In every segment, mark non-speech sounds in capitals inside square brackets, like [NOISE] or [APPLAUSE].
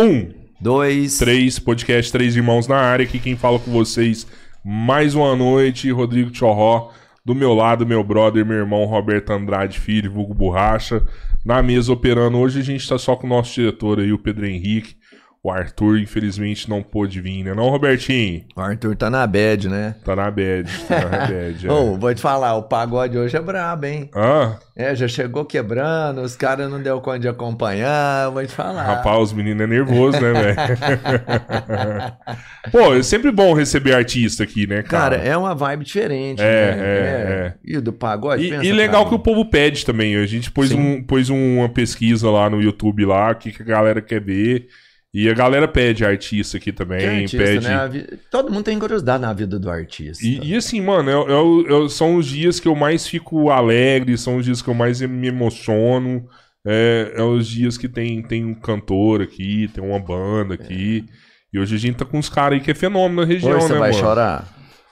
Um, Dois. três, podcast Três Irmãos na área. Aqui quem fala com vocês mais uma noite, Rodrigo Chorró. Do meu lado, meu brother, meu irmão Roberto Andrade Filho, vulgo Borracha. Na mesa operando. Hoje a gente tá só com o nosso diretor aí, o Pedro Henrique. O Arthur, infelizmente, não pôde vir, né? Não, Robertinho? O Arthur tá na bad, né? Tá na bad, tá na bad. [LAUGHS] é. Ô, vou te falar, o pagode hoje é brabo, hein? Ah, É, já chegou quebrando, os caras não deu conta de acompanhar, vou te falar. rapaz, os meninos é nervoso, né, velho? [LAUGHS] Pô, é sempre bom receber artista aqui, né, Cara, cara? é uma vibe diferente, É, né? é, E o do pagode, E, pensa, e legal cara. que o povo pede também. A gente pôs, Sim. um, pôs uma pesquisa lá no YouTube lá, o que, que a galera quer ver. E a galera pede artista aqui também, Que artista, pede. né? Vi- Todo mundo tem curiosidade na vida do artista. E, e assim, mano, é- é o- é o- são os dias que eu mais fico alegre, são os dias que eu mais me emociono. É, é os dias que tem, tem um cantor aqui, tem uma banda aqui. E hoje a gente tá com uns caras aí que é fenômeno na região, Hoje você né, vai mano? chorar?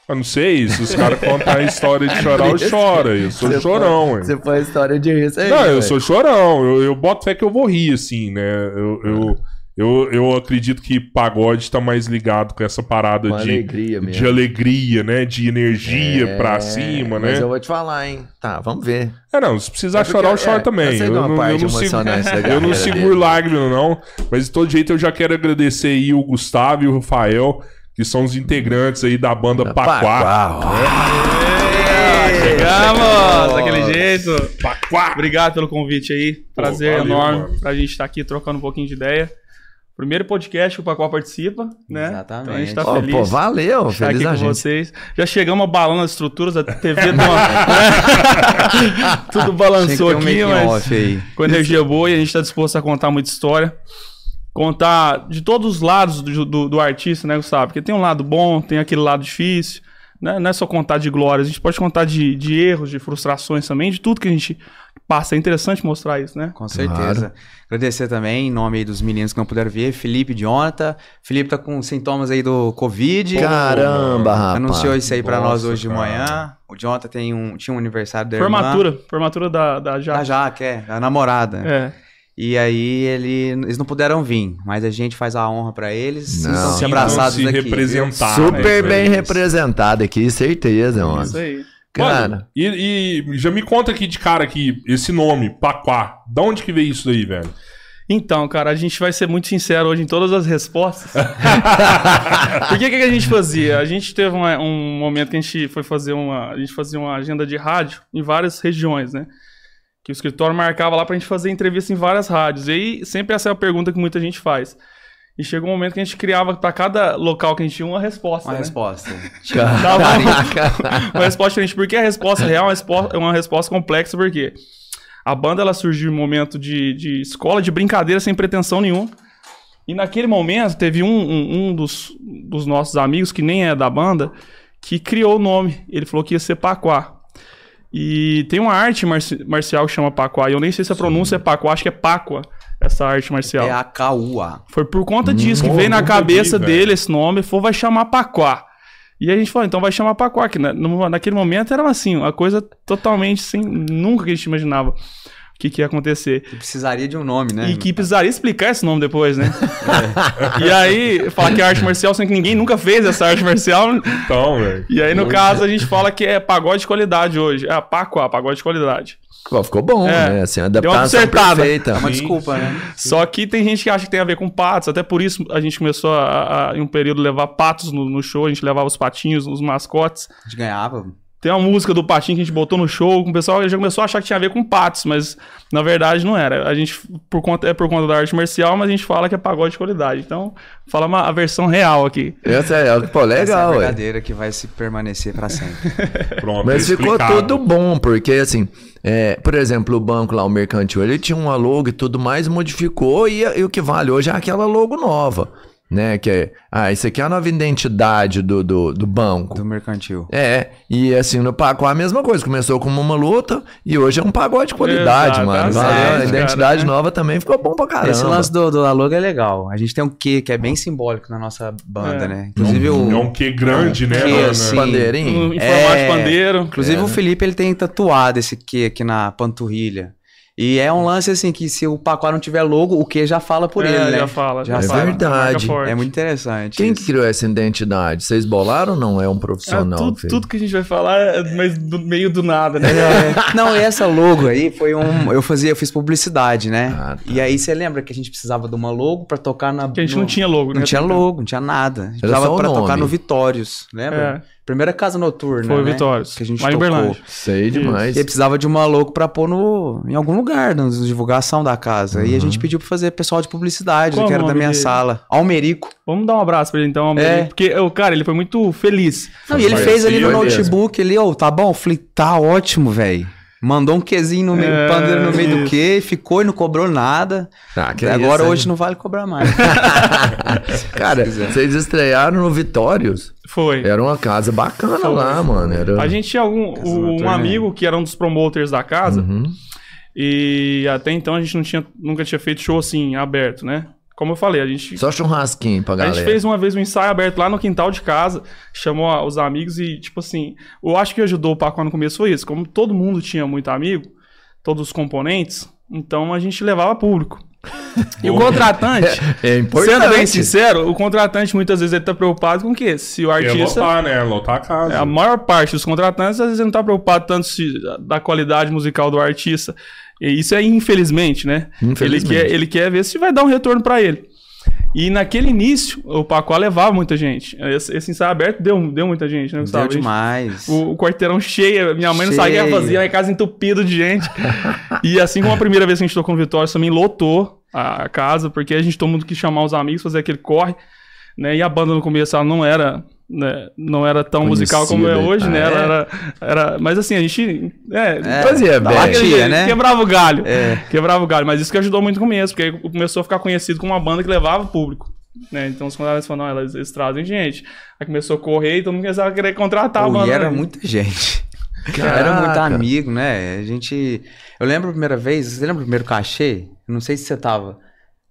Eu não sei, se os caras contam a história de [LAUGHS] chorar, eu choro. Eu sou Você chorão, foi-? Você foi a história de isso aí, Não, eu sou chorão. Eu, eu boto fé que eu vou rir, assim, né? Eu, eu, eu, eu acredito que pagode tá mais ligado com essa parada de, alegria mesmo. de alegria, né? De energia É, pra cima, né? Mas eu vou te falar, hein? Tá, vamos ver. É, não, se precisar É chorar, eu é, choro também. eu [LAUGHS] Eu, não, eu não da eu não seguro dele. lágrima, não. Mas de todo jeito eu já quero agradecer aí o Gustavo e o Rafael, que são os integrantes aí da banda Paquá. Paquá. Chegamos! Daquele jeito. Paquá! Obrigado pelo convite aí. Prazer valeu, enorme mano. pra gente estar aqui trocando um pouquinho de ideia. Primeiro podcast que o Pacoal participa, né? Exatamente. Então a gente tá Ó, feliz. pô, valeu, de estar feliz aqui a com gente. vocês. Já chegamos abalando as estruturas, a TV deu uma? [LAUGHS] Tudo balançou um aqui, mas com energia boa e a gente está disposto a contar muita história. Contar de todos os lados do, do, do artista, né, Gustavo? Porque tem um lado bom, tem aquele lado difícil. Né? Não é só contar de glórias, a gente pode contar de, de erros, de frustrações também, de tudo que a gente passa. É interessante mostrar isso, né? Com certeza. Agradecer também em nome aí dos meninos que não puderam ver, Felipe e Jonathan. Felipe tá com sintomas aí do Covid. Caramba, rapaz. Anunciou isso aí pra nós hoje de cara. manhã. O Jonathan tem um, tinha um aniversário da irmã. Formatura, formatura da, da Da Jaque. Jaque, é, da namorada. É. E aí ele, eles não puderam vir, mas a gente faz a honra pra eles. Não. Estão se abraçados se aqui. Super né, bem representado aqui, certeza, mano. Isso aí. Cara, e, e já me conta aqui de cara aqui, esse nome, Paquá. Da onde que veio isso daí, velho? Então, cara, a gente vai ser muito sincero hoje em todas as respostas. [LAUGHS] Porque o que, que a gente fazia? A gente teve uma- um momento que a gente foi fazer uma. A gente fazia uma agenda de rádio em várias regiões, né? Que o escritório marcava lá pra gente fazer entrevista em várias rádios. E aí sempre essa é a pergunta que muita gente faz. E chegou um momento que a gente criava pra cada local que a gente tinha uma resposta. Uma né? resposta. [LAUGHS] Dava Caraca. uma resposta diferente. Porque a resposta real é uma resposta, é uma resposta complexa, porque a banda ela surgiu em um momento de, de escola, de brincadeira, sem pretensão nenhuma. E naquele momento teve um, um, um dos, dos nossos amigos, que nem é da banda, que criou o nome. Ele falou que ia ser Paquá. E tem uma arte marci- marcial que chama Paquá. E eu nem sei se a pronúncia é Paquá, acho que é Páqua, essa arte marcial. É a K.U.A. Foi por conta disso que Pô, veio na cabeça vi, dele esse nome, falou, vai chamar Paquá. E a gente falou, então vai chamar Paquá, que na- no- naquele momento era assim, uma coisa totalmente sem, nunca que a gente imaginava o que, que ia acontecer. Que precisaria de um nome, né? E que precisaria explicar esse nome depois, né? [LAUGHS] E aí, falar que é arte marcial, sendo que ninguém nunca fez essa arte marcial. Então, velho. E aí, no caso, a gente fala que é pagode de qualidade hoje. É Paquá, pagode de qualidade. Pô, ficou bom, É. né? Assim, a adaptação perfeita. É uma Sim, desculpa, né? Só que tem gente que acha que tem a ver com patos, até por isso a gente começou a, a, em um período, levar patos no, no show, a gente levava os patinhos, os mascotes. A gente ganhava. Tem uma música do patinho que a gente botou no show, o pessoal já começou a achar que tinha a ver com patos, mas na verdade não era. A gente, por conta, é por conta da arte marcial, mas a gente fala que é pagode de qualidade. Então, fala uma, a versão real aqui. Essa é, pô, Essa é a legal, ué. verdadeira que vai se permanecer pra sempre. [LAUGHS] Pronto, Mas ficou explicado. tudo bom, porque assim, é, por exemplo, o banco lá, o mercantil, ele tinha uma logo e tudo mais, modificou e, e o que vale hoje é aquela logo nova. Né? Que é, ah, isso aqui é a nova identidade do, do, do banco. Do mercantil. É, e assim, no Paco a mesma coisa. Começou como uma luta e hoje é um pagode de qualidade, Exato, mano. tá Valeu, certo, a identidade cara. nova também ficou bom pra caramba. Esse lance do, do logo é legal. A gente tem um quê que é bem simbólico na nossa banda, É. né? Inclusive o. É um que grande, né, que, mano? assim, Bandeirinho. Em formato de É. pandeiro. Inclusive É, o né? Felipe ele tem tatuado esse quê aqui na panturrilha. E é um lance assim que se o Paquá não tiver logo, o que já fala por É, ele, né? já fala. Já É fala, verdade. É muito interessante. Quem isso. que criou essa identidade? Vocês bolaram ou não? É um É, profissional? tudo, que fez? tudo que a gente vai falar é mas do meio do nada, né? [LAUGHS] É, não, e essa logo aí foi um. Eu fazia, eu fiz publicidade, né? Ah, tá. E aí você lembra que a gente precisava de uma logo pra tocar na. Porque a gente no- não tinha logo, né? Não tinha logo, não tinha nada. A gente Era precisava pra tocar no Vitórios, lembra? É, Primeira casa noturna. foi o né? Vitórios. Que a gente lá em tocou. Sei demais. E precisava de uma logo pra pôr no, em algum lugar, na divulgação da casa. E a gente pediu pra fazer pessoal de publicidade, Qual que era da minha dele? sala. Almerico. Vamos dar um abraço pra ele então, Almeida, É. porque o cara, ele foi muito feliz. Não, e ele fez ali no mesmo. notebook, ele, ô, tá bom? Eu falei, tá ótimo, velho. Mandou um quezinho no meio, É, pandeiro no meio do isso. que, ficou e não cobrou nada. Ah, que Agora isso, hoje hein? não vale cobrar mais. [LAUGHS] Cara, vocês estrearam no Vitórios. Foi. Era uma casa bacana Foi. lá, mano. Era... A gente tinha algum, um noturna, amigo que era um dos promoters da casa. Uhum. E até então a gente não tinha, nunca tinha feito show assim, aberto, né? Como eu falei, a gente, Só churrasquinho pra a galera. gente fez uma vez um ensaio aberto lá no quintal de casa, chamou a- os amigos e, tipo assim, eu acho que ajudou o Paco no começo foi isso. Como todo mundo tinha muito amigo, todos os componentes, então a gente levava público. [LAUGHS] E o contratante, [LAUGHS] É importante. sendo bem sincero, o contratante muitas vezes ele tá preocupado com o quê? Se o artista. lotar, né? Lotar a casa. É, a maior parte dos contratantes, às vezes, não tá preocupado tanto se, da qualidade musical do artista. E isso é infelizmente, né? Infelizmente. Ele quer, ele quer ver se vai dar um retorno pra ele. E naquele início, o Pacuá levava muita gente. Esse, esse ensaio aberto deu, deu muita gente, né, Gustavo? Deu demais. O, o quarteirão cheio, minha mãe não sabia o que Cheio. fazia, a casa entupida de gente. e assim como a primeira vez que a gente tocou no Vitória, também lotou a, a casa, porque a gente todo mundo quis chamar os amigos, fazer aquele corre, né? E a banda no começo ela não era, né, não era tão musical como é Conhecida. hoje, né? Ah, Ela é? era, era, mas assim, a gente é, É, Fazia jeito, né? quebrava o galho. É. Quebrava o galho, mas isso que ajudou muito no começo, porque aí começou a ficar conhecido como uma banda que levava público. Né? Então os contratantes falaram, não, eles, eles trazem gente. Aí começou a correr e todo mundo começava a querer contratar a Pô, banda. e era né? muita gente. Caraca. Era muito amigo, né? A gente. Eu lembro a primeira vez, você lembra o primeiro cachê? Eu não sei se você tava.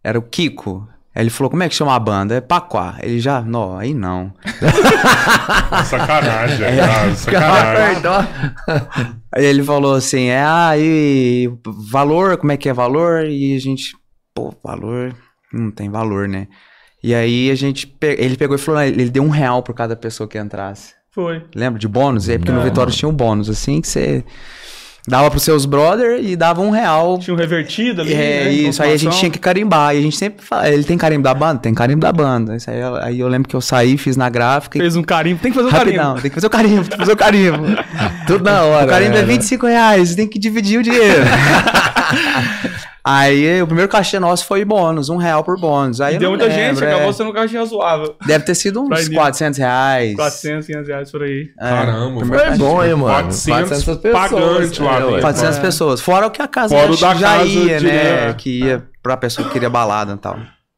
Era o Kiko. Aí ele falou: como é que chama a banda? É Paquá. Ele já. Não, aí não. [LAUGHS] Sacanagem, É. [LAUGHS] cara. Sacanagem. Perdão. Aí ele falou assim: é, ah, e valor, como é que é valor? E a gente, pô, valor, não tem valor, né? E aí a gente, pe- ele pegou e falou, ele deu um real por cada pessoa que entrasse. Foi. Lembra de bônus? É porque no Não. Vitória tinha um bônus, assim, que você dava pros seus brother e dava um real. Tinha um revertido ali. É, né, isso, aí a gente tinha que carimbar. E a gente sempre fala, ele tem carimbo da banda? Tem carimbo da banda. Isso aí, aí eu lembro que eu saí, fiz na gráfica Fez um carimbo. Tem que fazer Rapidão, carimbo. tem que fazer o carimbo, tem que fazer o carimbo. [LAUGHS] Tudo na hora. o carimbo é né? 25 reais, tem que dividir o dinheiro. [LAUGHS] Aí o primeiro cachê nosso foi bônus, um real por bônus. Aí E eu deu muita gente, lembro, é. acabou sendo um cachê razoável. Deve ter sido uns início. 400 reais. 400, 500 reais por aí. É. Caramba, Foi cachê. bom, hein, mano? 400 pessoas. pagantes lá É, ué. 400 É. pessoas. Fora o que a casa Fora já, da já casa ia, né? é. Que ia pra pessoa que queria balada e tal.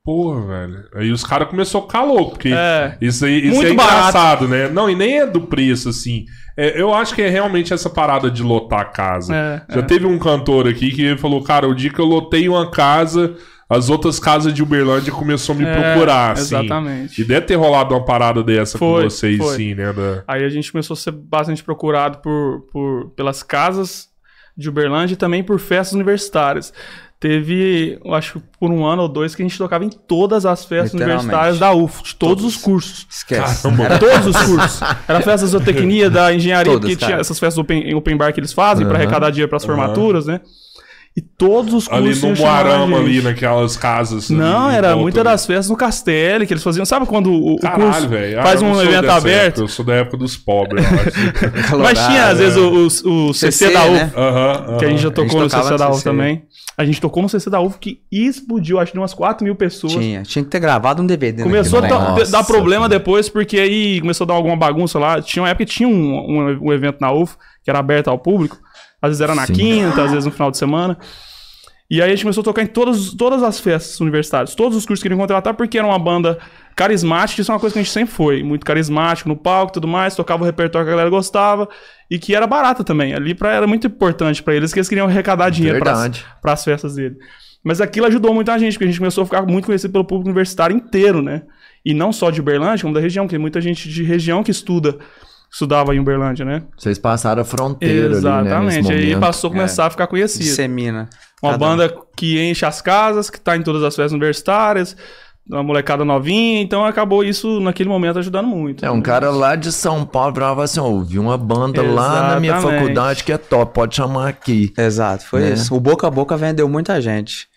Porra, velho. Aí os caras começaram a ficar louco, porque É. isso aí isso é barato. engraçado, né? Não, e nem é do preço, assim. É, eu acho que é realmente essa parada de lotar a casa. É, Já é. teve um cantor aqui que falou, cara, o dia que eu lotei uma casa, as outras casas de Uberlândia começou a me É, procurar, assim. Exatamente. E deve ter rolado uma parada dessa Foi, com vocês, foi. sim, né? da- Aí a gente começou a ser bastante procurado por, por, pelas casas de Uberlândia e também por festas universitárias. Teve, eu acho que por um ano ou dois, que a gente tocava em todas as festas universitárias da UF, de todos, os cursos. Esquece. Caramba. Todos os cursos. Era festa da zootecnia, da engenharia, Todas, porque tinha cara. essas festas open, open bar que eles fazem pra Aham. arrecadar dinheiro pras formaturas, né? E todos os cursos. Ali no Moarama, gente. ali naquelas casas. Não, era volta muita ali. das festas no Castelo que eles faziam. Sabe quando o, o Caralho, curso velho. Ah, faz não um evento aberto? época, eu sou da época dos pobres, eu acho. [LAUGHS] Mas tinha, às é. vezes, o, o, o CC, CC, da UF, né? Aham, que a gente já tocou no tocava CC no da UF também. A gente tocou no CC da UF que explodiu, acho que de umas 4 mil pessoas. Tinha. Tinha que ter gravado um DVD. Começou a naquele dar- problema cara. depois, porque aí começou a dar alguma bagunça lá. Tinha uma época que tinha um, um, um evento na UF, que era aberto ao público. Às vezes era na Sim. quinta, às vezes no final de semana. E aí a gente começou a tocar em todas, todas as festas universitárias. Todos os cursos queriam contratar, porque era uma banda carismática. Isso é uma coisa que a gente sempre foi. Muito carismático no palco e tudo mais. Tocava o repertório que a galera gostava. E que era barata também. Ali pra, era muito importante pra eles, que eles queriam arrecadar dinheiro para as festas dele. Mas aquilo ajudou muito a gente, porque a gente começou a ficar muito conhecido pelo público universitário inteiro, né? E não só de Uberlândia, como da região, porque tem muita gente de região que estuda, estudava em Uberlândia, né? Vocês passaram a fronteira ali, né? Exatamente. aí passou a começar a ficar conhecido. Dissemina. Uma Cada um. banda que enche as casas, que tá em todas as festas universitárias, uma molecada novinha, então acabou isso naquele momento ajudando muito. É, um cara lá de São Paulo falava assim, ouvi uma banda lá na minha Exatamente. faculdade que é top, pode chamar aqui. Exato, foi Né? isso. O boca a boca vendeu muita gente.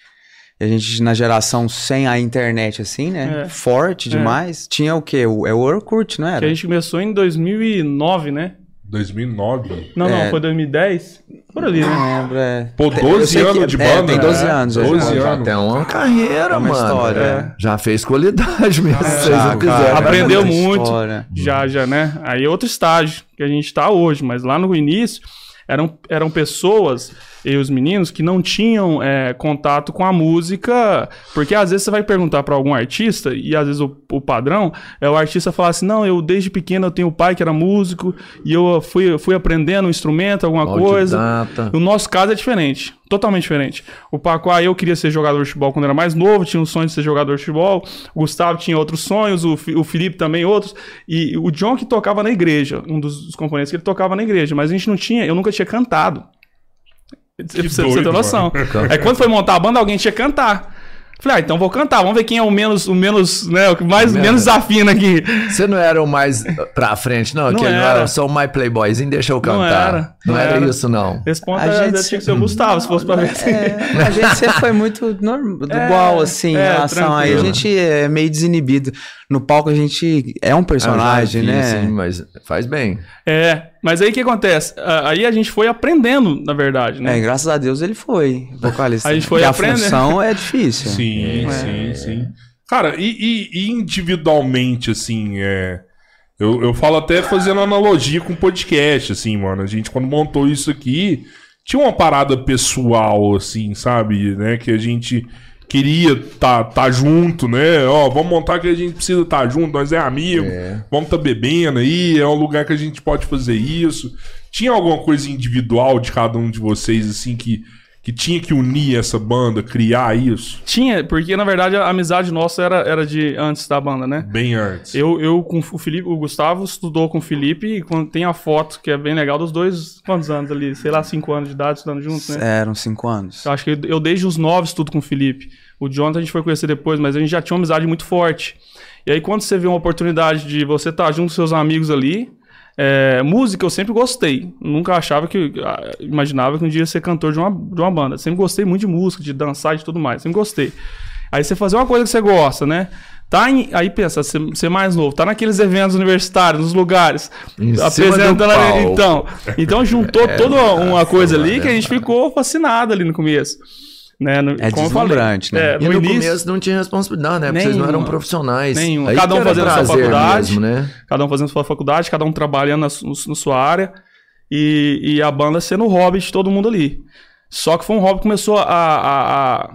E a gente, na geração sem a internet, assim, né? É. Forte demais. Tinha o quê? O, é o Orkut, não Que era? a gente começou em 2009, né? 2009. Não, É. não, foi 2010. Por ali, né? Não lembro, é. Pô, Tem- eu 12 sei que- anos de é, banda. tem 12 né? anos, é. 12 Já anos. tem uma carreira, É uma mano. história, É. Já fez qualidade mesmo, seis Já, episódios. cara, Aprendeu muita muito. história. Já, já, né? Aí é outro estágio que a gente tá hoje, mas lá no início eram, eram pessoas, e os meninos, que não tinham é, contato com a música, porque às vezes você vai perguntar pra algum artista, e às vezes o, o padrão é o artista falar assim: não, eu desde pequeno eu tenho um pai que era músico, e eu fui, fui aprendendo um instrumento, alguma coisa. O nosso caso é diferente, totalmente diferente. O Pacuá, eu queria ser jogador de futebol quando era mais novo, tinha um sonho de ser jogador de futebol. O Gustavo tinha outros sonhos, o, o Felipe também outros. E o John que tocava na igreja, um dos, dos componentes que ele tocava na igreja, mas a gente não tinha, eu nunca tinha cantado. Pra você, você doido, ter noção. Aí quando foi montar a banda, alguém tinha que cantar. Falei, ah, então vou cantar, vamos ver quem é o menos, o menos, né, o que mais, Menos. menos desafina aqui. Você não era o mais pra frente, não? Não que ele não era. era só o My Playboyzinho, deixa eu cantar. Não era, Não não era, era. isso, não. Ponto A era- gente tinha que ser o Gustavo, se fosse pra ver. É, a gente sempre foi muito norm- [LAUGHS] É, igual, assim, em é, relação a... A gente é meio desinibido. No palco a gente é um personagem, Ah, já vi, né? sim, mas faz bem. É, mas aí o que acontece? Aí a gente foi aprendendo, na verdade, né? É, graças a Deus ele foi vocalista. [LAUGHS] A gente foi Porque aprendendo. a função é difícil. Sim, sim, sim. Cara, e, e- e individualmente, assim, é. Eu, eu falo até fazendo analogia com o podcast, assim, mano. A gente, quando montou isso aqui, tinha uma parada pessoal, assim, sabe? Né? Que a gente queria tá, tá junto, né? Ó, vamos montar que a gente precisa estar junto, nós é amigo, vamos tá bebendo aí, é um lugar que a gente pode fazer isso. Tinha alguma coisa individual de cada um de vocês, assim, que, que tinha que unir essa banda, criar isso? Tinha, porque na verdade a amizade nossa era, era de antes da banda, né? Bem antes. Eu, eu com o Felipe, o Gustavo estudou com o Felipe e quando tem a foto que é bem legal dos dois, quantos anos ali? Sei lá, cinco anos de idade estudando juntos, né? Eram cinco anos. Eu acho que eu, eu desde os nove estudo com o Felipe. O Jonathan a gente foi conhecer depois, mas a gente já tinha uma amizade muito forte. E aí quando você vê uma oportunidade de você estar junto com seus amigos ali, é, música eu sempre gostei. Nunca achava que. ah, Imaginava que um dia ia ser cantor de uma, de uma banda. Sempre gostei muito de música, de dançar e de tudo mais. Sempre gostei. Aí você fazer uma coisa que você gosta, né? Tá em- aí pensa, você, é mais novo, tá naqueles eventos universitários, nos lugares, Em apresentando do ali. Então, então juntou [LAUGHS] toda uma coisa ali que a gente é. ficou fascinado ali no começo. Né? No, É como falei. deslumbrante, né? É, E no, no, início, começo não tinha responsabilidade, né? Porque vocês não eram Nenhuma. profissionais. Nenhuma. Aí Cada um fazendo sua faculdade. Mesmo, né? cada um fazendo sua faculdade, cada um trabalhando na, na sua área e, e a banda sendo o hobby de todo mundo ali. Só que foi um hobby que começou a, a, a,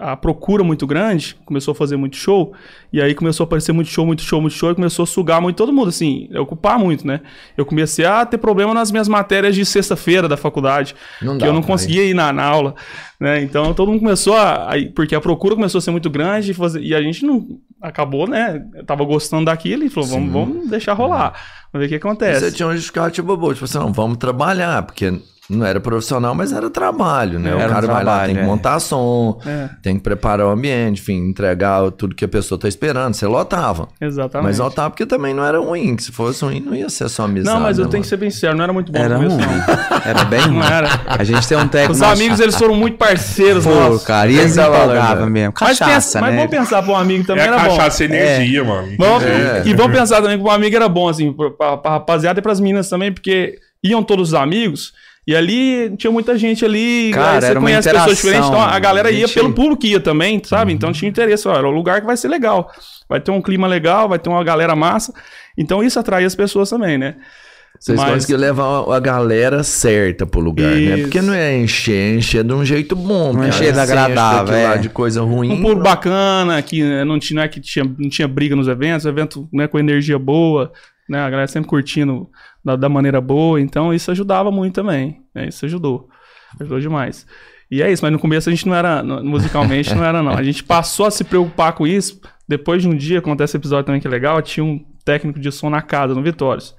a procura muito grande, começou a fazer muito show, e aí começou a aparecer muito show, muito show, muito show, e começou a sugar muito todo mundo, assim, ocupar muito, né? Eu comecei a ter problema nas minhas matérias de sexta-feira da faculdade, Não que dá, eu não conseguia ir na, na aula, né? Então todo mundo começou a, a- porque a procura começou a ser muito grande, e fazer- e a gente não acabou, né? Eu tava gostando daquilo e falou, vamos, vamos deixar rolar, vamos ver o que acontece. Você tinha um justificativo boa, tipo assim, não, vamos trabalhar, porque não era profissional, mas era trabalho, né? Era o um cara vai lá, trabalho, tem que é. montar som, É. tem que preparar o ambiente, enfim, entregar tudo que a pessoa tá esperando. Você lotava. Exatamente. Mas lotava porque também não era ruim, que se fosse ruim não ia ser só amizade. Não, mas eu né, tenho que ser bem sincero, não era muito bom Era no ruim. [LAUGHS] Era bem ruim. Não era. A gente tem um técnico. Os amigos, eles foram muito parceiros, Pô, nossos. cara, e eles empolgavam né? mesmo. Mas, Cachaça, pensa, mas né? vamos pensar pra um amigo também É era bom. cachaça e energia, mano. Vamos, É. E vamos pensar também que um amigo era bom, assim, pra, pra, pra rapaziada e pras meninas também, porque iam todos os amigos, e ali tinha muita gente ali, Cara, você era uma conhece pessoas diferentes, então a galera ia gente- pelo público que ia também, sabe? Então tinha interesse, ó, era um lugar que vai ser legal. Vai ter um clima legal, vai ter uma galera massa. Então isso atraía as pessoas também, né? Vocês Mas- conseguiram levar a galera certa pro lugar, né? Isso. Porque não é encher, encher de um jeito bom. Não cara. encher Você agradável, é. de coisa ruim. Um público bacana, que né, não tinha, não é que tinha, não tinha briga nos eventos, evento né, com energia boa, né? A galera sempre curtindo da, da maneira boa, então isso ajudava muito também. Né, isso ajudou. Ajudou demais. E é isso, mas no começo a gente não era, musicalmente não era não. A gente passou a se preocupar com isso, depois de um dia, acontece esse episódio também que é legal, tinha um técnico de som na casa, no Vitórios.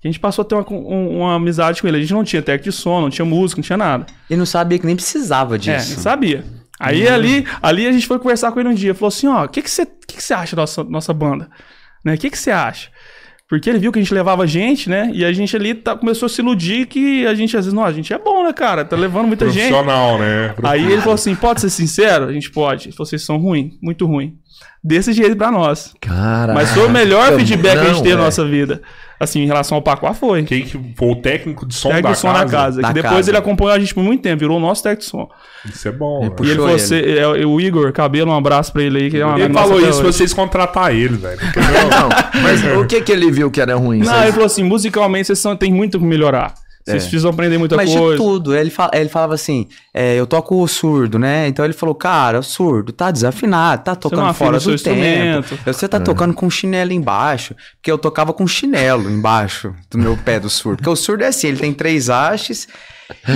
Que a gente passou a ter uma, um- uma amizade com ele. A gente não tinha técnico de som, não tinha música, não tinha nada. E não sabia que nem precisava É, disso. não sabia. Aí ali, ali a gente foi conversar com ele um dia. Falou assim, ó, o que que você que que você acha da nossa, nossa banda? Né? O que que você acha? Porque ele viu que a gente levava gente, né? E a gente ali tá- começou a se iludir que a gente, às vezes, não, a gente é bom, né, cara? Tá levando muita gente. Profissional, né? Aí ele falou assim: pode ser sincero? A gente pode. Ele falou: vocês são ruim, muito ruim. Desse jeito pra nós. Cara. Mas foi o melhor feedback que a gente Não, teve na é. nossa vida. Assim, em relação ao Pacuá, foi. Quem que foi o técnico de som Técnico da de som na casa. Da que depois casa. ele acompanhou a gente por muito tempo, virou o nosso técnico de som. Isso é bom. Ele? E ele falou: ele. "Cê- é, o Igor, cabelo, um abraço pra ele aí. Que é uma Ele falou isso, hoje. vocês contratar ele, velho. Não, mas o que que ele viu que era ruim? Não, Vocês- ele falou assim: musicalmente vocês são, tem muito que melhorar. Vocês É. precisam aprender muita Mas coisa. de tudo. Ele, ele falava assim: é, eu toco surdo, né? Então ele falou, cara, o surdo tá desafinado, tá tocando fora do tempo. instrumento. Você tá tocando com chinelo embaixo. Porque eu tocava com chinelo embaixo do meu pé do surdo. Porque o surdo é assim, ele tem três hastes.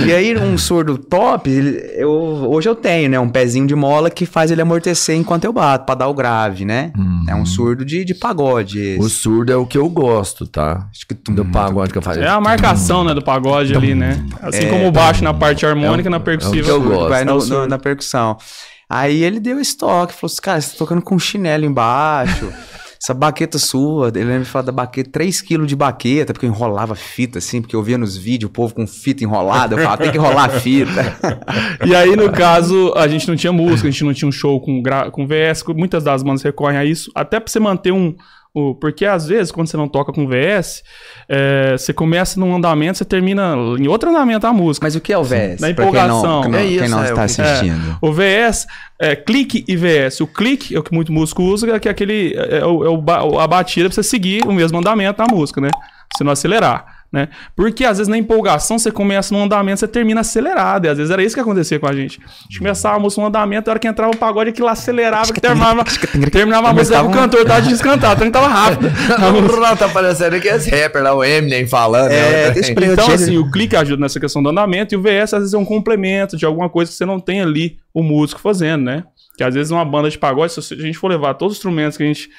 E aí, um surdo top, eu, hoje eu tenho, né? Um pezinho de mola que faz ele amortecer enquanto eu bato, pra dar o grave, né? É um surdo de, de pagode. esse. O surdo é o que eu gosto, tá? Acho que tu- Do pagode que eu faço. É a marcação, né, do pagode ali, né? Assim É. como o baixo na parte harmônica, na é o percussiva. que eu gosto. vai É no- no- na percussão. Aí ele deu esse toque, falou assim, cara, você tá tocando com chinelo embaixo, [LAUGHS] essa baqueta sua, ele lembra de falar da baqueta, 3kg de baqueta, porque eu enrolava fita assim, porque eu via nos vídeos o povo com fita enrolada, eu falava, tem que enrolar a fita. [LAUGHS] E aí, no caso, a gente não tinha música, a gente não tinha um show com, gra- com VS, muitas das bandas recorrem a isso, até pra você manter um. O- porque às vezes, quando você não toca com VS, é, você começa num andamento, você termina em outro andamento a música. Mas o que é o VS? Na Pra quem não- empolgação. que não- É quem isso, não é, está o- assistindo. O VS é clique e VS. O clique é o que muito músico usa, que é aquele. É, o- é o a batida pra você seguir o mesmo andamento da música, né? Você não acelerar. Né? Porque às vezes na empolgação você começa num andamento, você termina acelerado. E às vezes era isso que acontecia com a gente. A gente começava a música num andamento, a hora que entrava o pagode, aquilo acelerava, que terminava, terminava a música, o um- cantor tava descantado, então tava rápido. [LAUGHS] O Bruno tá parecendo que é esse rapper lá, o Eminem falando. É, né? pra- Eu Então, assim, o clique ajuda nessa questão do andamento e o VS às vezes é um complemento de alguma coisa que você não tem ali o músico fazendo, né? Que às vezes uma banda de pagode, se a gente for levar todos os instrumentos que a gente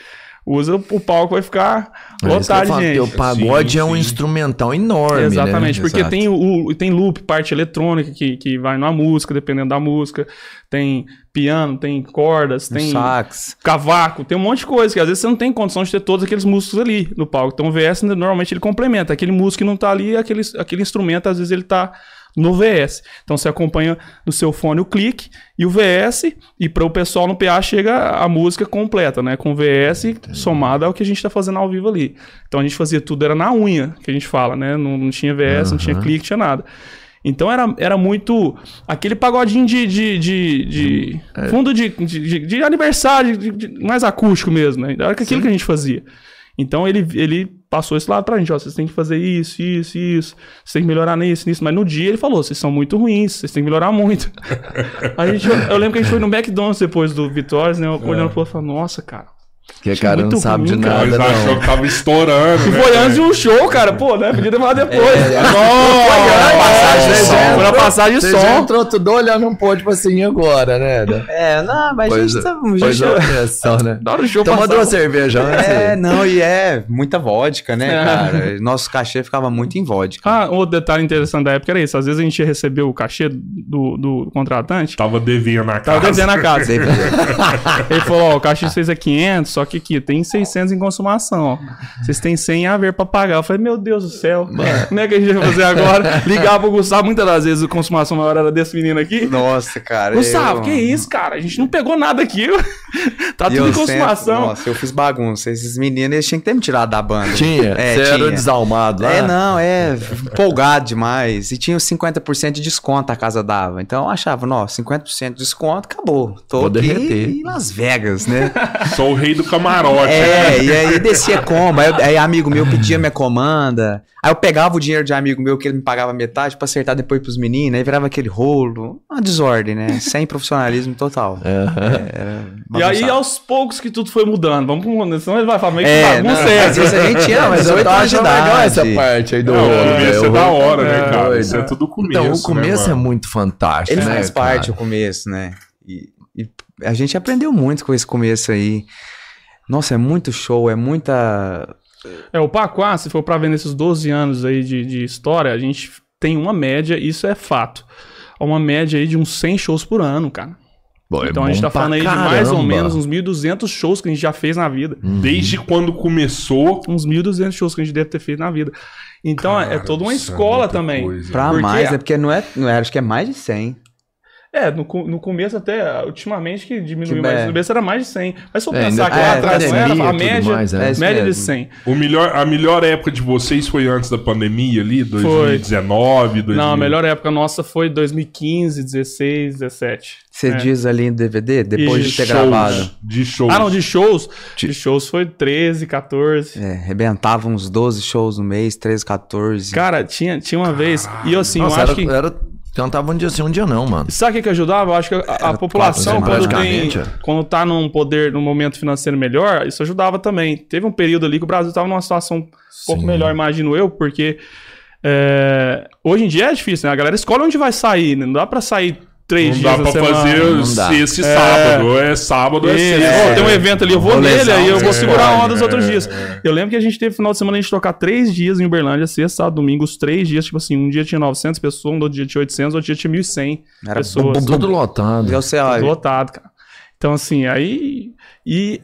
usa, o palco vai ficar lotado de porque gente. O pagode Sim, é um sim. instrumental enorme, né? Exatamente, porque Exato. tem o, tem loop, parte eletrônica que, que vai na música, dependendo da música. Tem piano, tem cordas, tem sax. cavaco, tem um monte de coisa que às vezes você não tem condição de ter todos aqueles músicos ali no palco. Então o VS normalmente ele complementa. Aquele músico que não tá ali, aquele, aquele instrumento às vezes ele tá no VS. Então você acompanha no seu fone o clique e o VS e para o pessoal no PA chega a música completa, né? Com VS somada ao que a gente tá fazendo ao vivo ali. Então a gente fazia tudo era na unha, que a gente fala, né? Não, não tinha VS, não tinha clique, tinha nada. Então era, era muito. Aquele pagodinho de. de, de, de- fundo de, de, de- de aniversário, mais acústico mesmo, né? Era aquilo que a gente fazia. Então ele, ele passou esse lado pra gente, ó, vocês têm que fazer isso, isso, isso, vocês têm que melhorar nisso, nisso. Mas no dia ele falou, vocês são muito ruins, vocês têm que melhorar muito. [LAUGHS] a gente, eu, eu lembro que a gente foi no McDonald's depois do Vitórias, né? Eu olhando pro outro e falando, nossa, cara. Que o cara não sabe de ruim, cara. nada, Mas achou não. que tava estourando, né? foi antes de um show, cara, pô, né? Podia demorar depois. É, de som. Foi na passagem de Você já som. entrou tudo olhando um pouco, tipo assim, agora, né? É, não, mas a Pois, gente tá... a pois gente- é, pressão, né? Na hora do show Toma passava- duas cervejas antes. É, não, e é muita vodka, né, É. cara? Nosso cachê ficava muito em vodka. Ah, outro detalhe interessante da época era isso. Às vezes a gente ia receber o cachê do, do contratante, Tava devendo na casa. tava devendo a casa. [LAUGHS] Ele falou, ó, o cachê de vocês é 500, só que aqui tem 600 em consumação, ó. Vocês têm 100 a ver pra pagar. Eu falei, meu Deus do céu, como é que a gente vai fazer agora? [LAUGHS] Ligava pro Gustavo, muitas das vezes a consumação maior era desse menino aqui. Nossa, cara. Gustavo, eu- que isso, cara? A gente não pegou nada aqui. [LAUGHS] tá tudo eu em consumação. sempre- nossa, eu fiz bagunça. Esses meninos, eles tinham que ter me tirado da banda. Tinha? É, Você era tinha. o desalmado lá? É, não, é empolgado demais. E tinha os 50% de desconto a casa dava. Então eu achava, nossa, 50% de desconto, acabou. Tô Vou aqui derreter. em Las Vegas, né? [LAUGHS] Sou o rei do camarote. É, e aí descia combo. Aí, aí amigo meu pedia minha comanda. Aí eu pegava o dinheiro de amigo meu que ele me pagava metade pra acertar depois pros meninos. Aí virava aquele rolo. Uma desordem, né? Sem profissionalismo total. [LAUGHS] E aí, aos poucos que tudo foi mudando. Vamos pro senão ele vai falar, mas que É, não, é às essa? vezes a gente tinha, mas eu de achando legal essa parte aí do Não, rolo, o começo velho. é da hora, É, né, cara? Isso é tudo começo. Então, o começo né, é muito fantástico, Ele né, faz cara? parte o começo, né? E, e a gente aprendeu muito com esse começo aí. Nossa, é muito show, é muita. É, o Paquá, se for pra ver nesses 12 anos aí de, de história, a gente tem uma média, isso é fato. Uma média aí de uns 100 shows por ano, cara. É então a gente tá falando aí de mais ou menos uns 1.200 shows que a gente já fez na vida. Desde quando começou. Uns 1.200 shows que a gente deve ter feito na vida. Então é- é Cara, toda uma é escola muita também. coisa. Pra Porque mais, a- né? Porque não é, não é, acho que é mais de 100. É, no, no começo até, ultimamente que diminuiu Que mais. é. No começo era mais de 100. Mas se eu É, pensar ainda que lá é, atrás não era, a e média, mais, média de mesmo. 100. O melhor, a melhor época de vocês foi antes da pandemia ali? 2019, 2000. Não, a melhor época nossa foi 2015, 16, 17. Você É. diz ali no DVD, depois Isso, de ter Shows, gravado. De shows. Ah, não, de shows. De shows foi 13, 14. É, arrebentava uns 12 shows no mês, 13, 14. Cara, tinha, tinha uma vez. E eu, assim, Nossa, eu acho era, que. era, cantava um dia sim, um dia não, mano. Sabe o que, que ajudava? Eu acho que a, a Era população, quando, tem, é. quando tá num poder, num momento financeiro melhor, isso ajudava também. Teve um período ali que o Brasil tava numa situação um pouco melhor, imagino eu, porque é, hoje em dia é difícil, né? A galera escolhe onde vai sair, né? Não dá pra sair três Não dias dá pra semana. fazer Não dá. esse É. sábado. É sábado, é sexta. Ó, tem um evento ali, eu vou nele, aí eu vou é, segurar a onda os é, outros dias. é. Eu lembro que a gente teve final de semana a gente tocar três dias em Uberlândia, sexta, sábado, domingo, os três dias, tipo assim, um dia tinha 900 pessoas, um outro dia tinha 800, outro dia tinha 1.100 Era pessoas. Tudo lotado. Tudo lotado, cara. Então, assim, aí. E,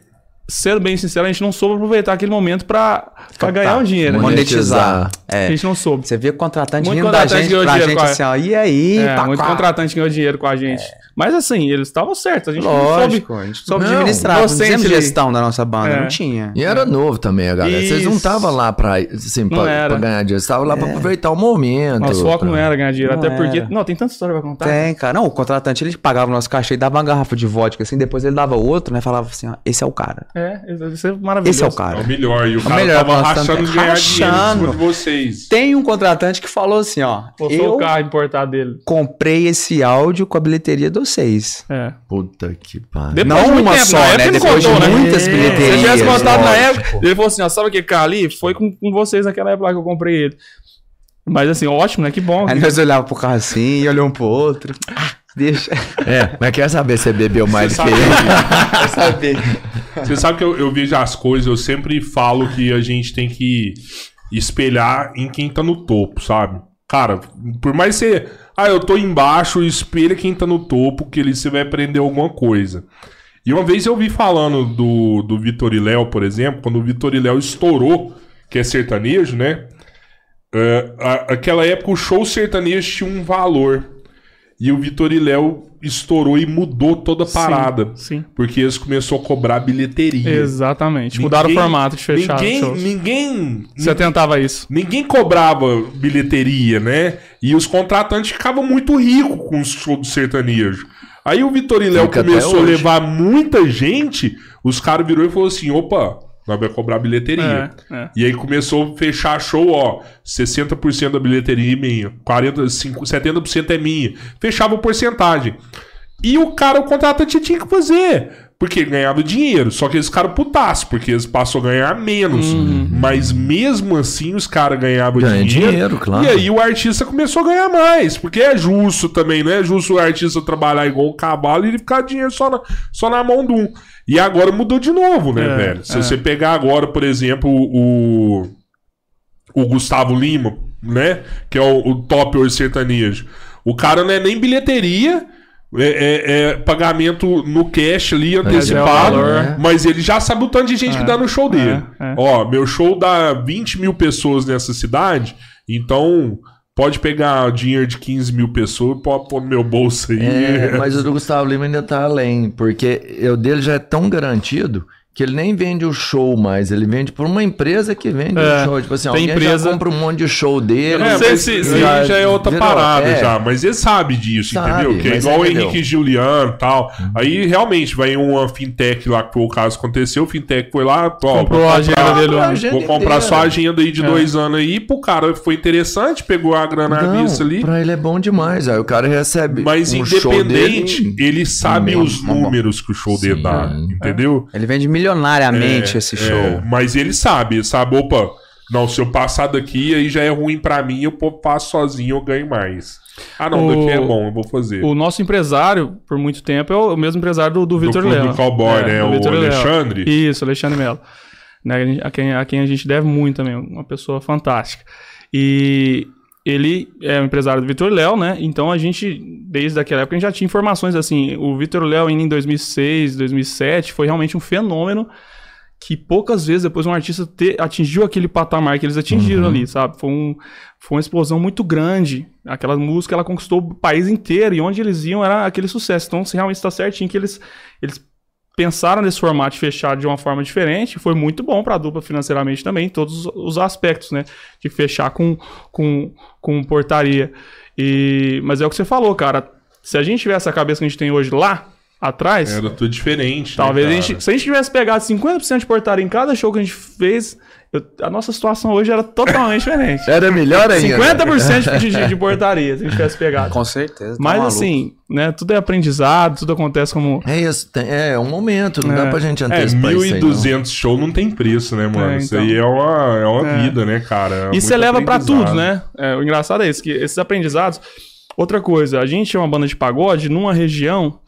sendo bem sincero, a gente não soube aproveitar aquele momento pra, pra ganhar um dinheiro. né? Monetizar. A É. gente não soube. Você vê o contratante Muito rindo da contratante gente, ganhou pra dinheiro gente com a- assim, ó, e aí, É, pá, muito contratante ganhou dinheiro com a gente. Mas assim, eles estavam certos. A gente não soube. Lógico, a gente soube Não, administrar, não fizemos ali. gestão da nossa banda, É. não tinha. E era novo também, a galera. Vocês não estavam lá pra, assim, Não pra, era. pra ganhar dinheiro. Vocês estavam lá pra aproveitar o momento. Nosso foco não pra- era ganhar dinheiro. Não até porque. era. Não, tem tanta história pra contar. Tem, cara. Não, o contratante, ele pagava o nosso cachê e dava uma garrafa de vodka, assim, depois ele dava outro, né? Falava assim, ó, esse é o cara. É, isso é maravilhoso. Esse é o É cara. o melhor. E o cara melhor, tava rachando de ganhar dinheiro de vocês. Tem um contratante que falou assim, ó, Postou eu o carro importado dele. comprei esse áudio com a bilheteria de vocês. É. Puta que pariu. Não de uma tempo, só, né? Depois de contou, né? muitas Se bilheterias, ele tivesse contado na época, ele falou assim: ó, sabe aquele cara ali? Foi com, com vocês naquela época lá que eu comprei ele. Mas assim, ótimo, né? Que bom. Aí nós olhávamos pro carro assim e olhou um pro outro. Ah, deixa. É, mas quer saber se você bebeu mais que Sabe- ele? [LAUGHS] Vai saber. Você sabe que eu, eu vejo as coisas, eu sempre falo que a gente tem que espelhar em quem tá no topo, sabe? Cara, por mais você. Ah, eu tô embaixo, espelha quem tá no topo, que ali você vai aprender alguma coisa. E uma vez eu vi falando do, do Vitor e Léo, por exemplo, quando o Vitor e Léo estourou, que é sertanejo, né? É, a- aquela época o show sertanejo tinha um valor. E o Vitor e Léo estourou e mudou toda a parada. Sim. Porque eles começaram a cobrar bilheteria. Exatamente. Ninguém- Mudaram o formato de fechar Ninguém, shows. ninguém, Você tentava isso. ninguém cobrava bilheteria, né? E os contratantes ficavam muito ricos com os shows do sertanejo. Aí o Vitor e Léo começou a levar muita gente, os caras virou e falou assim: opa, nós vamos cobrar bilheteria. É, é. E aí começou a fechar show, ó, 60% da bilheteria é minha, 40, 5, 70% é minha. Fechava a porcentagem. E o cara, o contratante tinha que fazer. Porque ganhava dinheiro. Só que eles ficaram putaços, porque eles passou a ganhar menos. Mas mesmo assim, os caras ganhavam Ganha dinheiro. dinheiro, claro. E aí o artista começou a ganhar mais. Porque é justo também, não é justo o artista trabalhar igual um cavalo e ele ficar dinheiro só na, só na mão de um. E agora mudou de novo, né, É, velho? Se é. você pegar agora, por exemplo, o, o Gustavo Lima, né? Que é o, o top hoje sertanejo. O cara não é nem bilheteria. É, é- é pagamento no cash ali antecipado, é o valor. mas ele já sabe o tanto de gente que dá no show dele. é, é. Ó, meu show dá 20 mil pessoas nessa cidade, então pode pegar dinheiro de 15 mil pessoas e pode pôr no meu bolso aí. É, mas o do Gustavo Lima ainda tá além, porque o dele já é tão garantido que ele nem vende o show mais, ele vende por uma empresa que vende É, o show. Tipo assim, tem alguém empresa- já compra um monte de show dele. Eu É, não sei mas se- se aí já é outra virou- parada é. já, mas ele sabe disso, Sabe, entendeu? Que é igual o? Henrique e Juliano e tal. Aí realmente vai uma fintech lá que foi o caso que aconteceu, o fintech foi lá, ó, Comprou vou a comprar- agenda dele lá. agenda Vou comprar inteira. sua agenda aí de É. dois anos aí, pro cara foi interessante, pegou a grana Não, vista ali. pra ele é bom demais. Aí o cara recebe Mas um show independente, dele. ele sabe Hum, os bom. números que o show dele Sim. dá, entendeu? Ele vende milionariamente É, esse é, show. mas ele sabe, sabe, opa, não, se eu passar daqui, aí já é ruim pra mim, eu faço sozinho, eu ganho mais. Ah, não, O- daqui é bom, eu vou fazer. O nosso empresário, por muito tempo, é o mesmo empresário do, do Vitor Leão. do Cowboy, né? do O. Alexandre. Isso, Alexandre Melo. né, a, quem, a quem a gente deve muito também, uma pessoa fantástica. E ele é um empresário do Vitor Léo, né? Então a gente, desde aquela época, a gente já tinha informações assim. O Vitor Léo, indo em 2006, 2007, foi realmente um fenômeno que poucas vezes depois um artista te, atingiu aquele patamar que eles atingiram Uhum. ali, sabe? Foi, um, foi uma explosão muito grande. Aquela música, ela conquistou o país inteiro e onde eles iam era aquele sucesso. Então, se realmente está certinho que eles, eles pensaram nesse formato fechado de uma forma diferente. Foi muito bom para a dupla financeiramente também, em todos os- os aspectos, né? De fechar com, com, com portaria. E, mas é o que você falou, cara. Se a gente tivesse a cabeça que a gente tem hoje lá atrás, Era tudo diferente. né, Talvez a cara? gente, se a gente tivesse pegado 50% de portaria em cada show que a gente fez, eu- a nossa situação hoje era totalmente diferente. Era melhor ainda. 50% de, de, de portaria, se a gente tivesse pegado. Com certeza. tá Mas maluco. assim, né, tudo é aprendizado, tudo acontece como. É isso, tem- é um momento, não É. dá pra gente É, antecipar isso não. 1.200 show não tem preço, né, mano? É, Isso então. aí é uma, é uma É. vida, né, cara? É E você leva pra tudo, né? É, o engraçado é isso, que esses aprendizados. Outra coisa, a gente é uma banda de pagode numa região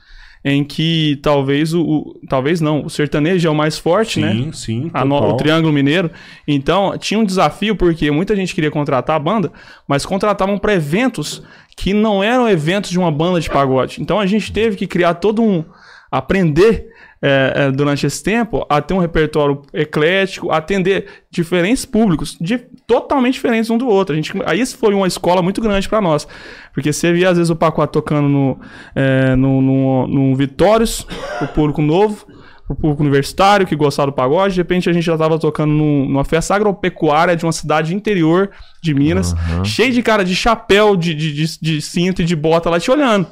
em que talvez o. o- talvez não, o sertanejo é o mais forte, né? Sim, sim, no- o Triângulo Mineiro. Então, tinha um desafio, porque muita gente queria contratar a banda, mas contratavam para eventos que não eram eventos de uma banda de pagode. Então, a gente teve que criar todo um. aprender. é, é, durante esse tempo, a ter um repertório eclético, atender diferentes públicos, de- totalmente diferentes um do outro. A gente, aí isso foi uma escola muito grande para nós. Porque você via, às vezes, o Pacote tocando no, é, no, no, no Vitórios, o público novo, o público universitário que gostava do pagode. De repente a gente já tava tocando num- numa festa agropecuária de uma cidade interior de Minas, cheio de cara de chapéu, de, de, de, de cinto e de bota lá te olhando.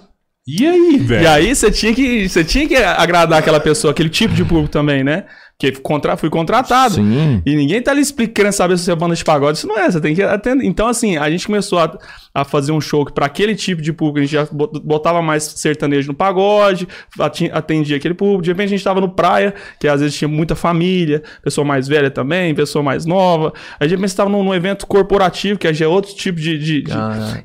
E aí, velho? E aí você tinha que você tinha que agradar aquela pessoa, aquele tipo de público também, né? Porque contra, fui contratado. Sim. E ninguém tá ali explicando, saber se você é banda de pagode. Isso não é, você tem que atender. Então, assim, a gente começou a, a fazer um show que para aquele tipo de público, a gente já bot- botava mais sertanejo no pagode, atendia aquele público. De repente a gente tava no praia, que às vezes tinha muita família, pessoa mais velha também, pessoa mais nova. Aí de repente você tava num, num evento corporativo, que já é outro tipo de. de- de-.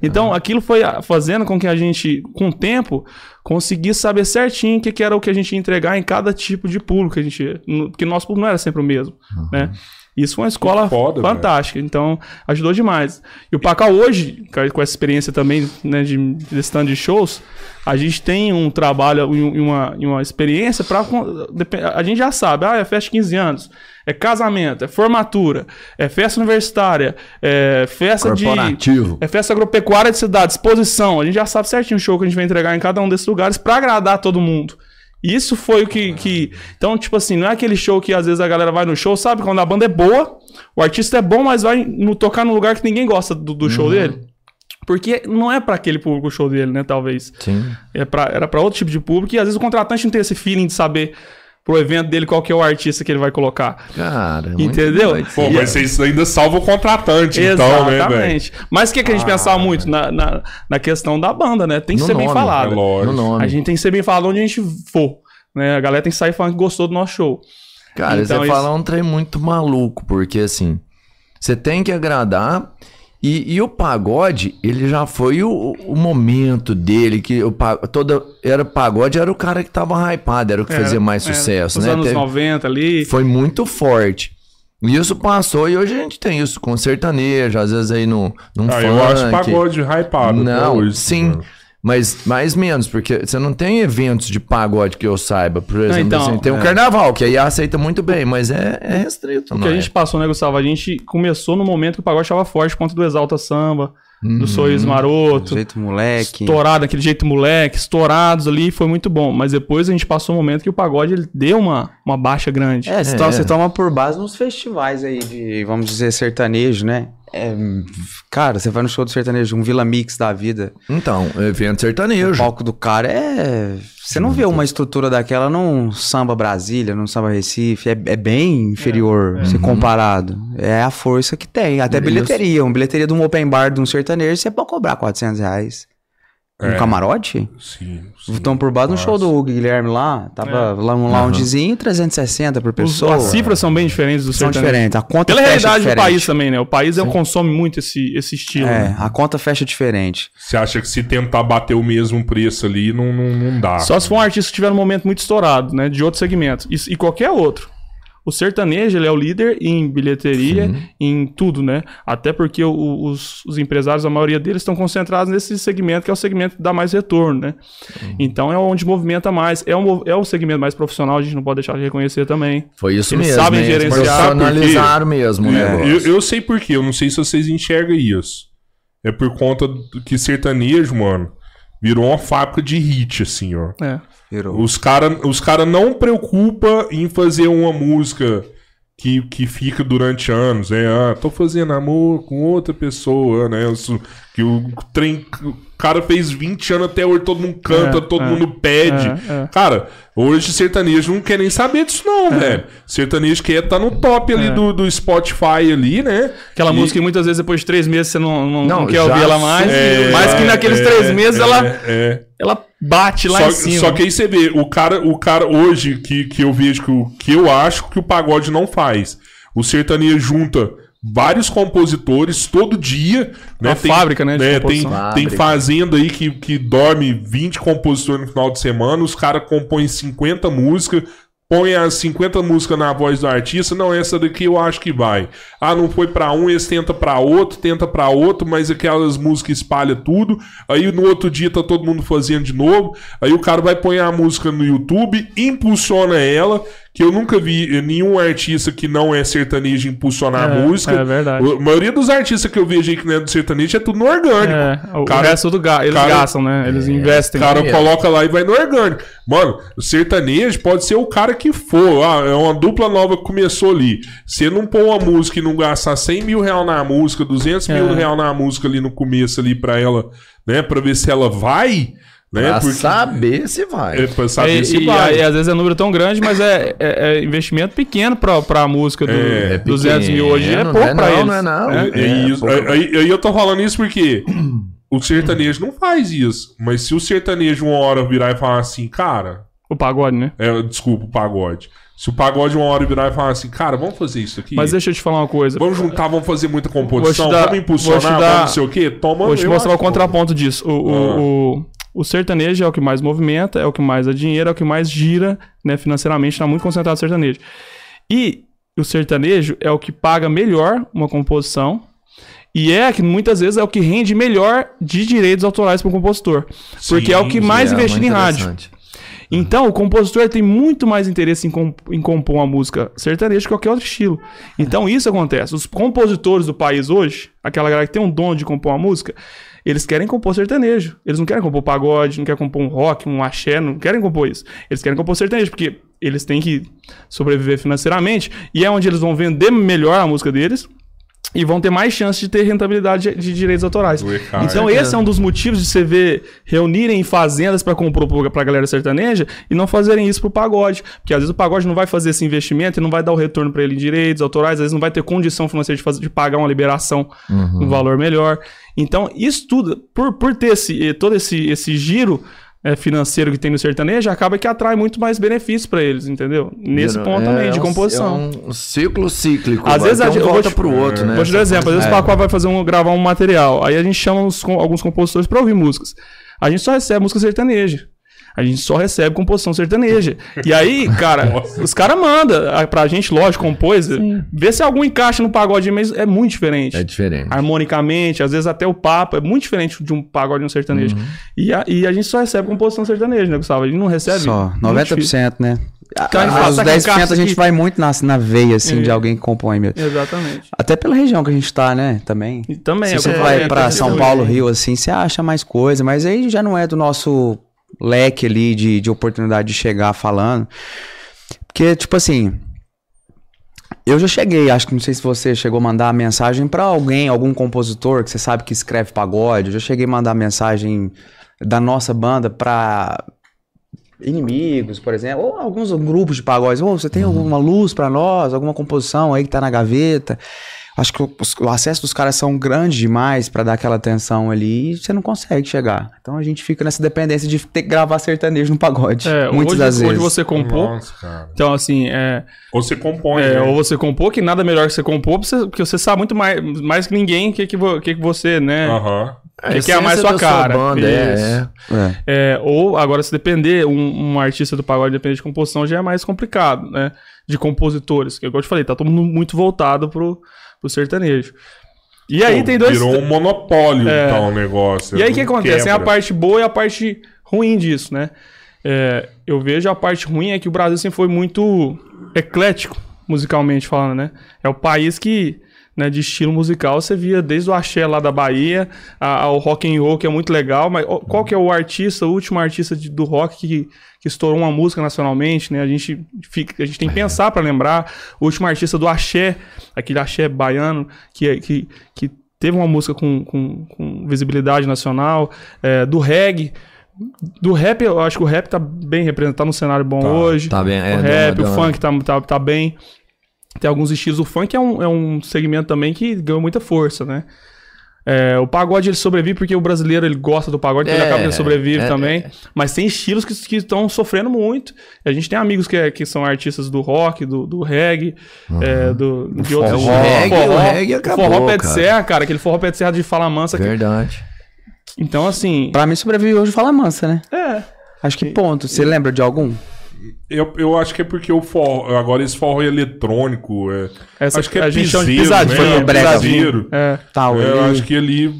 Então, aquilo foi fazendo com que a gente, com o tempo, conseguisse saber certinho o que, que era o que a gente ia entregar em cada tipo de público. que A gente, porque nosso público não era sempre o mesmo, né? Isso foi uma escola foda, fantástica. Então, ajudou demais. E o Pacal hoje, com essa experiência também, né, de, de stand de shows, a gente tem um trabalho e uma, uma experiência para A gente já sabe, ah, é festa de 15 anos, é casamento, é formatura, é festa universitária, é festa de. É festa agropecuária de cidade, exposição. A gente já sabe certinho o show que a gente vai entregar em cada um desses lugares pra agradar todo mundo. Isso foi o que, que. Então, tipo assim, não é aquele show que às vezes a galera vai no show, sabe? Quando a banda é boa, o artista é bom, mas vai no, tocar num lugar que ninguém gosta do, do show dele. Porque não é pra aquele público o show dele, né? Talvez. Sim. É pra, era pra outro tipo de público e às vezes o contratante não tem esse feeling de saber pro evento dele qual que é o artista que ele vai colocar. Cara, muito Entendeu? Pô, mas vocês ainda salvam o contratante, Exatamente. então, né, velho? Mas o que, que a gente pensava muito na, na, na questão da banda, né? Tem que No ser bem nome, É falada. lógico. No nome. A gente tem que ser bem falado onde a gente for. Né? A galera tem que sair falando que gostou do nosso show. Cara, Então, você isso- fala um trem muito maluco, porque assim, você tem que agradar. E, e o pagode, ele já foi o, o momento dele, que o, toda, era pagode, era o cara que tava hypado, era o que Era, fazia mais era. sucesso, Nos né? anos Teve- 90 ali. foi muito forte. E isso passou, e hoje a gente tem isso com sertanejo, às vezes aí no, num Ah, funk. eu acho pagode hypado. Não, hoje, sim. mano. Mas mais menos, porque você não tem eventos de pagode que eu saiba. Por exemplo, então, assim, tem o é. carnaval, que aí aceita muito bem, mas é, é restrito. O que a é? gente passou, né, Gustavo? A gente começou no momento que o pagode estava forte, por conta do Exalta Samba, Do Sorriso Maroto. Jeito moleque. Estourado, daquele jeito moleque, estourados ali, foi muito bom. Mas depois a gente passou um momento que o pagode ele deu uma, uma baixa grande. É, você, É. Toma, você toma por base nos festivais aí de, vamos dizer, sertanejo, né? É, cara, você vai no show do sertanejo, um Vila Mix da vida. Então, evento O sertanejo. palco do cara é. Você não vê uma estrutura daquela num samba Brasília, num samba Recife. É, é bem inferior, se comparado. É a força que tem. Até bilheteria. Uma bilheteria de um open bar de um sertanejo, você pode cobrar 400 reais. Um É. camarote? Sim, sim. Então, por base no show do Guilherme lá, tava lá num loungezinho, 360 por Os- pessoa. as cifras são bem diferentes do são sertanejo. diferentes. A conta Pela realidade do diferente. país também, né? O país é, consome muito esse, esse estilo. É, né? a conta fecha diferente. Você acha que se tentar bater o mesmo preço ali, não, não, não dá. Só se for um artista que tiver um momento muito estourado, né? De outro segmento. E, e qualquer outro. O sertanejo ele é o líder em bilheteria, Sim. em tudo, né? Até porque o- os, os empresários, a maioria deles, estão concentrados nesse segmento que é o segmento que dá mais retorno, né? Então é onde movimenta mais. É o, é o segmento mais profissional, a gente não pode deixar de reconhecer também. Foi isso Eles mesmo. sabem hein? Eles gerenciar, Profissionalizaram mesmo o É, eu, eu sei por quê, eu não sei se vocês enxergam isso. É por conta do que sertanejo, mano, virou uma fábrica de hit, assim, ó. É. Virou. Os caras os cara não preocupa em fazer uma música que, que fica durante anos. É, ah, tô fazendo amor com outra pessoa, né? Isso, que o trem. O cara fez 20 anos até hoje, todo mundo canta, É, todo é, mundo pede. é, é. Cara, hoje sertanejo não quer nem saber disso, não, velho. Sertanejo quer estar no top ali É. do, do Spotify ali, né? Aquela E- música que muitas vezes depois de três meses você não, não, Não, não quer ouvir ela mais, É, mas que naqueles é, três meses é, ela, é. ela bate lá só, em cima. só que aí você vê, o cara, o cara hoje que, que eu vejo que, o, que eu acho que o pagode não faz. O sertanejo junta vários compositores todo dia. Né? Uma fábrica, né, de tem, composição. tem Fábrica. fazenda aí que, que dorme 20 compositores no final de semana, os caras compõem 50 músicas. Põe as 50 músicas na voz do artista, não, essa daqui eu acho que vai. Ah, não foi pra um, eles tenta pra outro, tenta pra outro, mas aquelas músicas espalha tudo. Aí no outro dia tá todo mundo fazendo de novo. Aí o cara vai pôr a música no YouTube, impulsiona ela, que eu nunca vi nenhum artista que não é sertanejo impulsionar a É, música. é verdade. A maioria dos artistas que eu vejo aí que não é do sertanejo é tudo no orgânico. É, o Cara- resto do ga eles cara- gastam, né? Eles investem. O cara mesmo. coloca lá e vai no orgânico. Mano, o sertanejo pode ser o cara que for. Ah, é uma dupla nova que começou ali. Você não pôr uma música e não gastar 100 mil real na música, 200 mil É. real na música ali no começo ali pra ela, né? Pra ver se ela vai, né? Pra Porque saber se vai. é pra saber e, se e vai. aí, às vezes é número tão grande, mas é, é- é investimento pequeno pra, pra música do É, 200 mil hoje. É pouco não é pra não, eles. não é não. É. É isso. pouco. Aí, aí eu tô falando isso porque o sertanejo não faz isso. Mas se o sertanejo uma hora virar e falar assim, cara, O pagode, né? é, desculpa, o pagode. Se o pagode uma hora virar e falar assim, cara, vamos fazer isso aqui. Mas deixa eu te falar uma coisa. Vamos juntar, vamos fazer muita composição, dar- vamos impulsionar, dar- vamos não sei o quê. Toma, Vou te mostrar o contraponto disso. O, o, Ah. o, o sertanejo é o que mais movimenta, é o que mais dá dinheiro, é o que mais gira, né? Financeiramente, tá muito concentrado o sertanejo. E o sertanejo é o que paga melhor uma composição. E é que muitas vezes é o que rende melhor de direitos autorais para o compositor. Porque é o que Sim, mais É, investido em rádio. interessante. Então, o compositor tem muito mais interesse em, comp- em compor uma música sertaneja que qualquer outro estilo. Então, isso acontece. Os compositores do país hoje, aquela galera que tem um dom de compor uma música, eles querem compor sertanejo. Eles não querem compor pagode, não querem compor um rock, um axé, não querem compor isso. Eles querem compor sertanejo, porque eles têm que sobreviver financeiramente e é onde eles vão vender melhor a música deles. E vão ter mais chance de ter rentabilidade de, direitos autorais. Então, esse é um dos motivos de você ver reunirem fazendas para compor pro- pra galera sertaneja e não fazerem isso pro pagode. Porque às vezes o pagode não vai fazer esse investimento e não vai dar o retorno para ele em direitos autorais, às vezes não vai ter condição financeira de, fazer, de pagar uma liberação um valor melhor. Então, isso tudo, por, por ter esse, eh, todo esse, esse giro eh, financeiro que tem no sertanejo, acaba que atrai muito mais benefícios para eles, entendeu? Nesse ponto É também, de um- composição. É um ciclo cíclico. Às vezes a gente- volta te- pro outro, né? Vou te dar um exemplo. Às vezes É. o Pacoá vai fazer um, gravar um material. Aí a gente chama os alguns compositores pra ouvir músicas. A gente só recebe música sertaneja. A gente só recebe composição sertaneja. E aí, cara, [LAUGHS] Nossa. os caras mandam a- pra gente, lógico, compôs. Vê se algum encaixa no pagode, mas é muito diferente. É diferente. Harmonicamente, às vezes até o papo é muito diferente de um pagode e um sertanejo. Uhum. E, a, e a gente só recebe composição sertaneja, né, Gustavo? A gente não recebe. Só, muito 90%, né? A gente Ah, fala, os tá com 10% a gente vai muito na, na veia, assim, É. de alguém que compõe mesmo. Exatamente. Até pela região que a gente tá, né? Também. E também. Se é você eu vai pra tem São Paulo, Rio, assim, você acha mais coisa, mas aí já não é do nosso leque ali de, de oportunidade de chegar falando. Porque, tipo assim, eu já cheguei, acho que não sei se você chegou a mandar mensagem pra alguém, algum compositor que você sabe que escreve pagode. Eu já cheguei a mandar mensagem da nossa banda pra inimigos, por exemplo, ou alguns grupos de pagodes. Ô, você tem alguma luz pra nós, alguma composição aí que tá na gaveta? Acho que o, o acesso dos caras são grandes demais pra dar aquela atenção ali e você não consegue chegar. Então a gente fica nessa dependência de ter que gravar sertanejo no pagode. É, muitas hoje, das hoje vezes. você compor. Nossa, cara. Então, assim, é, Ou você compõe, é, né? ou você compor, que nada melhor que você compor, você- porque você sabe muito mais, mais que ninguém o que, que, que, que você, né, Aham. que, que é mais sua da sua cara. banda, é, é. É. É, ou, agora, se depender, um, um artista do pagode depender de composição já é mais complicado, né? De compositores. Que, igual eu te falei, tá todo mundo muito voltado pro, pro sertanejo. E aí Pô, tem dois. Virou um monopólio, É. então, o negócio. E aí o que Não acontece? Tem a quebra. parte boa e a parte ruim disso, né? É, eu vejo a parte ruim é que o Brasil sempre foi muito eclético, musicalmente falando, né? É o país que, né, de estilo musical, você via desde o axé lá da Bahia a- ao rock and roll, que é muito legal, mas qual que é o artista, o último artista de- do rock que, que estourou uma música nacionalmente, né? A gente, fica, a gente tem que pensar pra lembrar. O último artista do axé, aquele axé baiano, que, que, que teve uma música com, com, com visibilidade nacional, é, do reggae. Do rap, eu acho que o rap tá bem representado no cenário bom Tá, hoje. tá bem, é, o rap, o funk tá, tá, tá bem. Tem alguns estilos. O funk é um, é um segmento também que ganhou muita força, né? É, o pagode ele sobrevive porque o brasileiro ele gosta do pagode, então ele É, acaba que ele sobrevive é, também. Mas tem estilos que que estão sofrendo muito. A gente tem amigos que, é- que são artistas do rock, do, do reggae, é, do, de outros forró. estilos. O reggae- o reggae o acabou, forró pé de cara. serra, cara, aquele forró pé de serra de fala mansa. que- Verdade. Então, assim. Pra mim sobrevive hoje Fala Mansa, né? É. Acho que ponto. Você lembra de algum? Eu, eu acho que é porque o forró, agora esse forró é eletrônico. É, Essa acho que é a gente chama de piseiro, pisadinha. né? Foi no brega. Piseiro. É. Tal, É, eu ele- acho que ali.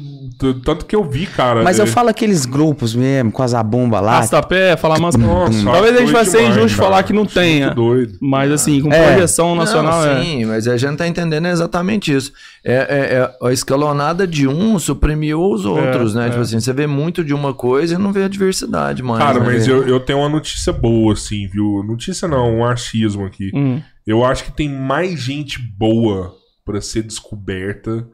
Tanto que eu vi, cara. Mas é, eu falo aqueles grupos mesmo, com as abumba lá. Arrastapé, fala mansa. Nossa, Talvez a gente vai ser injusto cara. falar que não tenha. doido. Mas assim, com É. projeção nacional Não, é. sim, mas a gente tá entendendo exatamente isso. É, é- é a escalonada de um suprimiu os outros, né? Tipo assim, você vê muito de uma coisa e não vê a diversidade mais. Cara, né, mas eu, eu tenho uma notícia boa, assim, viu? Notícia não, um achismo aqui. Hum. Eu acho que tem mais gente boa pra ser descoberta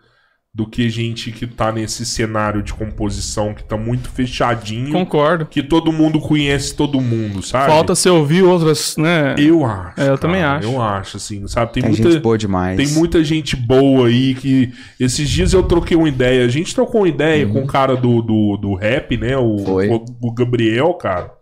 do que gente que tá nesse cenário de composição que tá muito fechadinho, Concordo. que todo mundo conhece todo mundo, sabe? Falta se ouvir outras, né? Eu acho. É, eu também acho. Eu acho, assim, sabe? Tem, Tem muita, gente boa demais. tem muita gente boa aí que. Esses dias eu troquei uma ideia. A gente trocou uma ideia com o cara do, do, do rap, né? O, Foi. o, o Gabriel, cara.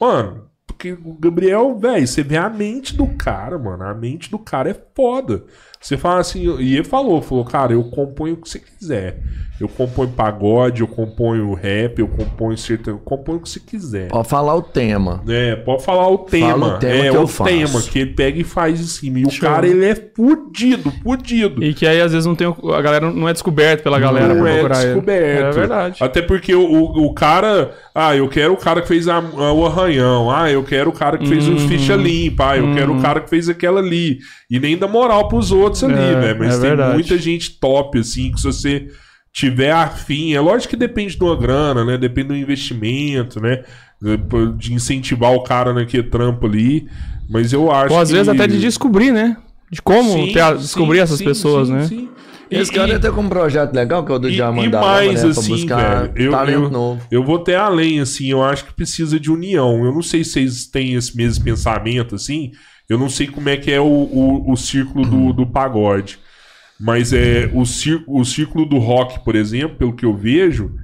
Mano, porque o Gabriel, velho, você vê a mente do cara, mano. A mente do cara é foda. Você fala assim, e ele falou, falou, cara, eu componho o que você quiser. Eu componho pagode, eu componho rap, eu componho sertanejo, eu componho o que você quiser. Pode falar o tema. É, pode falar o tema. o tema é, que o eu faço. tema que ele pega e faz em cima. E o Show. cara, ele é fudido, fudido. E que aí às vezes não tem. o- A galera não é descoberto pela galera Não é procurar ele. descoberto. É verdade. Até porque o, o, o cara. Ah, eu quero o cara que fez a- a- o arranhão. Ah, eu quero o cara que fez Uhum. os ficha limpa. Ah, eu quero o cara que fez aquela ali. E nem dá moral pros outros ali, É, velho. Mas é tem verdade. muita gente top, assim, que se você tiver afim. É lógico que depende de uma grana, né? Depende do investimento, né? De incentivar o cara naquele trampo ali. Mas eu acho Ou às que... vezes até de descobrir, né? De como Sim, ter a- sim, descobrir essas sim, pessoas, sim, né? sim. E- Esse cara e- até com um projeto legal, que é o do Diamante e da mais, né? assim, velho, eu- talento eu- novo. Eu vou até além, assim, eu acho que precisa de união. Eu não sei se vocês têm esse mesmo pensamento, assim. Eu não sei como é que é o, o, o círculo do, do pagode. Mas é o, cir, o círculo do rock, por exemplo, pelo que eu vejo,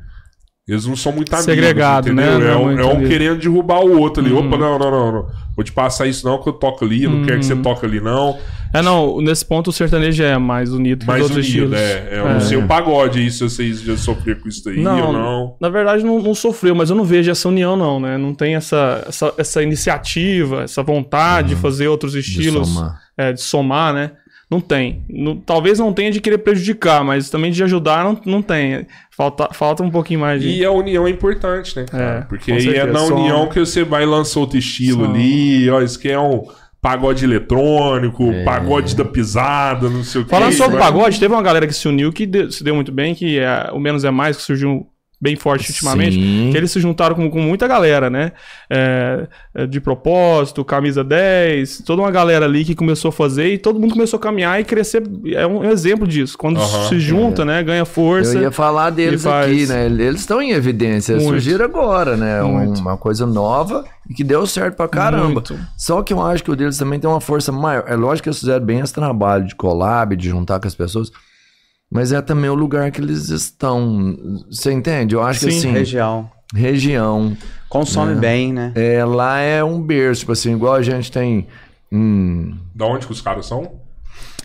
eles não são muito amigos. Segregado, entendeu? né? É, um, é um querendo derrubar o outro ali. Uhum. Opa, não, não, não, não. Vou te passar isso não, que eu toco ali. Eu não quero que você toque ali, não. É, não, nesse ponto o sertanejo é mais unido que os Mais outros unido, estilos. é. é, Eu É. não sei o pagode aí, se vocês já sofreram com isso daí Não, ou não. Na verdade, não, não sofreu, mas eu não vejo essa união, não, né? Não tem essa, essa, essa iniciativa, essa vontade de fazer outros estilos, somar. é, de somar, né? Não tem. Não- talvez não tenha de querer prejudicar, mas também de ajudar não, não tem. Falta, falta um pouquinho mais de. E a união é importante, né, cara? É, Porque aí é na Som. união que você vai lançar outro estilo Som. ali. Ó, isso que é um pagode eletrônico, É. pagode da pisada, não sei o que. Falando sobre vai- pagode, teve uma galera que se uniu que deu- se deu muito bem, que é o Menos é Mais, que surgiu bem forte ultimamente. Sim. Que eles se juntaram com, com muita galera, né? É, é, de propósito, camisa 10, toda uma galera ali que começou a fazer e todo mundo começou a caminhar e crescer. É um exemplo disso. Quando Aham. se junta, né? Ganha força. Eu ia falar deles e faz- aqui, né? Eles estão em evidência, Muito. surgiram agora, né? Um- Muito. uma coisa nova e que deu certo pra caramba. Muito. Só que eu acho que o deles também tem uma força maior. É lógico que eles fizeram bem esse trabalho de collab, de juntar com as pessoas, mas é também o lugar que eles estão. Você entende? Eu acho que Sim. assim, Região. região. Consome bem, né? É, lá é um berço, tipo assim, igual a gente tem. Hum, Da onde que os caras são?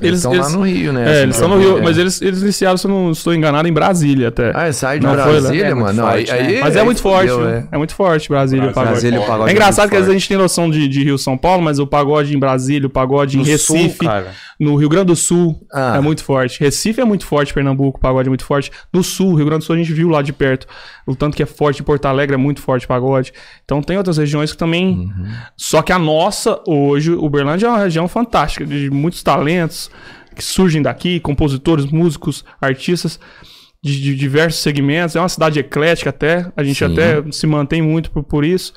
Eles estão lá no Rio, né? É, Assim, eles estão no Rio, é. mas eles, eles iniciaram, se eu não estou enganado, em Brasília até. Ah, sai de Não, foi lá. Brasília, É muito mano. Não, aí, forte, né? aí- mas é muito forte, fudeu, né? é. é. muito forte Brasília, o pagode. Brasília, o pagode É engraçado que às vezes a forte. gente tem noção de, de Rio São Paulo, mas o pagode em Brasília, o pagode em No sul, Recife, cara. no Rio Grande do Sul Ah. é muito forte. Recife é muito forte, Pernambuco, o pagode é muito forte. No sul, Rio Grande do Sul a gente viu lá de perto o tanto que é forte. Porto Alegre é muito forte pagode. Então tem outras regiões que também. Uhum. Só que a nossa, hoje, Uberlândia é uma região fantástica, de muitos talentos que surgem daqui, compositores, músicos, artistas. De, de diversos segmentos, é uma cidade eclética até, a gente Sim. até se mantém muito por, por isso.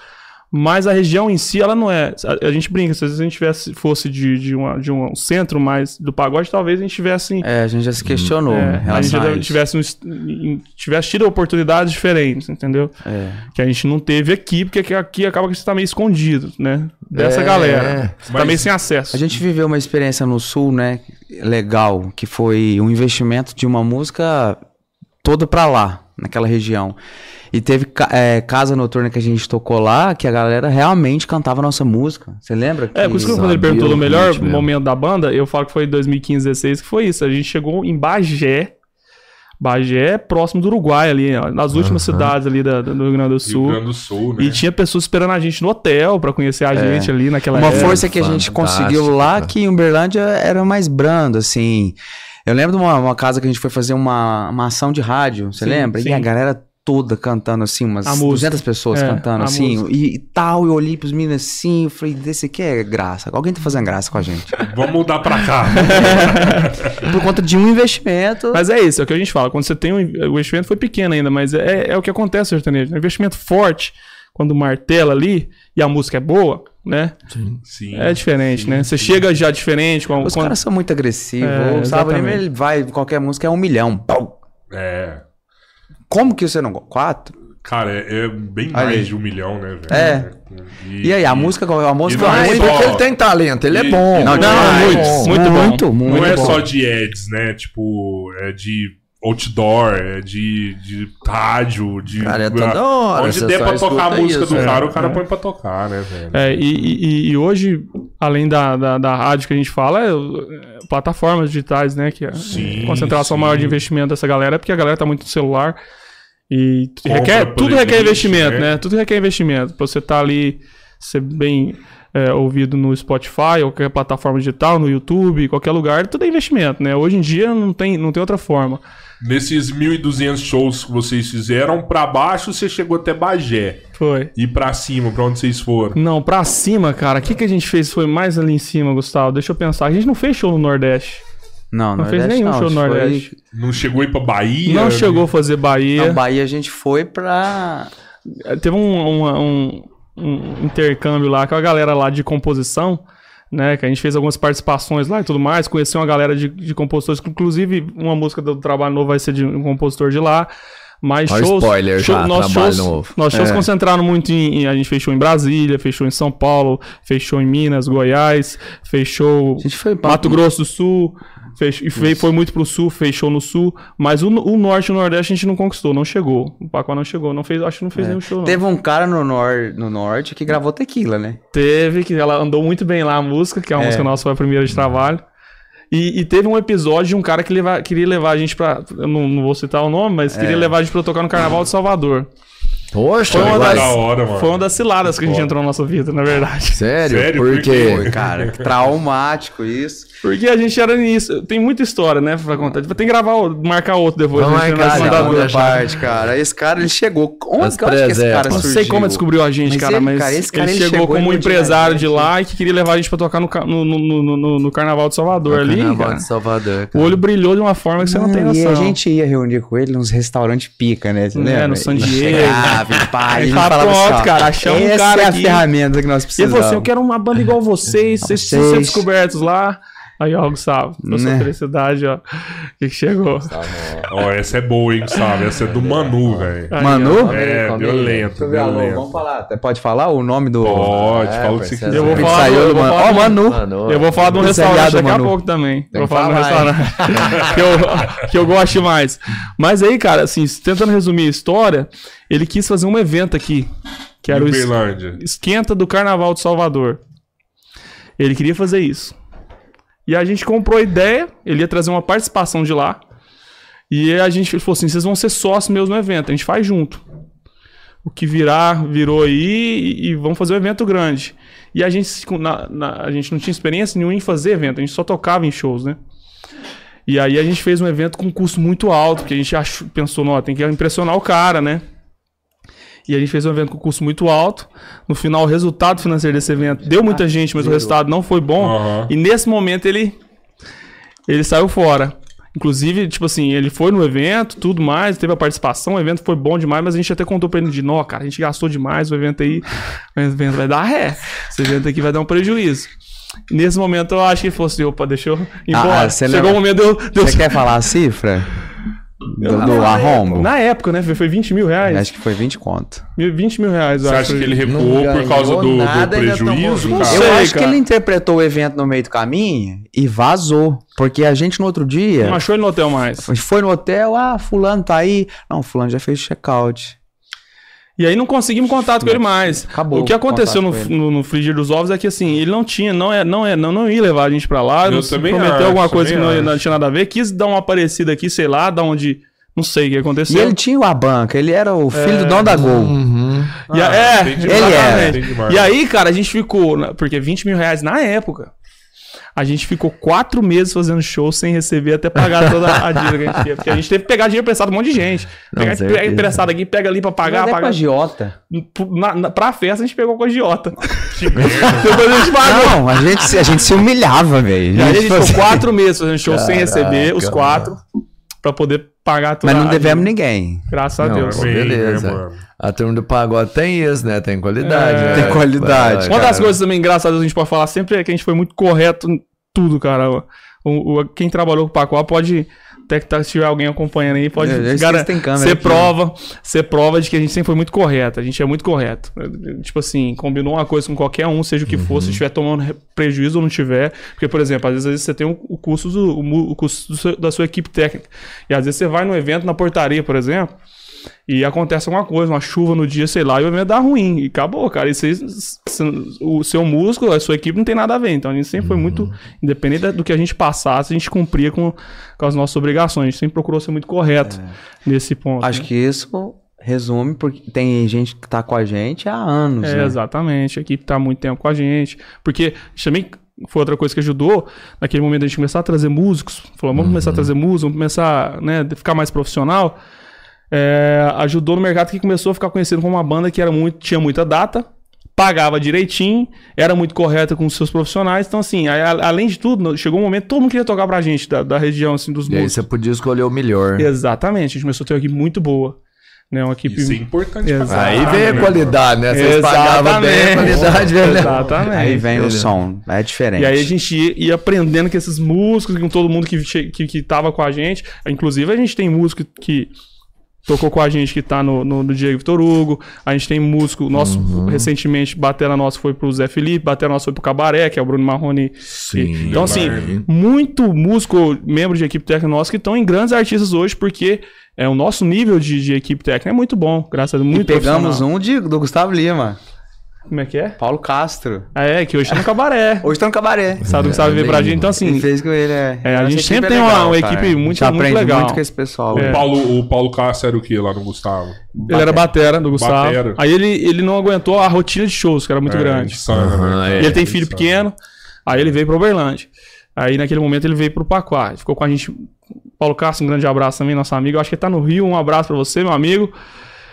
Mas a região em si, ela não é. A, a gente brinca, se a gente tivesse, fosse de, de, uma, de um centro mais do pagode, talvez a gente tivesse. É, a gente já se questionou. é, a gente já tivesse, um, tivesse tido oportunidades diferentes, entendeu? É. Que a gente não teve aqui, porque aqui, acaba que você tá meio escondido, né? Dessa É, galera. Você tá meio sem acesso. A gente viveu uma experiência no Sul, né? Legal, que foi um investimento de uma música toda pra lá, naquela região. E teve ca- é, casa noturna que a gente tocou lá, que a galera realmente cantava nossa música. Você lembra? É, por isso que quando ele perguntou o do melhor momento da banda, eu falo que foi 2015, 16, que foi isso. A gente chegou em Bagé. Bagé é próximo do Uruguai ali, ó, nas últimas cidades ali da- do Rio Grande do Rio Sul. Grande do Sul, né? E tinha pessoas esperando a gente no hotel pra conhecer a gente ali naquela É. Uma época. força que a gente fantástico, conseguiu lá, cara. que em Uberlândia era mais brando, assim. Eu lembro de uma, uma casa que a gente foi fazer uma, uma ação de rádio, você Sim, lembra? sim. E a galera toda cantando assim, umas A música. 200 pessoas É, cantando assim, música. e, e tal, eu olhei pros meninos assim, eu falei, desse aqui é graça, alguém tá fazendo graça com a gente. [LAUGHS] Vamos mudar pra cá. [LAUGHS] Por conta de um investimento, Mas é isso, é o que a gente fala. Quando você tem um. O investimento foi pequeno ainda, mas é, é o que acontece sertanejo. Um investimento forte, quando martela ali e a música é boa, né? Sim. É diferente, sim, né? Você sim. chega já diferente. Com, os quando- caras são muito agressivos, É, o Sábado exatamente. ele vai, qualquer música é um milhão, pau. É. Como que você não gosta? Quatro? Cara, é, é bem mais aí. de um milhão, né, velho? É. E aí, a música, a música não é ruim, só- porque ele tem talento, ele é E- bom. Não, Ele não, é muito, bom. muito bom. muito, muito Não é bom. só de ads, né? Tipo, é de outdoor, é de, de rádio, de. Cara, é toda hora, Onde der pra tocar a música isso, do é. cara, o cara É. põe pra tocar, né, velho? É, e, e- e hoje, além da, da, da rádio que a gente fala, é, é, plataformas digitais, né? Que é Sim, a concentração sim. maior de investimento dessa galera é porque a galera tá muito no celular. E Compra requer, tudo requer investimento, né? né? Tudo requer investimento. Pra você estar ali, ser bem é, ouvido no Spotify, ou qualquer plataforma digital, no YouTube, qualquer lugar, tudo é investimento, né? Hoje em dia não tem, não tem outra forma. Nesses 1.200 shows que vocês fizeram, pra baixo você chegou até Bagé. Foi. E pra cima, pra onde vocês foram? Não, pra cima, cara, o que, que a gente fez foi mais ali em cima, Gustavo? Deixa eu pensar. A gente não fez show no Nordeste. Não, Não fez Nordeste nenhum não, show no foi- Nordeste. Não chegou aí pra Bahia? Não chegou a fazer Bahia. Na Bahia a gente foi pra. Teve um, uma- um- um intercâmbio lá com a galera lá de composição, né? Que a gente fez algumas participações lá e tudo mais. Conheceu uma galera de, de compositores, que inclusive uma música do trabalho novo vai ser de um compositor de lá. Mas Olha shows. spoiler já, nossos trabalho shows, novo. nossos shows É. concentraram muito em, em- A gente fechou em Brasília, fechou em São Paulo, fechou em Minas, Goiás, fechou. A gente foi pra. Mato Grosso do Sul, fech- e foi, foi muito pro sul, fechou no sul, mas o, o norte e o nordeste a gente não conquistou, não chegou. O Pacó não chegou, não fez, acho que não fez nenhum show. Não. Teve um cara no, nor... no norte que gravou tequila, né? Teve, que ela andou muito bem lá a música, que é a É. música nossa, foi a primeira de trabalho. E, e teve um episódio de um cara que leva- queria levar a gente pra. Eu não, não vou citar o nome, mas queria levar a gente pra tocar no Carnaval de Salvador. Poxa, Foi uma das- Da hora, mano. Foi uma das ciladas que a gente entrou na nossa vida, na verdade. [LAUGHS] Sério? Sério? Por Por quê? Cara, que traumático isso. Porque a gente era nisso. Tem muita história, né, pra contar. Tem que gravar, outro- marcar outro depois. Vamos a gente marcar, vai sim, mandar vamos duas. deixar. parte, cara. Esse cara, ele chegou. Onde que eu acho que esse cara Não surgiu? sei como descobriu a gente, Mas cara, ele, mas cara, esse cara, ele, ele chegou chegou como um e empresário de a lá e que queria levar a gente pra tocar no, no, no, no, no- no Carnaval de Salvador ali, Carnaval cara. de Salvador, O cara. olho brilhou de uma forma que você não tem E noção. a gente ia reunir com ele nos restaurantes pica, né? É, no San [LAUGHS] Diego. E pá, e falava assim, "Pronto, ó, cara, achamos um essa cara é a aqui." ferramenta que nós E precisamos. falou assim: eu quero uma banda igual vocês, vocês precisam ser descobertos lá. Aí, ó, Gustavo, na sua Né? felicidade, ó. O que, que chegou? Ó, essa é boa, hein, sabe? Essa é do Manu, velho. Manu? ó. É, aí, violento, eu vamos falar. Pode falar o nome do... Pode, É, fala o que você parceiro. quiser. Eu vou falar saiu do- eu do vou Manu. Ó, do- Manu. Mano, Eu vou falar de um restaurante daqui a Manu. pouco também. Tem vou que falar de um restaurante [LAUGHS] que, eu, que eu gosto mais. Mas aí, cara, assim, tentando resumir a história, ele quis fazer um evento aqui. Que era o. Esquenta do Carnaval de Salvador. Ele queria fazer isso. E a gente comprou a ideia, ele ia trazer uma participação de lá. E a gente falou assim: vocês vão ser sócios meus no evento, a gente faz junto. O que virar, virou aí e, e vamos fazer um evento grande. E a gente, na- na- a gente não tinha experiência nenhuma em fazer evento, a gente só tocava em shows, né? E aí a gente fez um evento com um custo muito alto, porque a gente achou, pensou, não, tem que impressionar o cara, né? E a gente fez um evento com custo muito alto. No final, o resultado financeiro desse evento deu muita gente, mas o resultado não foi bom. Aham. E nesse momento ele ele saiu fora. Inclusive, tipo assim, ele foi no evento, tudo mais, teve a participação, o evento foi bom demais, mas a gente até contou pra ele de, nó, cara, a gente gastou demais, o evento aí, o evento vai dar ré. Esse evento aqui vai dar um prejuízo. Nesse momento eu acho que ele falou assim, opa, deixa eu ir Ah, embora. você Chegou o momento de eu... de eu- Você [LAUGHS] quer falar a cifra? Do, do Na arrombo? época- Na época, né? Foi 20 mil reais. Acho que foi 20 conto. Mil- 20 mil reais, eu Você acho. acha que ele recuou por causa do, do prejuízo? Não Eu sei, acho que cara. ele interpretou o evento no meio do caminho e vazou. Porque a gente no outro dia. Não achou ele no hotel mais. A gente foi no hotel, ah, fulano tá aí. Não, fulano já fez check-out. E aí não conseguimos contato com ele mais. Acabou O que aconteceu no, no, no frigir dos ovos é que assim, ele não tinha, não é, não é, não, não ia levar a gente pra lá, Eu não também prometeu acho, alguma coisa que não, não tinha nada a ver, quis dar uma aparecida aqui, sei lá, da onde, não sei o que E aconteceu. ele tinha a banca, ele era o filho do dono da Gol. Uhum. E a- Ah, é, ele era. E aí, cara, a gente ficou, na- porque 20 mil reais na época, a gente ficou quatro meses fazendo show sem receber até pagar toda a [LAUGHS] dívida que a gente tinha. Porque a gente teve que pegar dinheiro emprestado de um monte de gente. Não, Pegar certeza. pega emprestado aqui, pega ali pra pagar, Mas é com pagar. a Giota. Na, na, pra festa a gente pegou com a agiota. [LAUGHS] Depois a gente pagou. Não, a gente, se- a gente se humilhava, velho. E aí a gente ficou fazia- quatro meses fazendo show sem receber, os Caraca, quatro, pra poder pagar tudo. Mas não devemos ninguém. Graças a Não, Deus. pô, Bem, beleza. né, mano? A turma do pagode tem isso, né? Tem qualidade. É, né? tem qualidade. Uma das coisas também engraçadas que a gente pode falar sempre é que a gente foi muito correto em tudo, cara. O, o- quem trabalhou com o Pacoá pode. Até que tá, se tiver alguém acompanhando aí, pode Eu- eu tem câmera ser aqui. prova, ser prova de que a gente sempre foi muito correto. A gente é muito correto. Tipo assim, combinou uma coisa com qualquer um, seja o que for, Uhum. se estiver tomando re- prejuízo ou não tiver. Porque, por exemplo, às vezes, às vezes você tem o, o custo, do, o, mu- o custo do seu- da sua equipe técnica. E às vezes você vai no evento, na portaria, por exemplo, e acontece alguma coisa, uma chuva no dia, sei lá, e o evento dá ruim. E acabou, cara. Isso aí, s- s- o seu músculo, a sua equipe não tem nada a ver. Então a gente sempre foi muito, Uhum. independente do que a gente passasse, a gente cumpria com, com as nossas obrigações. A gente sempre procurou ser muito correto nesse ponto. É. Acho né? que isso resume, porque tem gente que tá com a gente há anos, É, né? exatamente. A equipe tá há muito tempo com a gente. Porque também foi outra coisa que ajudou. Naquele momento a gente começar a trazer músicos. Falou, vamos começar a trazer músicos, vamos começar né, a ficar mais profissional. É, ajudou no mercado que começou a ficar conhecido como uma banda que era muito, tinha muita data, pagava direitinho, era muito correta com os seus profissionais. Então, assim, aí, a- além de tudo, chegou um momento que todo mundo queria tocar pra gente, da, da região, assim, dos E aí músicos. você podia escolher o melhor. Exatamente, a gente começou a ter uma equipe muito boa. Né, uma equipe... Isso é importante. Aí veio a né, qualidade, né? Vocês pagavam bem, a qualidade veio. Exatamente. Aí vem o Beleza. som, é diferente. E aí a gente ia, ia aprendendo com esses músicos, com todo mundo que, que, que tava com a gente. Inclusive, a gente tem músico que tocou com a gente que tá no, no, no Diego Vitor Hugo. A gente tem músico nosso, Uhum. recentemente, batera nossa foi pro Zé Felipe, batera nossa foi pro Cabaré, que é o Bruno Marrone. Sim. Então, assim, muito músico, membro de equipe técnica nossa, que estão em grandes artistas hoje, porque é, o nosso nível de, de equipe técnica é muito bom, graças a Deus, E muito pegamos profissional. um de, do Gustavo Lima, Como é que é? Paulo Castro. Ah, É, que hoje tá no Cabaré. [LAUGHS] Hoje tá no cabaré. Sabe o que sabe ver pra gente? Então, assim, Ele fez com ele, é. É, a Nossa gente sempre é tem uma- legal, uma cara. equipe muito- muito aprende legal. muito com esse pessoal. É. O Paulo, o Paulo Cássio era o que lá no Gustavo? Ele era batera do Gustavo. Batera. Aí ele, ele não aguentou a rotina de shows, que era muito É, grande. insano, né, é. E ele tem filho Insano. pequeno. Aí ele veio pra Uberlândia. Aí naquele momento ele veio pro Pacuá. Ele Ficou com a gente. Paulo Castro, um grande abraço também, nosso amigo. Eu acho que ele tá no Rio. Um abraço pra você, meu amigo.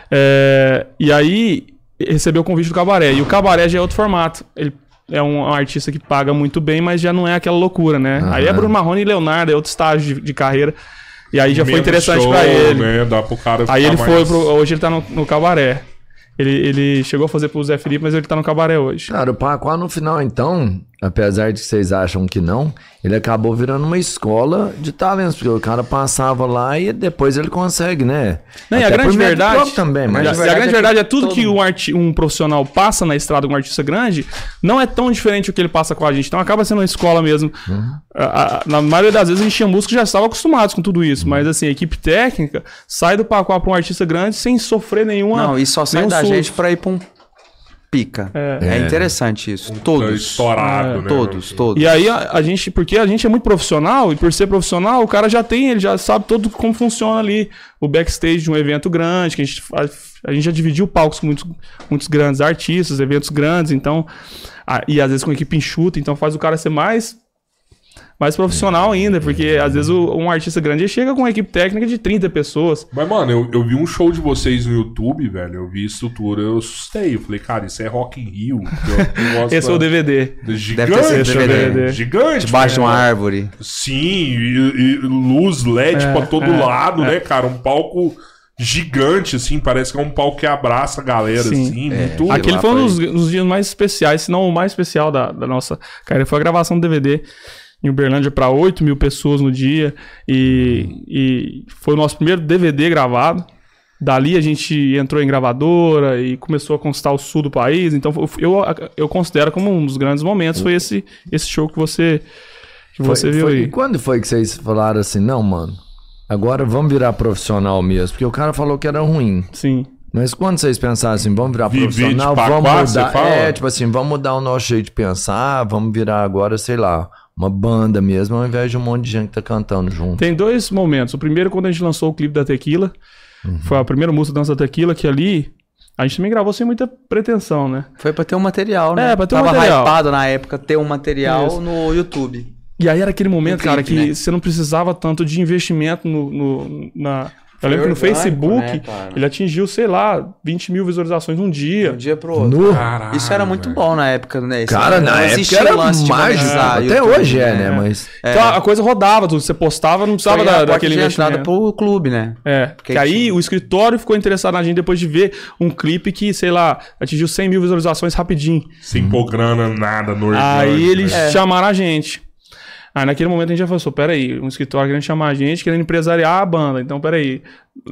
É, E aí recebeu o convite do Cabaré. E o Cabaré já é outro formato. Ele é um, um artista que paga muito bem, mas já não é aquela loucura, né? Aí é Bruno Marrone e Leonardo, é outro estágio de, de carreira. E aí já foi Menos interessante show, pra ele. Né? Dá pro cara Aí ele foi mais- pro. Hoje ele tá no, no cabaré. Ele, ele chegou a fazer pro Zé Felipe, mas ele tá no cabaré hoje. Cara, o Pacuá no final, então, apesar de que vocês acham que não, ele acabou virando uma escola de talentos, porque o cara passava lá e depois ele consegue, né? Não, e a grande verdade. também, e mas a, a grande é verdade é tudo que um, arti- um profissional passa na estrada, um artista grande, não é tão diferente do que ele passa com a gente. Então acaba sendo uma escola mesmo. Uhum. A- a- na maioria das vezes a gente tinha músicos que já estavam acostumados com tudo isso, mas assim, a equipe técnica sai do Pacuá pra um artista grande sem sofrer nenhuma. Não, e só sai da susto. gente pra ir pra um pica. É. É, interessante isso. Tá Todos. Estourado, É, né? Todos, todos. E aí a, a gente, porque a gente é muito profissional, e por ser profissional, o cara já tem, ele já sabe todo como funciona ali o backstage de um evento grande, que a gente faz, a gente já dividiu palcos com muitos, muitos grandes artistas, eventos grandes, então, a- e às vezes com equipe enxuta, então faz o cara ser mais mais profissional ainda, porque às vezes o- um artista grande chega com uma equipe técnica de 30 pessoas. Mas, mano, eu, eu vi um show de vocês no YouTube, velho. Eu vi estrutura, eu assustei. Eu falei, cara, isso é Rock in Rio. Eu, eu [LAUGHS] Esse é o DVD. Gigante, Deve ter sido né? DVD. Gigante. Debaixo de uma né? árvore. Sim, e, e luz LED É, pra todo é, lado, né, cara? Um palco gigante, assim. Parece que é um palco que abraça a galera, Sim. assim. É. Muito... Aquele foi um dos, dos dias mais especiais, se não o mais especial da, da nossa carreira. Foi a gravação do DVD em Uberlândia para 8 mil pessoas no dia. E, e foi o nosso primeiro DVD gravado. Dali a gente entrou em gravadora e começou a conquistar o sul do país. Então eu, eu considero como um dos grandes momentos foi esse, esse show que você, que Foi- você viu foi- aí. E quando foi que vocês falaram assim, não, mano, agora vamos virar profissional mesmo? Porque o cara falou que era ruim. Sim. Mas quando vocês pensaram assim, vamos virar de profissional, vamos você mudar. fala? É, tipo assim, vamos mudar o nosso jeito de pensar, vamos virar agora, sei lá, uma banda mesmo, ao invés de um monte de gente que tá cantando junto. Tem dois momentos. O primeiro, quando a gente lançou o clipe da Tequila, Uhum. foi a primeira música da Dança da Tequila, que ali a gente também gravou sem muita pretensão, né? Foi pra ter um material, né? É, pra ter um Tava material. hypado na época ter um material Isso. no YouTube. E aí era aquele momento, cara, clipe, que né? você não precisava tanto de investimento no, no- na. Eu Foi lembro que no orgânico, Facebook né, ele atingiu, sei lá, 20 mil visualizações num De dia. um dia pro outro. Nu. Caralho, Isso era muito velho. bom na época, né? Isso Cara, não na época era mágico. Até YouTube, hoje é, né? Mas. Então a coisa rodava, tudo. Você postava, não precisava da, daquele de investimento. pro clube, né? É, Porque que aí tinha- o escritório ficou interessado na gente depois de ver um clipe que, sei lá, atingiu 100 mil visualizações rapidinho. Sem pôr grana, nada no orgânico, Aí eles né? chamaram a gente. Aí naquele momento a gente já falou, assim, peraí, um escritório querendo chamar a gente, querendo empresariar a banda. Então, peraí.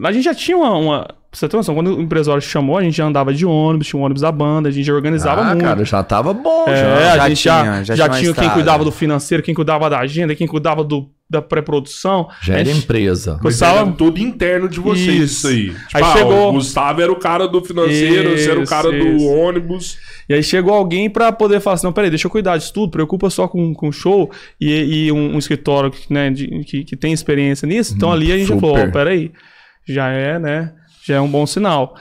A gente já tinha uma... uma pra você ter noção, quando o empresário chamou, a gente já andava de ônibus, tinha um ônibus da banda, a gente já organizava Ah, muito. cara, já tava bom, É, já. a Já gente já, tinha, já, já tinha tinha uma quem cuidava do financeiro, quem cuidava da agenda, quem cuidava do, da pré-produção. Já era gente- empresa. Mas Gostava- era tudo interno de vocês, isso, Isso. aí. Tipo, Aí ah, chegou- o Gustavo era o cara do financeiro, você era o Isso, cara do isso. ônibus. E aí chegou alguém pra poder falar assim, não, peraí, deixa eu cuidar disso tudo, preocupa só com o show e, e um, um escritório que, né, de- que, que tem experiência nisso. Então ali a gente já falou, super. ó, peraí, já é, né, já é um bom sinal.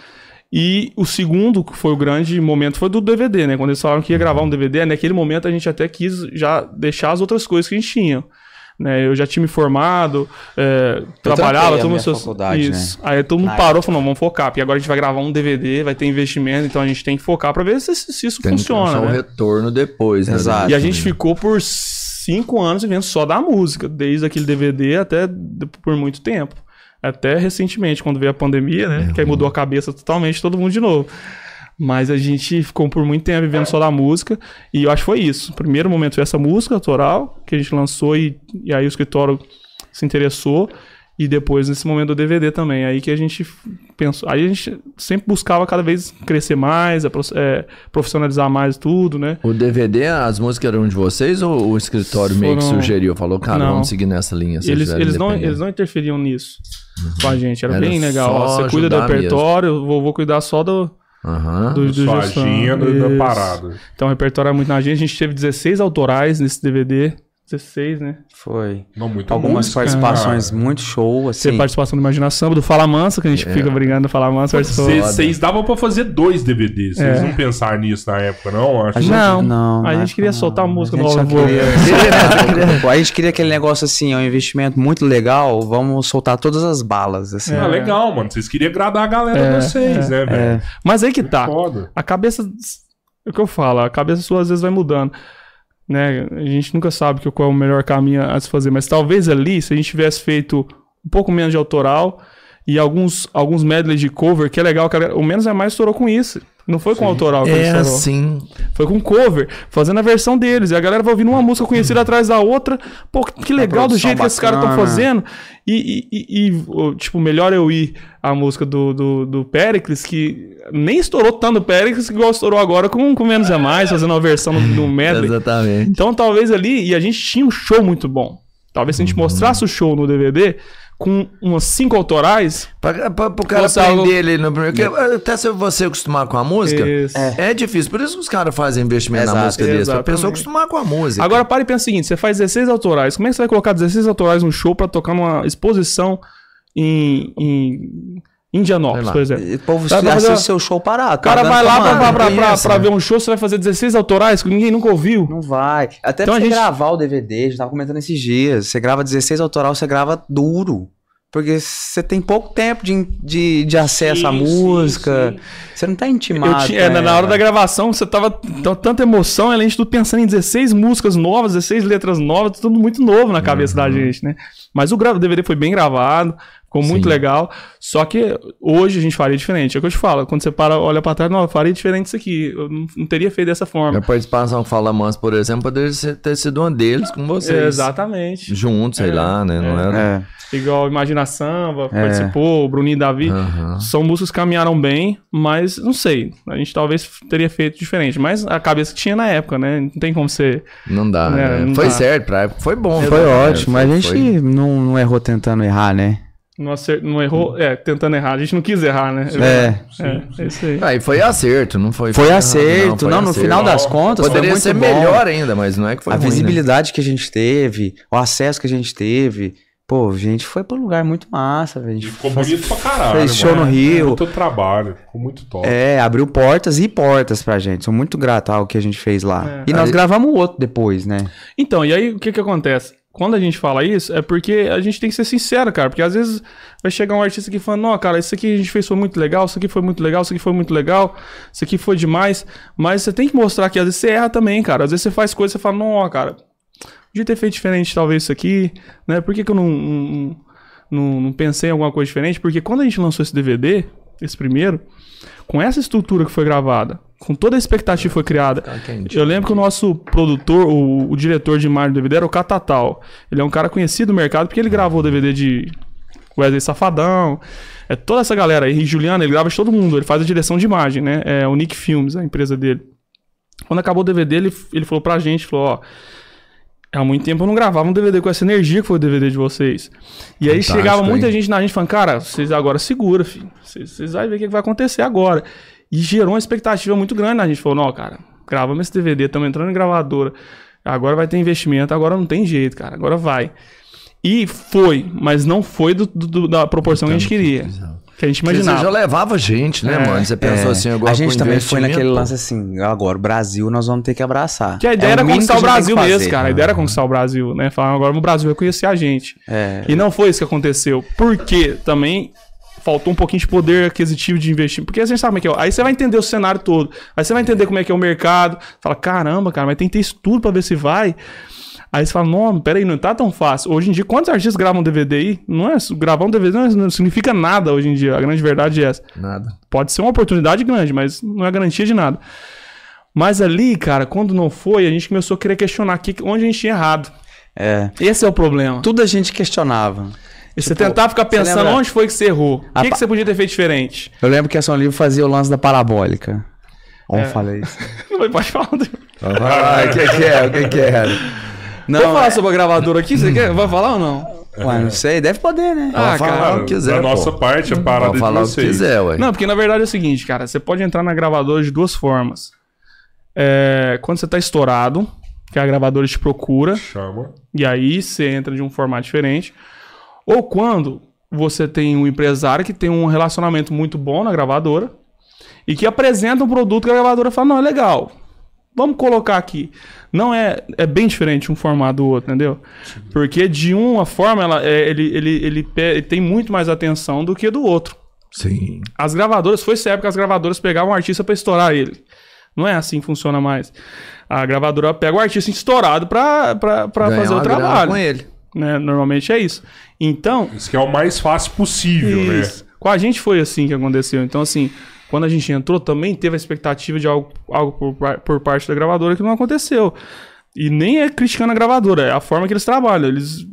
E o segundo, que foi o grande momento, foi do DVD, né? Quando eles falaram que ia gravar um DVD, naquele momento a gente até quis já deixar as outras coisas que a gente tinha. Né, eu já tinha me formado, é, trabalhava, todo mundo. faculdade, Isso. Aí todo mundo Na parou e falou: não, vamos focar, porque agora a gente vai gravar um DVD, vai ter investimento, então a gente tem que focar pra ver se, se isso Tem que funciona. um né? retorno depois, né? Exato. E a gente ficou por cinco anos vivendo só da música, desde aquele DVD até de- por muito tempo. Até recentemente, quando veio a pandemia, né? Que aí mudou a cabeça totalmente todo mundo de novo. Mas a gente ficou por muito tempo vivendo só da música. E eu acho que foi isso. O primeiro momento foi essa música autoral, que a gente lançou e, e aí o escritório se interessou. E depois nesse momento do DVD também. Aí que a gente pensou. Aí a gente sempre buscava cada vez crescer mais, é, profissionalizar mais tudo, né? O DVD, as músicas eram de vocês ou o escritório meio que Foram- sugeriu? Falou, cara, Não. vamos seguir nessa linha. Eles, eles, não, eles não interferiam nisso com a gente. Era, Era bem legal. Ó, Você cuida do repertório, eu vou, vou cuidar só do, Aham. do, do Sua agenda da Isso. parada. Então o repertório é muito na gente. A gente teve 16 autorais nesse DVD. 16, né? Foi. Não, muito Algumas música, participações cara. muito show, Você assim. Vocês vocês davam pra fazer dois DVDs. Vocês É. não pensaram nisso na época, não? Acho A que- gente- Não, não, a gente queria época soltar não. música A no [LAUGHS] gente queria- a gente queria aquele negócio assim, é um investimento muito legal, vamos soltar todas as balas, assim. Ah, legal, mano. Vocês queriam agradar a galera É, de vocês, né, velho? É. Mas aí que tá. Foda. A cabeça. É o que eu falo, a cabeça sua às vezes vai mudando. Né? A gente nunca sabe qual é o melhor caminho a se fazer. Mas talvez ali, se a gente tivesse feito um pouco menos de autoral e alguns, alguns medleys de cover, que é legal, o menos é mais estourou com isso. Não foi com autoral que É estourou. assim. Foi com cover, fazendo a versão deles. E a galera vai ouvindo uma música conhecida atrás da outra. Pô, que legal do jeito que esses caras estão bacana. fazendo. E, e- e- o- tipo, melhor eu ir a música do, do, do Pericles, que nem estourou tanto o Pericles, igual estourou agora com, com Menos é Mais, fazendo uma versão no, no medley. Exatamente. Então, talvez ali, e a gente tinha um show muito bom. Talvez se a gente mostrasse o show no DVD, com umas cinco autorais, Pra, pra, pro cara Fosse aprender algo- ele no primeiro. porque Até se você acostumar com a música, Isso. é. difícil. Por isso que os caras fazem investimento na Exato, música desse. Pra pessoa acostumar com a música. Agora para e pensa o seguinte: você faz 16 autorais. Como é que você vai colocar 16 autorais num show pra tocar numa exposição em, em Indianópolis, por exemplo? E O povo Vai assiste fazer- seu show parado. O cara pagando vai lá pra, pra, pra, pra- essa, pra né? ver um show, você vai fazer 16 autorais que ninguém nunca ouviu. Não vai. Até Então pra a você gente- gravar o DVD, a gente tava comentando esses dias. Você grava 16 autoral, você grava duro. Porque você tem pouco tempo de, de, de acesso Sim, à sim, música. sim. Você não tá intimado. Eu tinha, é, com na, hora da gravação, você tava tanta emoção, além de tudo pensando em 16 músicas novas, 16 letras novas, tudo muito novo na cabeça da gente, né? Mas o, o DVD foi bem gravado, ficou muito Sim. legal. Só que hoje a gente faria diferente. É o que eu te falo, quando você para, olha pra trás, não, eu faria diferente isso aqui. Eu não, não teria feito dessa forma. A participação Fala Manso, por exemplo, poderia ter sido uma deles com vocês. É, exatamente. Juntos, sei É, lá, né? Não é. era. É. Igual Imagina Samba, É. participou, o Bruninho e Davi. Aham. São músicas que caminharam bem, mas não sei. A gente talvez teria feito diferente. Mas a cabeça que tinha na época, né? Não tem como ser. Não dá, É, né? não foi dá. certo, pra época foi bom. Foi né? ótimo, mas a Foi- gente foi. não, não errou tentando errar, né? Não, acer- não errou. É, tentando errar. A gente não quis errar, né? É. É, é isso aí. Aí foi acerto, não foi. Foi errado, acerto. foi Não, no acerto. final das contas, Poderia foi ser muito bom. melhor ainda, mas não é que foi a ruim, né? visibilidade que a gente teve, o acesso que a gente teve. Pô, a gente foi pra um lugar muito massa, velho. A gente ficou faz- bonito pra caralho. fez show mano. no Rio. Muito trabalho, ficou muito top. É, abriu portas e portas pra gente. Sou muito grato ao que a gente fez lá. É. E nós Aí- gravamos outro depois, né? Então, e aí o que que acontece? Quando a gente fala isso, é porque a gente tem que ser sincero, cara. Porque às vezes vai chegar um artista aqui falando, não, cara, isso aqui a gente fez foi muito legal, isso aqui foi muito legal, isso aqui foi muito legal, isso aqui foi demais. Mas você tem que mostrar que às vezes você erra também, cara. Às vezes você faz coisa e você fala, não, cara, podia ter feito diferente talvez isso aqui, né? Por que, que eu não, não, não, não pensei em alguma coisa diferente? Porque quando a gente lançou esse DVD, esse primeiro, com essa estrutura que foi gravada, com toda a expectativa que foi criada, eu lembro que o nosso produtor, o, o diretor de imagem do DVD era o Catatal. Ele é um cara conhecido no mercado porque ele gravou o DVD de Wesley Safadão, é toda essa galera aí, e Juliano, ele grava de todo mundo, ele faz a direção de imagem, né? É o Nick Films, a empresa dele. Quando acabou o DVD, ele, ele falou pra gente, falou, ó, há muito tempo eu não gravava um DVD com essa energia que foi o DVD de vocês. E aí Fantástico, chegava muita hein? gente na gente falando, cara, vocês agora segura, filho. Vocês, vocês vão ver o que que vai acontecer agora. E gerou uma expectativa muito grande na gente. Falou, não, cara, gravamos esse DVD, estamos entrando em gravadora. Agora vai ter investimento, agora não tem jeito, cara. Agora vai. E foi, mas não foi do- do- da proporção que a gente queria. Que a gente Porque Você já imaginava. levava gente, né, É, mano? Você pensou É, assim, agora a gente também foi naquele lance assim, agora o Brasil nós vamos ter que abraçar. Que a ideia É era conquistar o Brasil que mesmo, fazer. cara. A ideia era conquistar o Brasil, né? Falar, agora o Brasil vai conhecer a gente. É. E não foi isso que aconteceu. Porque também faltou um pouquinho de poder aquisitivo de investir. Porque a gente sabe como é que é. Aí você vai entender o cenário todo. Aí você vai entender como é que é o mercado. Fala, caramba, cara, mas tem que ter isso tudo pra ver se vai. Aí você fala, não, peraí, não tá tão fácil. Hoje em dia, quantos artistas gravam DVD aí? Não é, gravar um DVD não, é- não significa nada hoje em dia. A grande verdade é essa. Nada. Pode ser uma oportunidade grande, mas não é garantia de nada. Mas ali, cara, quando não foi, a gente começou a querer questionar aqui onde a gente tinha errado. É. Esse é o problema. Tudo a gente questionava. E você tentar ficar pensando onde foi que você errou. O que, que você podia ter feito diferente? Eu lembro que a São Livre fazia o lance da parabólica. Ó, É. falei isso. [LAUGHS] Não pode falar. Ah, o que que é? O que que é? [LAUGHS] Não, Vamos falar sobre a gravadora aqui? Você quer? Vai falar ou não? ué, não sei, deve poder, né? Ah, Pode falar cara, o que quiser, da pô. nossa parte, a parada de falar o que vocês. quiser, ué. Não, porque na verdade é o seguinte, cara. Você pode entrar na gravadora de duas formas. É, quando você tá estourado, que a gravadora te procura, Chama. e aí você entra de um formato diferente. Ou quando você tem um empresário que tem um relacionamento muito bom na gravadora e que apresenta um produto que a gravadora fala, não, é legal. Vamos colocar aqui. Não é, é bem diferente um formato do outro, entendeu? Porque de uma forma ela, é, ele, ele, ele, ele tem muito mais atenção do que do outro. Sim. As gravadoras, foi essa época que as gravadoras pegavam o artista pra estourar ele. Não é assim que funciona mais. A gravadora pega o artista estourado Ganhar fazer o trabalho. com ele. Né? Normalmente é isso. Então, Isso que é o mais fácil possível, isso. com a gente foi assim que aconteceu. Então, assim, quando a gente entrou, também teve a expectativa de algo, algo por, por parte da gravadora que não aconteceu. E nem é criticando a gravadora, é a forma que eles trabalham. Eles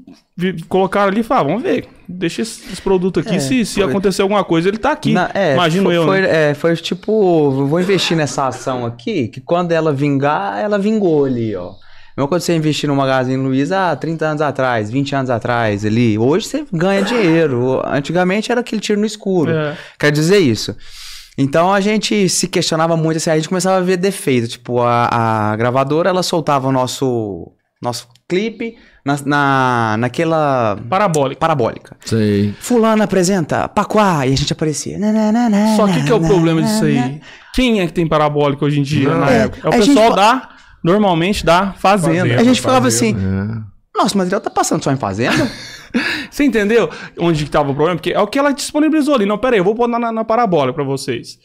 colocaram ali e falaram, vamos ver, deixa esse, esse produto aqui, É, se, se foi. acontecer alguma coisa, ele tá aqui. Na- é, Imagino foi, eu, Foi, né? é, foi tipo, vou investir nessa ação aqui, que quando ela vingar, ela vingou ali, ó. Mesmo quando você investir no Magazine Luiza há 30 anos atrás, 20 anos atrás ali. Hoje você ganha dinheiro. Antigamente era aquele tiro no escuro. É. Quer dizer isso. Então a gente se questionava muito, assim, a gente começava a ver defeito. Tipo, a, a gravadora, ela soltava o nosso, nosso clipe na, na, naquela Parabólico. parabólica. Sei. Fulano apresenta Paquá, e a gente aparecia. Só que o que é o problema disso aí? Quem é que tem parabólico hoje em dia, Não. na É, época? É o gente pessoal fa- da, normalmente, da fazenda. Fazenda. A gente falava Fazenda. assim, nossa, o material tá passando só em fazenda? [LAUGHS] [LAUGHS] Você entendeu onde que tava o problema? Porque é o que ela disponibilizou ali. Não, pera aí, eu vou pôr na, na, na parabólica pra vocês.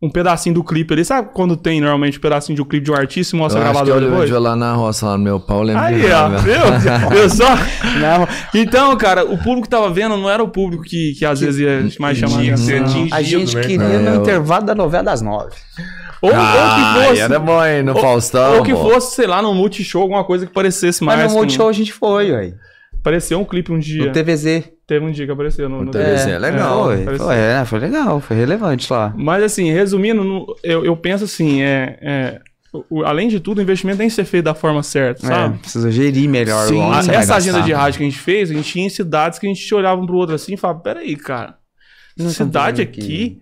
Um pedacinho do clipe ali. Sabe quando tem normalmente um pedacinho de um clipe de um artista e mostra Eu a acho que gravadora eu depois? vejo lá na roça, lá no meu pau, lembro Aí, ó, viu? [LAUGHS] Viu só? Não, Então, cara, o público que tava vendo não era o público que, que às vezes ia mais chamar que atingido, a gente né, queria cara? no É, eu- intervalo da novela das nove. Ou, ou Ah, que fosse. era bom, hein, no ou- Faustão. Ou que pô. fosse, sei lá, num multishow, alguma coisa que parecesse mais. Mas no com- Multishow a gente foi, ué. Apareceu um clipe um dia. No TVZ. Teve um dia que apareceu no, no TVZ. é legal. Foi, Parecia. foi, é, foi legal, foi relevante lá. Mas assim, resumindo, no- eu, eu penso assim, é, é, o- além de tudo, o investimento tem que ser feito da forma certa, É, sabe? precisa gerir melhor Sim. A- essa agenda de rádio que a gente fez, a gente tinha em cidades que a gente olhava um pro outro assim e falava, peraí, cara, Não cidade fazendo aqui...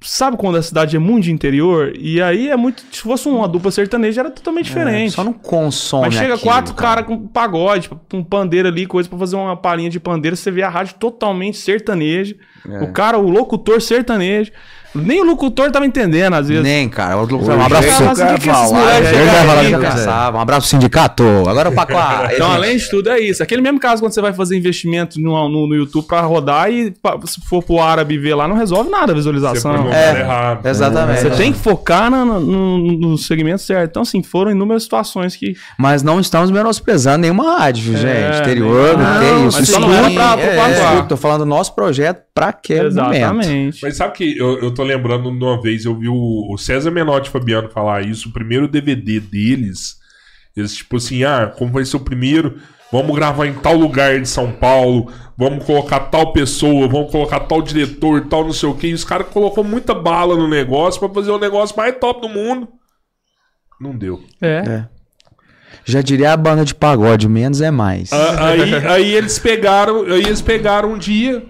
Sabe quando a cidade é muito de interior? E aí é muito... Se fosse uma dupla sertaneja, era totalmente diferente. É, Só não consome Mas chega aquilo, quatro cara. caras com pagode, com pandeiro ali, coisa pra fazer uma palhinha de pandeiro, você vê a rádio totalmente sertaneja. É. O cara, o locutor sertanejo. Nem o locutor tava entendendo, às vezes. Nem, cara. Um abraço é pro Mas o que que esses falar, moleques é, Ele chegaram vai falar aí, que eu cara? pensava. Um abraço sindicato. Agora o Paquá. [LAUGHS] Então, além de tudo, é isso. Aquele mesmo caso quando você vai fazer investimento no, no, no YouTube pra rodar e pa- se for pro árabe ver lá, não resolve nada a visualização. É, errado. Exatamente. Você tem que focar no, no, no segmento certo. Então, assim, foram inúmeras situações que. Mas não estamos menosprezando nenhuma rádio, É, gente. Interior, nem- não, tem isso. mas só não era pra- pro Paquá. escute, Tô falando do nosso projeto pra momento. Exatamente. Mas sabe que eu, eu tô lembrando de uma vez, eu vi o, o César Menotti e Fabiano falar isso, o primeiro DVD deles, eles tipo assim, ah, como vai ser o primeiro, vamos gravar em tal lugar de São Paulo, vamos colocar tal pessoa, vamos colocar tal diretor, tal não sei o que, e os caras colocou muita bala no negócio pra fazer o negócio mais top do mundo. Não deu. É. Já diria a banda de pagode, menos é mais. Ah, aí, aí eles pegaram, aí eles pegaram um dia,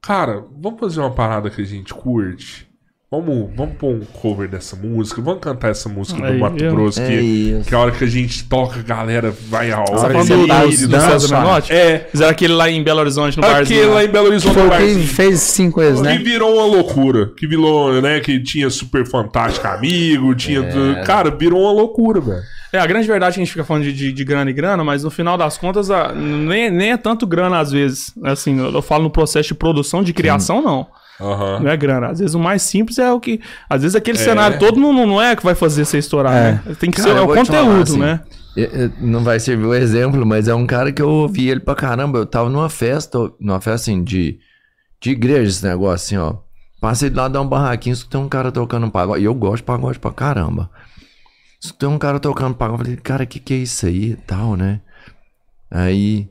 cara, vamos fazer uma parada que a gente curte. Vamos, vamos pôr um cover dessa música, vamos cantar essa música Aí, do Mato viu? Grosso, É que, isso. que a hora que a gente toca, a galera vai a Você tá hora. falando Você do, tá do, os do danças, César Menotti? É, Fizeram aquele lá em Belo Horizonte, no barzinho. aquele lá em Belo Horizonte Foi no que barzinho. fez cinco vezes, Que né? virou uma loucura. Que virou, né? Que tinha super fantástico amigo, tinha. Cara, virou uma loucura, velho. É, a grande verdade é que a gente fica falando de, de, de grana e grana, mas no final das contas, a- nem, nem é tanto grana às vezes. Assim, eu, eu falo no processo de produção, de criação, não. Aham. Não é grana. Às vezes o mais simples é o que. Às vezes aquele É. cenário todo não, não é que vai fazer você estourar, É. né? Tem que Cara, ser é o conteúdo, assim, né? Não vai servir o exemplo, mas é um cara que eu ouvi ele pra caramba. Eu tava numa festa, numa festa assim, de, de igreja, esse negócio assim, ó. Passei do lado de um barraquinho, escutei um cara tocando um pagode. E eu gosto de pagode pra caramba. Escutei um cara tocando pagode. Falei, cara, que que é isso aí e tal, né? Aí,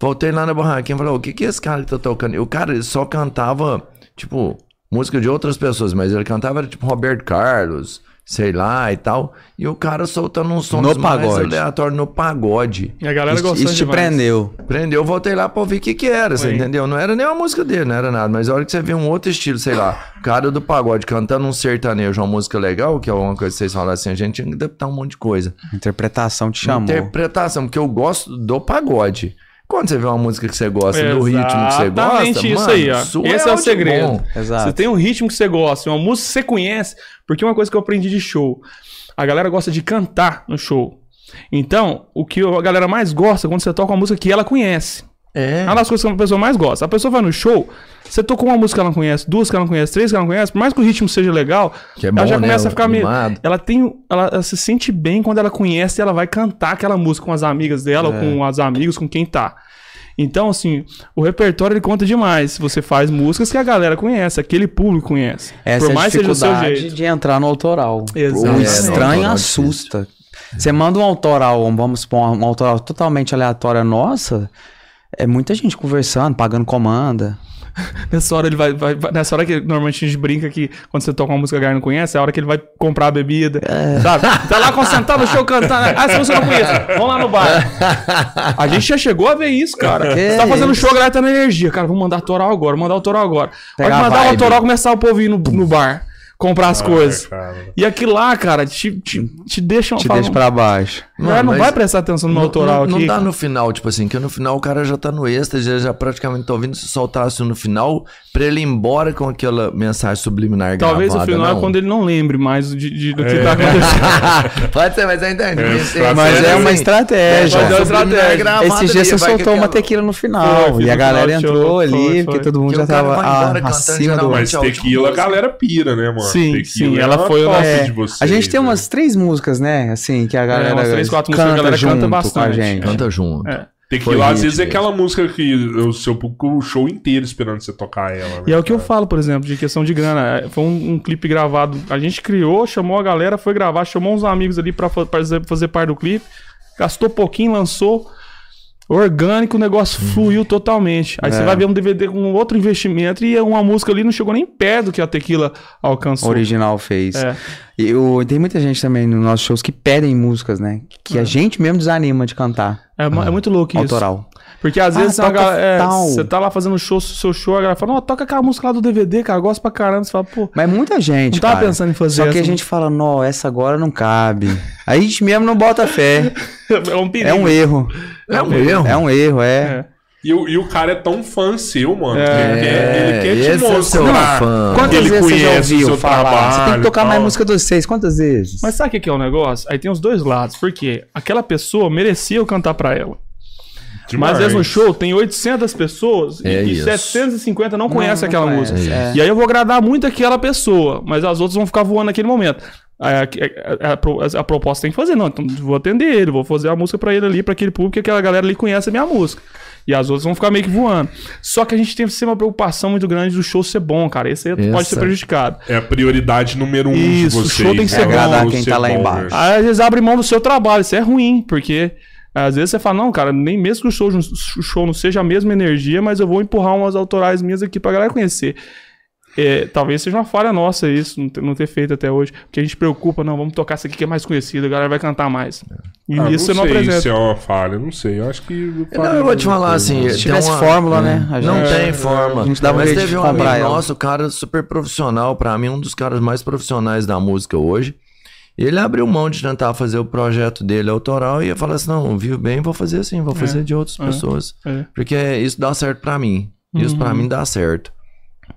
voltei lá na barraquinha e falei, o que que é esse cara que tá tocando? E o cara, ele só cantava, tipo, música de outras pessoas, mas ele cantava, era, tipo, Roberto Carlos, sei lá e tal. E o cara soltando um som No pagode. aleatório no pagode. E a galera gostou isso te demais. prendeu. Prendeu, eu voltei lá pra ouvir o que que era, você Oi. entendeu? Não era nem uma música dele, não era nada. Mas a hora que você vê um outro estilo, sei lá, o [LAUGHS] cara do pagode cantando um sertanejo, uma música legal, que é uma coisa que vocês falaram assim, a gente tinha que adaptar um monte de coisa. Interpretação te chamou. Interpretação, porque eu gosto do pagode. Quando você vê uma música que você gosta, do ritmo que você gosta, Exatamente isso mano, aí, ó. Esse é o de segredo. bom. Exato. Você tem um ritmo que você gosta, uma música que você conhece, porque uma coisa que eu aprendi de show, a galera gosta de cantar no show. Então, o que a galera mais gosta é quando você toca uma música que ela conhece. É. É uma das coisas que a pessoa mais gosta. A pessoa vai no show, você tocou uma música que ela não conhece, duas que ela não conhece, três que ela não conhece, por mais que o ritmo seja legal, Que é ela bom, já né? começa a ficar meio. Animado. Ela tem. Ela, ela se sente bem quando ela conhece e ela vai cantar aquela música com as amigas dela, ou com as amigos, com quem tá. Então, assim, o repertório ele conta demais. Você faz músicas que a galera conhece, aquele público conhece. Essa por é a mais que seja o seu dificuldade jeito. de entrar no autoral. Exato. O É, estranho no autoral é assusta. Você manda um autoral, vamos supor, um autoral totalmente aleatório nossa, É muita gente conversando, pagando comanda. [LAUGHS] Nessa hora ele vai, vai- vai- Nessa hora que normalmente a gente brinca que quando você toca uma música que a galera não conhece, é a hora que ele vai comprar a bebida. Sabe? Tá lá concentrado no show cantando. Ah, se você não conhece, vamos lá no bar. [LAUGHS] A gente já chegou a ver isso, cara. Que você tá fazendo isso? show, a galera tá na energia. Cara, vamos mandar autoral agora, mandar autoral agora. Pode Pegar a mandar o autoral começar o povo ir no, no bar. Comprar as coisas. cara. E aquilo lá, cara, te, te, te deixa. Te fala, deixa pra baixo. galera não mas vai prestar atenção no meu autoral não, aqui. Não dá no final, tipo assim, que no final o cara já tá no êxtase, já, já praticamente tá ouvindo se soltasse no final, pra ele ir embora com aquela mensagem subliminar Talvez gravada, o final não. é quando ele não lembre mais de, de- do que É. tá acontecendo. [LAUGHS] Pode ser, mas é entendi. É, Sim, pra- Mas é assim, uma estratégia. É uma estratégia. dias ali, você soltou que uma tequila no final. Foi, e a galera entrou show, ali, foi, porque foi. todo mundo Que já tava ah, acima do. Mas tequila a galera pira, né, mano? Sim, Tequila sim, é ela uma foi o nosso- É, de vocês, a gente tem né? umas três músicas, né? Assim, que a galera umas três, quatro músicas que a canta galera junto canta com a bastante. gente. Canta junto. É. Tequila, Foi às vezes, é aquela música que o seu público, o show inteiro esperando você tocar ela. né, E é o que eu falo, por exemplo, de questão de grana. É, Foi um, um clipe gravado. A gente criou, chamou a galera, foi gravar, chamou uns amigos ali pra fazer, fazer parte do clipe. Gastou pouquinho, lançou. Orgânico, o negócio fluiu totalmente. Aí você É. vai ver um DVD com outro investimento e uma música ali não chegou nem perto do que a Tequila alcançou. original fez. É. E o- tem muita gente também nos nossos shows que pedem músicas, né? Que a gente mesmo desanima de cantar. É, é muito louco isso. Autoral. Porque às Ah, vezes galera- é, você tá lá fazendo show, seu show, a galera fala, não, toca aquela música lá do DVD, cara, gosto pra caramba. Você fala, pô, Mas muita gente. Não tava cara. pensando em fazer Só que a gente fala, não, essa agora não cabe. Aí a gente mesmo não bota fé. [LAUGHS] é um perigo. É um erro. É um erro. É um erro, é. É. E, o- e o cara é tão fã seu, mano. É. ele quer, ele quer te é mostrar. fã. que Quantas ele vezes você já conhece o ouviu seu falar? Você tem trabalho que tocar mais música dos seis. Quantas vezes? Mas sabe o que que é o negócio? Aí tem os dois lados. Por quê? Aquela pessoa merecia eu cantar pra ela. Mas às vezes no show tem 800 pessoas É e, e isso. 750 não conhecem não aquela conhece, música. é. E aí eu vou agradar muito aquela pessoa, mas as outras vão ficar voando naquele momento. A, a- a a proposta tem que fazer, não. Então vou atender ele, vou fazer a música pra ele ali, pra aquele público, que aquela galera ali conhece a minha música. E as outras vão ficar meio que voando. Só que a gente tem que ser uma preocupação muito grande do show ser bom, cara. Esse aí pode ser Essa. prejudicado. É a prioridade número um Isso, o de vocês. show tem que ser né? bom. Agradar O quem ser tá lá embaixo. Aí às vezes abre mão do seu trabalho, isso é ruim, porque às vezes você fala, não, cara, nem mesmo que o show, o show não seja a mesma energia, mas eu vou empurrar umas autorais minhas aqui pra galera conhecer. É, talvez seja uma falha nossa isso, não ter, não ter feito até hoje. Porque a gente preocupa, não, vamos tocar essa aqui que é mais conhecida, a galera vai cantar mais. E Ah, isso você não não sei apresenta. se é uma falha, não sei. Eu acho que. Não, eu vou te falar assim. Se tem tivesse uma- fórmula, né? A Não gente- tem forma. a gente um Mas teve um amigo ela. nosso, cara super profissional, pra mim, um dos caras mais profissionais da música hoje. Ele abriu mão de tentar fazer o projeto dele autoral e ia falar assim: não, vivo bem, vou fazer assim, vou fazer de outras é, pessoas. é. Porque isso dá certo pra mim. Isso pra Uhum. mim dá certo.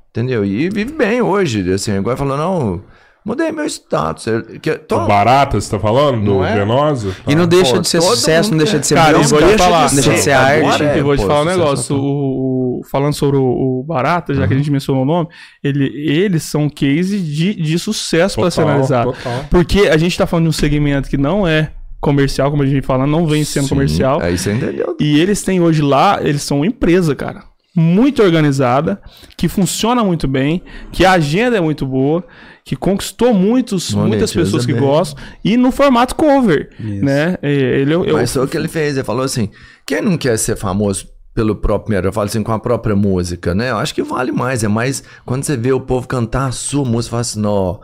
Entendeu? E vive bem hoje. Assim, igual falou, não, mudei meu status. Que, tô, O Barata, você tá falando? Do Não é? Venosa? E não deixa Pô, de ser sucesso, não deixa de ser Cara, música, eu vou te falar. não deixa de ser Agora arte. é, eu vou te falar um negócio. O, o- falando sobre o, o Barata, já que a Uhum. gente mencionou o nome, ele, eles são case de, de sucesso pra ser analisado. total. Porque a gente tá falando de um segmento que não é comercial, como a gente fala, não vem sendo Sim, comercial. Aí você entendeu. E eles têm hoje lá, eles são uma empresa, cara. Muito organizada, que funciona muito bem, que a agenda é muito boa, que conquistou muitos, muitas Monetiza pessoas que gostam, e no formato cover, né? É, Ele, eu, eu- Mas foi o que ele fez. Ele falou assim: quem não quer ser famoso pelo próprio eu falo assim, com a própria música, né? Eu acho que vale mais. É mais quando você vê o povo cantar a sua música, fala assim, não.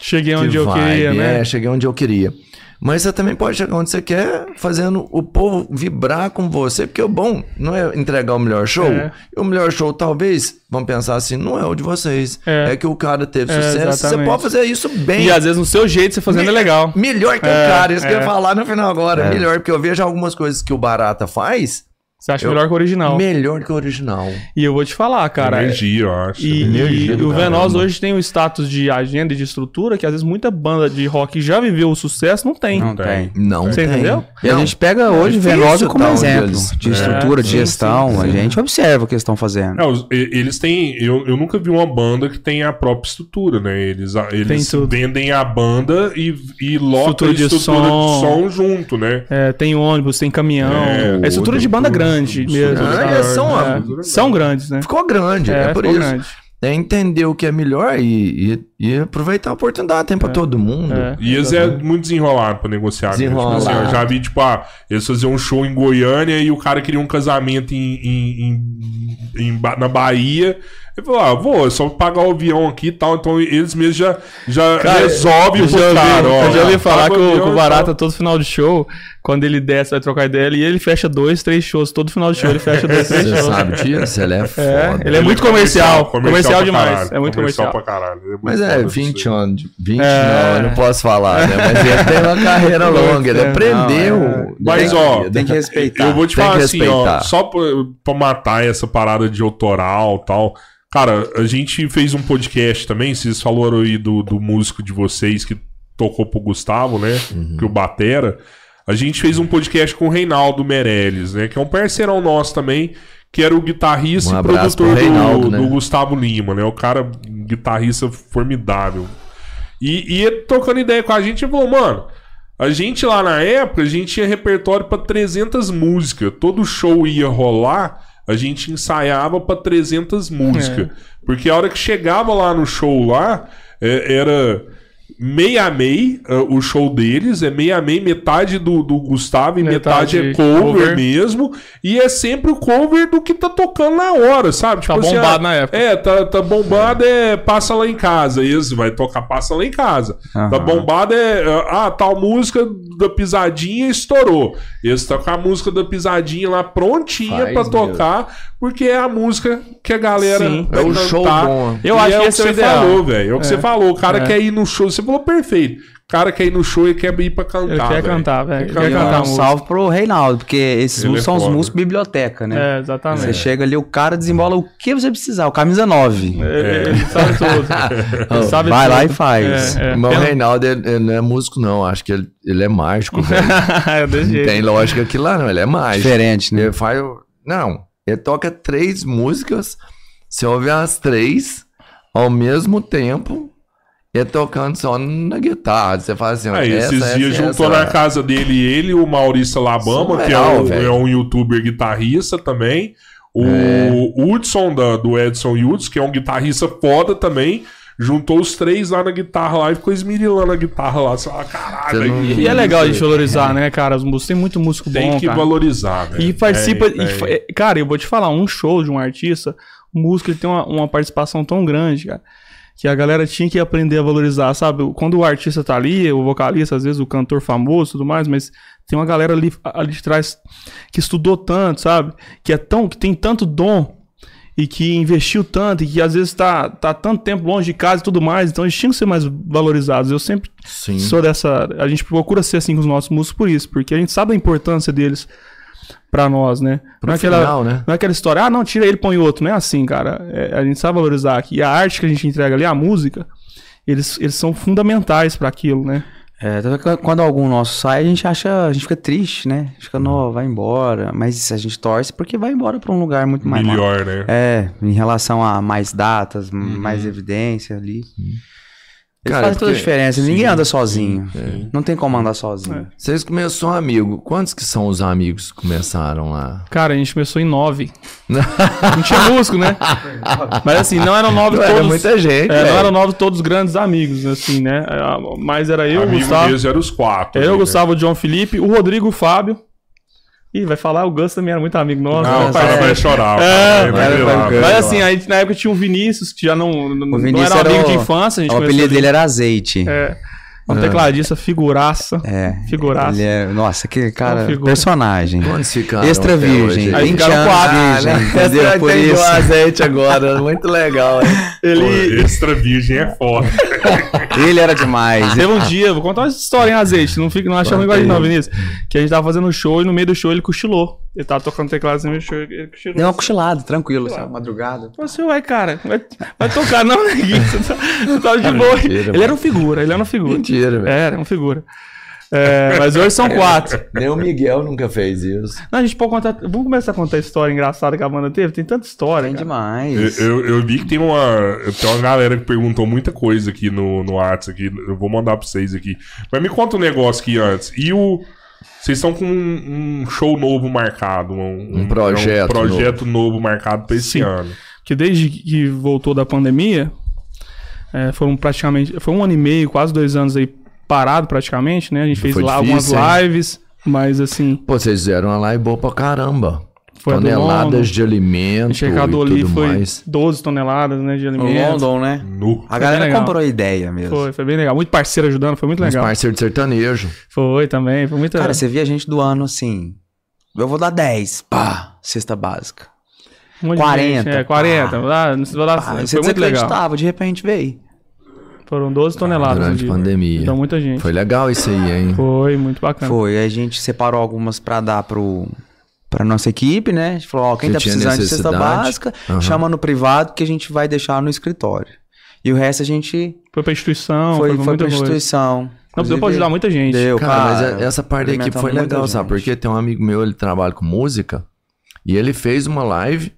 cheguei que onde eu queria, né? É, cheguei onde eu queria. Mas você também pode chegar onde você quer, fazendo o povo vibrar com você, porque o bom não é entregar o melhor show. É. E o melhor show, talvez, vamos pensar assim, não é o de vocês. É. É, que o cara teve É, sucesso. Você pode fazer isso bem. E às vezes no seu jeito, você fazendo é legal. Melhor que É, o cara, isso que eu é. ia falar no final agora. Melhor, porque eu vejo algumas coisas que o Barata faz, Você acha Eu- melhor que o original. melhor que o original. E eu vou te falar, cara. Energia, eu acho. E, Energia e o. Venoz hoje tem um status de agenda e de estrutura que às vezes muita banda de rock já viveu o sucesso, não tem. Não tem. Não Você tem. entendeu? E a gente pega hoje difícil Venosa como tá onde exemplo de É, estrutura, de sim, gestão. sim, A gente observa o que eles estão fazendo. É, eles têm. Eu, eu nunca vi uma banda que tem a própria estrutura, né? Eles, eles vendem a banda e, e lotam Estrutura de estrutura de som. som junto, né? É, tem ônibus, tem caminhão. É, É, estrutura de banda tudo, grande mesmo. é, são- É, são grandes, né? Ficou grande, é, por ficou isso. grande. é entender o que é melhor e, e, e aproveitar a oportunidade. Tem pra todo mundo. É. E eles é muito desenrolado pra negociar. né? Tipo assim, Desenrolado. eu já vi, tipo, ah, eles faziam um show em Goiânia e o cara queria um casamento em, em- em- em na Bahia. Ele falou, ah, vou, é só pagar o avião aqui e tal. Então eles mesmos já, já Cara, resolvem Eu pro já ouvi, cara, ó. eu já ouvi falar que o, o Barata, todo final de show, quando ele desce, vai trocar ideia, e ele fecha dois, três shows. Todo final de show ele fecha dois, três Você shows. sabe disso? Ele é foda. É, ele é muito comercial. Comercial, pra demais. caralho, é muito comercial. pra caralho. É muito Mas é, foda disso 20 aí. anos. de- 20 É. não, eu não posso falar, né? Mas ele tem uma carreira [LAUGHS] longa, ele É, aprendeu. não, é. Mas, ó. Tem que respeitar. Eu vou te Tem falar assim, ó, só pra, pra matar essa parada de autoral e tal. Cara, a gente fez um podcast também, vocês falaram aí do, do músico de vocês que tocou pro Gustavo, né? Uhum. Que o Batera. A gente fez um podcast com o Reinaldo Meirelles, né? Que é um parceirão nosso também, que era o guitarrista Um e produtor pro do, Reinaldo, né? do Gustavo Lima, né? O cara, guitarrista formidável. E, e ele tocando ideia com a gente, ele falou, mano, a gente lá na época, a gente tinha repertório pra 300 músicas. Todo show ia rolar, a gente ensaiava pra 300 músicas. Porque a hora que chegava lá no show lá, é, era meia a meia ah, o show deles, é meia a meia, metade do, do Gustavo e metade, Metade é cover, cover. mesmo. E é sempre o cover do que tá tocando na hora, sabe? Tá bombado ah, na época. É, tá, tá bombado é passa lá em casa. Isso, vai tocar passa lá em casa. Aham. Tá bombado é. Ah, tal música da pisadinha estourou. Esse tá com a música da pisadinha lá prontinha mesmo. tocar, porque é a música que a galera Sim. vai É o show cantar. bom. Eu E acho é que é o você ideal. falou, velho. É o que É. você falou. O cara É. quer ir no show. Você falou perfeito. O cara quer ir no show e quer ir pra cantar. Ele quer velho. cantar, velho. Quer quer cantar um salve pro Reinaldo, porque esses Ele músicos é são os músicos biblioteca, né? É, exatamente. Você chega ali, o cara desembola o que você precisar, o camisa 9. É, Ele sabe tudo. [LAUGHS] Ele sabe Vai tudo. lá e faz. É, é. Mas o É, Reinaldo, ele, ele não é músico, não. Acho que ele, ele é mágico, velho. [LAUGHS] é Não tem lógica aqui lá, não. Ele é mágico. Diferente, né? Ele faz. Não, ele toca três músicas. Você ouve as três ao mesmo tempo. Ele tocando só na guitarra. Você faz assim, essa, esses essa, dias essa, juntou na casa dele ele e o Maurício Alabama, que é, um, é um youtuber guitarrista também. O É. Hudson, da, do Edson Hudson, que é um guitarrista foda também. Juntou os três lá na guitarra lá e ficou esmirilando a guitarra lá. Você fala, caralho, Você não- E é legal a gente valorizar, né, cara? Os músicos. Tem muito músico tem bom, que cara. valorizar, velho. E participa. É, e é. fa- é, cara, eu vou te falar, um show de um artista, o músico ele tem uma, uma participação tão grande, cara. Que a galera tinha que aprender a valorizar, sabe? Quando o artista tá ali, o vocalista, às vezes o cantor famoso e tudo mais, mas tem uma galera ali, ali de trás que estudou tanto, sabe? Que é tão, que tem tanto dom e que investiu tanto e que às vezes tá, tá tanto tempo longe de casa e tudo mais, então eles tinham que ser mais valorizados. Eu sempre Sim. sou dessa. A gente procura ser assim com os nossos músicos por isso, porque a gente sabe a importância deles pra nós, né? Pro não, é aquela, final, né? não é aquela história, ah, não, tira ele, põe outro. Não é assim, cara. É, a gente sabe valorizar aqui. E a arte que a gente entrega ali, a música, eles, eles são fundamentais pra aquilo, né? É, quando algum nosso sai, a gente acha, a gente fica triste, né? Fica, não, vai embora. Mas a gente torce porque vai embora pra um lugar muito mais. Melhor, né? É, em relação a mais datas, mais evidência ali. Eles Cara, fazem toda a diferença. Ninguém anda sozinho. É. Não tem como andar sozinho. Vocês começaram amigo. Quantos que são os amigos que começaram lá? Cara, a gente começou em nove. [LAUGHS] não tinha músico, né? Mas assim, não eram nove Não, todos. era muita gente, é, não eram nove todos grandes amigos, assim, né? É, Mas era eu, o Amigo Gustavo. mesmo eram os quatro. Eu, né? o Gustavo, o John Felipe, o Rodrigo, o Fábio. Ih, vai falar, o Gus também era muito amigo nosso. Não, né, o cara parceiro? vai chorar. o É, vai vai. Mas assim, a gente, na época tinha um Vinícius, que já não, não, não Vinícius era um amigo era de o- infância. A gente O apelido dele era Azeite. É. Um tecladista, figuraça. É. Figuraça. Ele é, nossa, aquele cara, personagem. Quantos ficaram? Extra virgem. hoje? Aí 20 ficaram quatro. virgem, Ah, né? Essa Por isso. azeite agora. Muito legal, hein? [LAUGHS] Ele. Pô, extra virgem é foda. [LAUGHS] Ele era demais. Teve um dia, vou contar uma história em azeite, não, fica, não acha ruim igual não, Vinícius. Que a gente tava fazendo um show e no meio do show ele cochilou. Ele tava tocando teclado assim, no meio do show, ele cochilou. Deu uma cochilada, tranquilo, assim, uma madrugada. Falei assim, ué, cara, vai, vai tocar não, neguinho. Você tá, você tá de boa. mentira, ele mano. era um figura, ele era um figura. Mentira, velho. Era um figura. É, mas hoje são quatro. Nem o Miguel nunca fez isso. Não, a gente pode contar. Vamos começar a contar a história engraçada que a banda teve? Tem tanta história. Tem cara. demais. Eu, eu, eu vi que tem uma, tem uma galera que perguntou muita coisa aqui no, no Whats aqui. Eu vou mandar pra vocês aqui. Mas me conta um negócio aqui antes. E o. Vocês estão com um, um show novo marcado. Um, Um projeto um projeto novo, marcado pra esse Sim. ano. que desde que voltou da pandemia, é, foram praticamente. Foi um ano e meio, quase dois anos aí parado praticamente, né? A gente fez Foi lá difícil, algumas hein? lives, mas assim, Pô, vocês fizeram uma live boa pra caramba. foi a Toneladas de A alimento e arrecadou ali tudo foi mais. 12 toneladas né, de No alimentos. London, né? Nu. A galera comprou ideia mesmo. Foi, foi bem legal. Muito parceiro ajudando, foi muito legal. parceiros de sertanejo. Foi também, foi muito Cara, você via gente do ano assim. Eu vou dar 10. Pá, cesta básica. um monte de 40, gente, é, 40. lá, no- lá, Pá, foi você muito legal. desacreditava, de repente veio. Foram 12 toneladas no Durante a pandemia. Então muita gente. Foi legal isso aí, hein? Foi, muito bacana. Foi, a gente separou algumas pra dar pro pra nossa equipe, né? A gente falou, ó, quem Que tá precisando de cesta básica, Aham. chama no privado que a gente vai deixar no escritório. E o resto a gente Foi pra instituição, foi, foi, foi, pra coisa. instituição. Não, deu pra ajudar muita gente. Deu, Cara, cara. mas é- essa parte da equipe foi legal, sabe? Porque tem um amigo meu, ele trabalha com música, e ele fez uma live,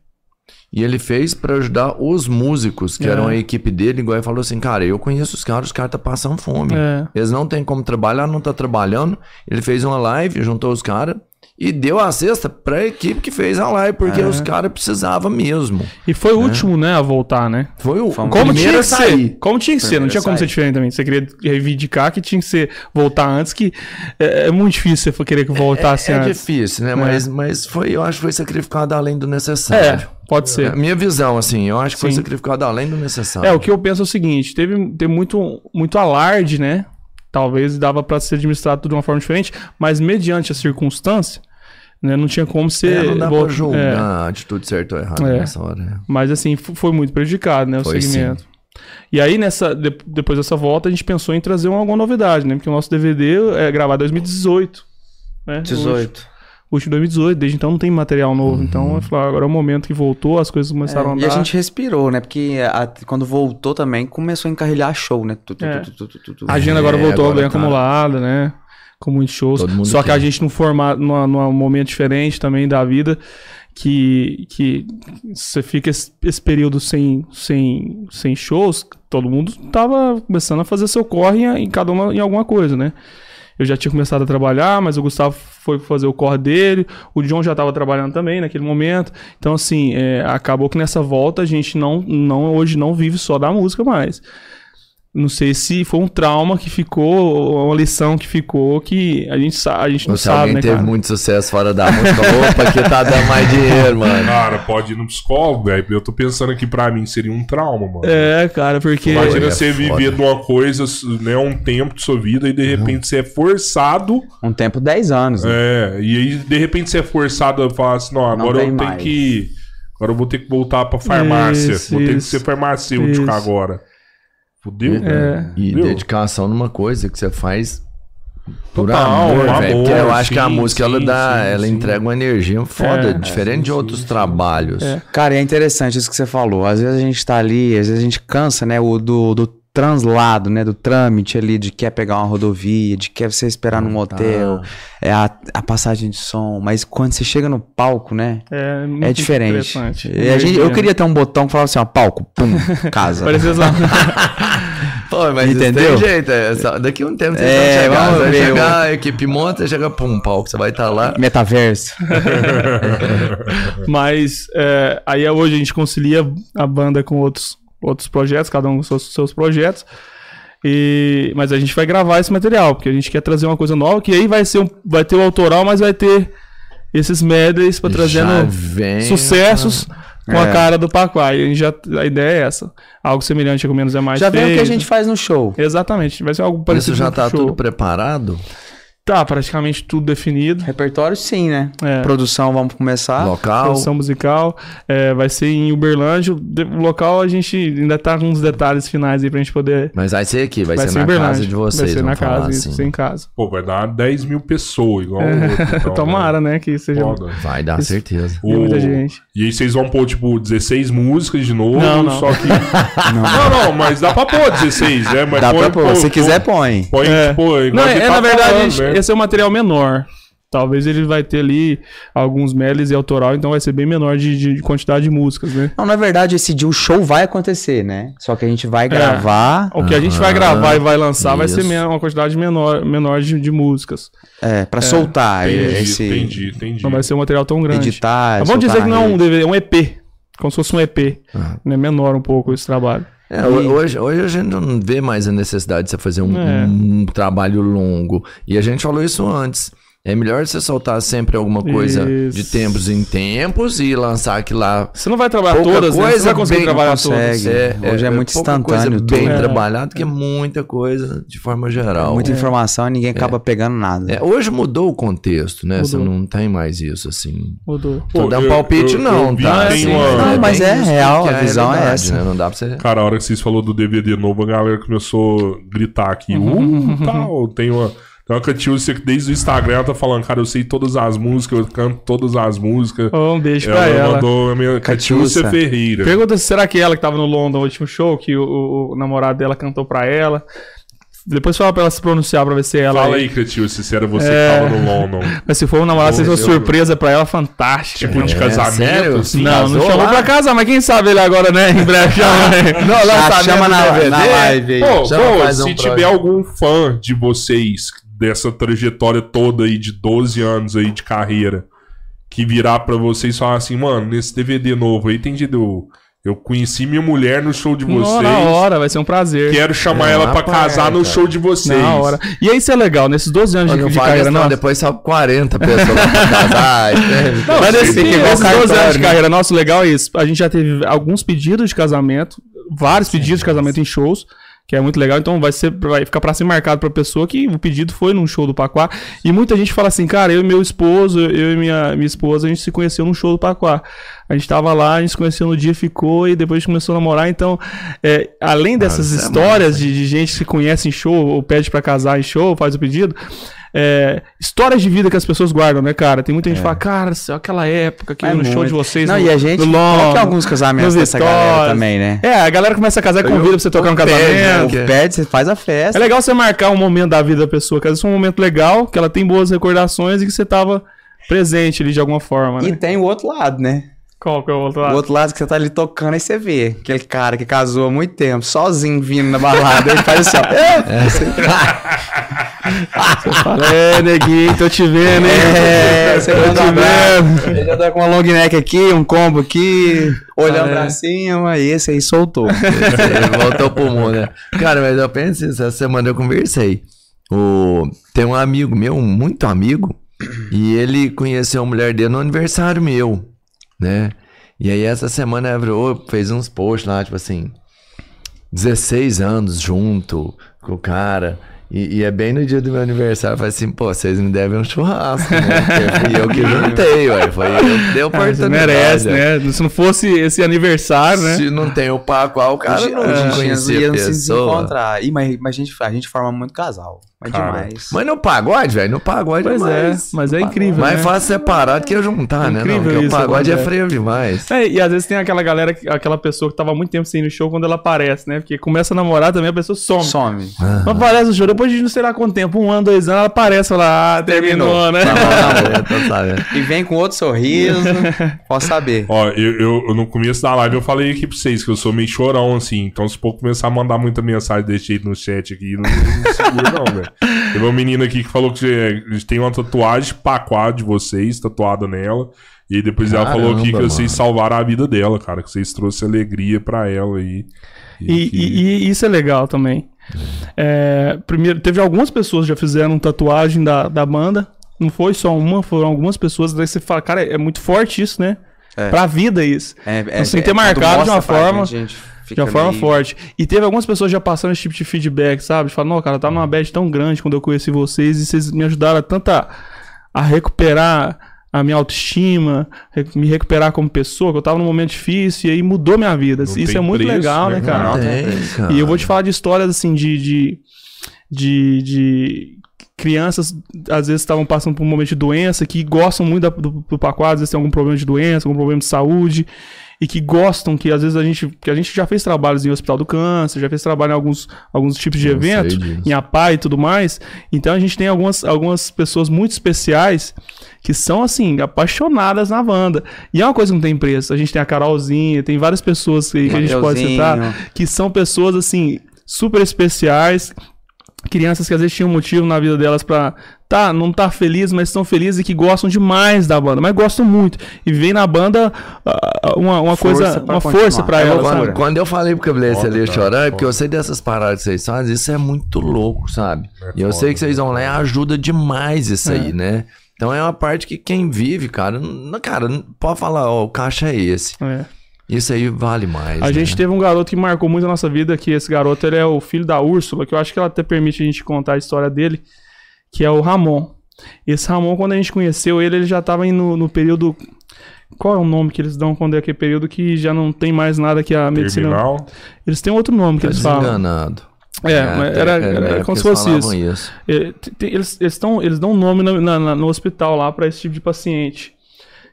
e ele fez pra ajudar os músicos, que É. eram a equipe dele, igual ele falou assim, cara, eu conheço os caras, os caras tá passando fome. É. Eles não têm como trabalhar, não tá trabalhando. Ele fez uma live, juntou os caras, e deu a cesta pra equipe que fez a live, porque É. os caras precisavam mesmo. E foi o último, né, a voltar, né? Foi o Fomos- Como primeiro tinha a que ser. sair. Como tinha que ser. Não Primeiro tinha a como ser sair. diferente também. Você queria reivindicar que tinha que ser voltar antes, que é, é muito difícil você querer que voltasse É, é antes. difícil, né? Mas, mas foi, eu acho que foi sacrificado além do É, necessário. pode É, ser. a minha visão, assim, eu acho que foi Sim. sacrificado além do necessário. É, o que eu penso é o seguinte: teve, teve muito, muito alarde, né? Talvez dava pra ser administrado tudo de uma forma diferente, mas mediante a circunstância, né, não tinha como É, ser. não dá vol- pra julgar é, a atitude certa ou errada É. nessa hora. né? mas assim, foi muito prejudicado, né? O Foi, segmento. E aí, nessa, de- depois dessa volta, a gente pensou em trazer uma, alguma novidade, né? Porque o nosso DVD é gravado em 2018. Né? 18. O último 2018, desde então não tem material novo. Então, eu falei, ah, agora é o momento que voltou, as coisas começaram a É, andar. e a gente respirou, né? Porque a- quando voltou também, começou a encarrilhar show, né? Tu, tu, É. tu, tu, tu, tu, tu. A agenda agora É, voltou agora bem tá- acumulada, né? Com muitos shows. Só que a gente num formato, numa, num momento diferente também da vida, que, que você fica esse, esse período sem, sem, sem shows, todo mundo tava começando a fazer seu corre em, em cada uma em alguma coisa, né? Eu já tinha começado a trabalhar, mas o Gustavo foi fazer o corre dele, o John já estava trabalhando também naquele momento. Então, assim, é, acabou que nessa volta a gente não, não hoje não vive só da música mais. Não sei se foi um trauma que ficou, ou uma lição que ficou, que a gente, sa- a gente não se sabe, alguém né, teve cara? muito sucesso fora da música, opa, que tá dando mais dinheiro, mano. [LAUGHS] Cara, pode ir no psicólogo, velho. Eu tô pensando que pra mim seria um trauma, mano. É, cara, porque... Imagina é você foda. viver de uma coisa, né, um tempo de sua vida e de repente você é forçado. Um tempo, 10 anos. né? É, e aí de repente você é forçado a falar assim: não, agora eu tem tenho mais. que. Agora eu vou ter que voltar pra farmácia. Isso, vou ter que isso, ser farmacêutico isso. agora. Fudeu? É. E Viu? dedicação numa coisa que você faz por Total, amor, amor, velho. Porque eu acho que a sim, música ela sim, dá, sim, ela sim. entrega uma energia foda, É, diferente de outros trabalhos. É. Cara, é interessante isso que você falou. Às vezes a gente tá ali, às vezes a gente cansa, né, o do, do translado, né, do trâmite ali, de quer pegar uma rodovia, de quer você esperar num hotel, é a, a passagem de som, mas quando você chega no palco, né, É, muito é diferente. interessante. E a gente- eu queria ter um botão que falava assim, ó, palco, pum, casa. Parecia lá. [LAUGHS] Pô, mas Entendeu? Tem jeito. é só- daqui a um tempo vocês É, vão chegar. vamos Você vai ver, chegar, a equipe monta, chega pra um palco, você vai estar lá. Metaverso. [LAUGHS] Mas é, aí hoje a gente concilia a banda com outros, outros projetos, cada um com seus, seus projetos. E, mas a gente vai gravar esse material, porque a gente quer trazer uma coisa nova, que aí vai, ser um, vai ter o autoral, mas vai ter esses medleys para trazendo vem, sucessos com a É. cara do Pacuai. A, gente já, a ideia é essa. Algo semelhante com menos é mais Já vem o que a gente faz no show. Exatamente, vai ser algo parecido Isso já com tá show. tudo preparado? Tá, praticamente tudo definido. Repertório sim, né? É. Produção, vamos começar. Local. Produção musical. É, vai ser em Uberlândia. O local a gente ainda tá com uns detalhes finais aí pra gente poder. Mas vai ser aqui, vai, ser, em na Uberlândia. casa de vocês. Vai ser na casa, isso, assim. ser em casa. Pô, vai dar 10 mil pessoas, igual o outro. [LAUGHS] Então, Tomara, né? Que seja. Foda. Vai dar Isso- certeza. Tem muita gente. E aí vocês vão pôr, tipo, 16 músicas de novo, Não, não. só que... [LAUGHS] não, não, mas dá pra pôr 16, né? Mas Dá põe, pra pôr. Se quiser, põe. Põe, É. tipo, igual Não, é, tá na verdade, né? esse é um material menor. Talvez ele vai ter ali alguns medleys e autoral, então vai ser bem menor de, de quantidade de músicas, né? Não, na verdade, esse dia o show vai acontecer, né? Só que a gente vai gravar O que a gente vai Aham. gravar e vai lançar vai ser Isso. uma quantidade menor, menor de, de músicas. é, pra soltar Entendi, esse... entendi, entendi. Não vai ser um material tão grande. Editar, Mas vamos dizer que não é um. DVD, é um EP. como se fosse um EP. Né? Menor um pouco esse trabalho. É, ho- hoje, hoje a gente não vê mais a necessidade de você fazer um, É. um trabalho longo. E a gente falou isso antes. É melhor você soltar sempre alguma coisa Isso. de tempos em tempos e lançar aquilo lá. Você não vai trabalhar todas, né? Você coisa vai conseguir trabalhar consegue. todas. Hoje é muito pouca instantâneo Coisa bem. É. trabalhado, que é muita coisa de forma geral. Muita informação e ninguém acaba pegando nada. É, hoje mudou o contexto, né? Você Mudou. não tem mais isso, assim. Mudou. Tô dando eu- palpite, eu- não, eu tá? Assim, uma- Não, mas é real, que a visão é realidade, essa. né? Não dá pra você... Cara, a hora que vocês falou do DVD novo, a galera começou a gritar aqui. Uh, tal. Tem uma. Tem uma Catiúcia que desde o Instagram ela tá falando, cara, eu sei todas as músicas, eu canto todas as músicas. Oh, um beijo ela pra ela. mandou a minha Catiúcia. Ferreira. Pergunta se será que ela que tava no London no último show, que o, o- namorado dela cantou pra ela. Depois fala pra ela se pronunciar pra ver se ela. Fala aí, Catiúcia, se era você É. que tava no London. [LAUGHS] Mas se for um namorado, vocês Pô, uma surpresa pra ela fantástica. Tipo de É, casamento, sério? assim. não, não chamou lá? pra casar, mas quem sabe ele agora, né? Em breve [LAUGHS] chama, né? Não, Já lançamento chama do na, na live aí. Pô, pô, se um tiver algum fã de vocês dessa trajetória toda aí de 12 anos aí de carreira que virar pra vocês e falar assim, mano, nesse DVD novo aí tem de eu, eu conheci minha mulher no show de vocês. na hora, vai ser um prazer. Quero chamar É, ela na pra casar no show de vocês. Na hora. E aí isso é legal, nesses 12 anos de, Não de faz carreira não, nossa. depois sabe 40 pessoas pra casar. [LAUGHS] né? Não, mas nesse, nesses 12 cartório, anos de carreira nossa, o legal é isso. A gente já teve alguns pedidos de casamento, vários pedidos de casamento em shows, que é muito legal. Então vai ser, vai ficar pra ser marcado pra pessoa que o pedido foi num show do Paquá. E muita gente fala assim, cara, eu e meu esposo, eu e minha, minha esposa, a gente se conheceu num show do Paquá. A gente tava lá, a gente se conheceu no dia, ficou e depois a gente começou a namorar. Então, é, além dessas isso é histórias de, de gente que se conhece em show ou pede pra casar em show, faz o pedido. É, histórias de vida que as pessoas guardam, né, cara? Tem muita gente que fala, cara, é aquela época que eu É no show de vocês. Não, no- e a gente no coloca alguns casamentos no dessa galera também, né? É, a galera começa a casar e convida pra você tocar um pede, casamento. né? Pede, você faz a É festa. legal você marcar um momento da vida da pessoa, que às vezes um momento legal, que ela tem boas recordações e que você tava presente ali de alguma forma, E né? tem o outro lado, né? Qual que é o outro O lado? outro lado que você tá ali tocando, aí você vê aquele cara que casou há muito tempo, sozinho vindo na balada, ele faz assim, ó. [LAUGHS] Fala, [LAUGHS] é, neguinho, tô te vendo, hein? É, você tô te vendo. Ele já tá com uma long neck aqui, um combo aqui, olhando Ah, é. pra cima, e esse aí soltou. Ele [LAUGHS] voltou pro mundo, né? Cara, mas eu penso isso, essa semana eu conversei. O... Tem um amigo meu, muito amigo, e ele conheceu a mulher dele no aniversário meu, né? E aí essa semana virou, fez uns posts lá, tipo assim, 16 anos junto com o cara. E, e é bem no dia do meu aniversário. Eu falei assim, pô, vocês me devem um churrasco, né? Porque fui eu que juntei, ué. Foi eu que dei Ah, oportunidade. merece, ué. né? Se não fosse esse aniversário, né? Se não tem o Paco, o cara não, a gente conhecia ia a se desencontrar. Ih, mas, mas a, gente, a gente forma muito casal. É Cara, demais. Mas no pagode, velho, no pagode Pois é é, mais. mas é incrível, Mais né? fácil separar do que juntar, né? Não, Incrível porque o isso, pagode é freio demais. É, e às vezes tem aquela galera, que- aquela pessoa que tava muito tempo sem ir no show quando ela aparece, né? Porque começa a namorar também, a pessoa some. Some. Não aparece no show, depois de não sei lá quanto tempo, um ano, dois anos, ela aparece fala, ah, terminou, Terminou. né? Tá tá. É. E vem com outro sorriso. [LAUGHS] Posso saber. Ó, eu, eu- eu no começo da live eu falei aqui pra vocês que eu sou meio chorão, assim. Então, se for começar a mandar muita mensagem desse jeito no chat aqui, não, não segura, não, velho. Teve uma menina aqui que falou que é, tem uma tatuagem paquá de vocês, tatuada nela. E aí depois ela falou aqui que Caramba, vocês mano. salvaram a vida dela, cara. Que vocês trouxeram alegria pra ela aí. E, que- e- e isso é legal também. É, primeiro, teve algumas pessoas que já fizeram tatuagem da, da banda. Não foi só uma, foram algumas pessoas. Daí você fala, cara, é muito forte isso, né? É. Pra vida isso. É, Então, sem ter quando marcado de uma forma- gente, gente De uma forma meio- forte. E teve algumas pessoas já passando esse tipo de feedback, sabe? De falar, não, cara, eu tava numa bad tão grande quando eu conheci vocês e vocês me ajudaram tanto a, a recuperar a minha autoestima, me recuperar como pessoa, que eu tava num momento difícil e aí mudou minha vida. Não Isso é muito preço, legal, né, né, cara? Não, Tem, cara. E eu vou te falar de histórias assim de. de, de, de crianças, às vezes, estavam passando por um momento de doença, que gostam muito da- do, do pacote, às vezes tem algum problema de doença, algum problema de saúde, e que gostam, que às vezes a gente. Que a gente já fez trabalhos em Hospital do Câncer, já fez trabalho em alguns, alguns tipos de Eu eventos, em APA e tudo mais. Então a gente tem algumas, algumas pessoas muito especiais que são, assim, apaixonadas na banda. E é uma coisa que não tem preço. A gente tem a Carolzinha, tem várias pessoas que, que a gente pode citar que são pessoas assim super especiais crianças que às vezes tinham motivo na vida delas pra tá, não tá feliz, mas estão felizes e que gostam demais da banda, mas gostam muito. E vem na banda ah, uma, uma Força coisa, pra uma continuar. força pra É elas? Quando, quando eu falei pro Foda, ali cara, chorar, é porque eu sei dessas paradas que vocês fazem, isso é muito louco, sabe? É e eu foda, sei que vocês vão lá e ajuda demais isso É. aí, né? Então é uma parte que quem vive, cara, não, cara, não pode falar, ó, o caixa é esse. É. Isso aí vale mais. A né? gente teve um garoto que marcou muito a nossa vida, que esse garoto ele é o filho da Úrsula, que eu acho que ela até permite a gente contar a história dele, que é o Ramon. Esse Ramon, quando a gente conheceu ele, ele já estava no, no período. Qual é o nome que eles dão quando é aquele período que já não tem mais nada que a medicina. Terminal. Eles têm outro nome que Tá eles falam. desenganado. É, mas era, até- era é, como se fosse eles isso. isso. É, eles, eles, tão, eles dão um nome na- no hospital lá pra esse tipo de paciente.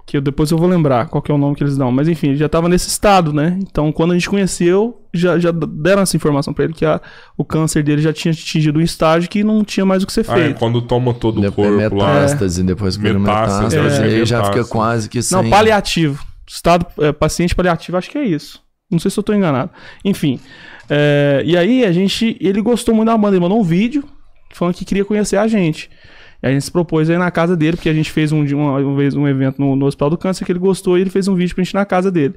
Que eu- depois eu vou lembrar qual que é o nome que eles dão. Mas enfim, ele já tava nesse estado, né? Então quando a gente conheceu, já, já deram essa informação pra ele que a- o câncer dele já tinha atingido um estágio que não tinha mais o que ser Ah, é feito. quando toma todo o Depois corpo lá. metástase, depois que vira Metástase, metástase, é, aí já metástase. fica quase que sem... Não, paliativo. Estado é, paciente paliativo, acho que é isso. Não sei se eu tô enganado. Enfim. é, e aí a gente. Ele gostou muito da banda, ele mandou um vídeo falando que queria conhecer a gente. E a gente se propôs aí na casa dele, porque a gente fez um, uma, uma vez um evento no, no Hospital do Câncer que ele gostou e ele fez um vídeo pra gente na casa dele.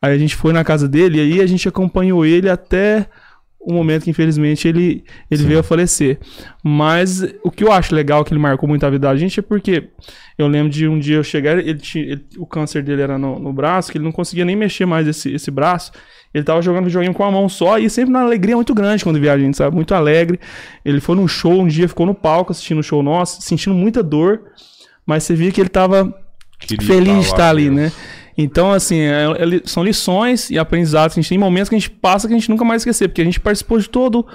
Aí a gente foi na casa dele e aí a gente acompanhou ele até o momento que infelizmente ele, ele veio a falecer. Mas o que eu acho legal que ele marcou muito a vida da gente é porque eu lembro de um dia eu chegar, ele tinha, ele- o câncer dele era no, no braço, que ele não conseguia nem mexer mais esse, esse braço. Ele tava jogando videogame com a mão só e sempre uma alegria muito grande quando via a gente, sabe? Muito alegre. Ele foi num show um dia, ficou no palco assistindo o show nosso, sentindo muita dor, mas você via que ele tava Queria feliz de lá estar ali, né? Então, assim, é- é são lições e aprendizados que a gente tem, momentos que a gente passa que a gente nunca mais esquecer, porque a gente participou de todo,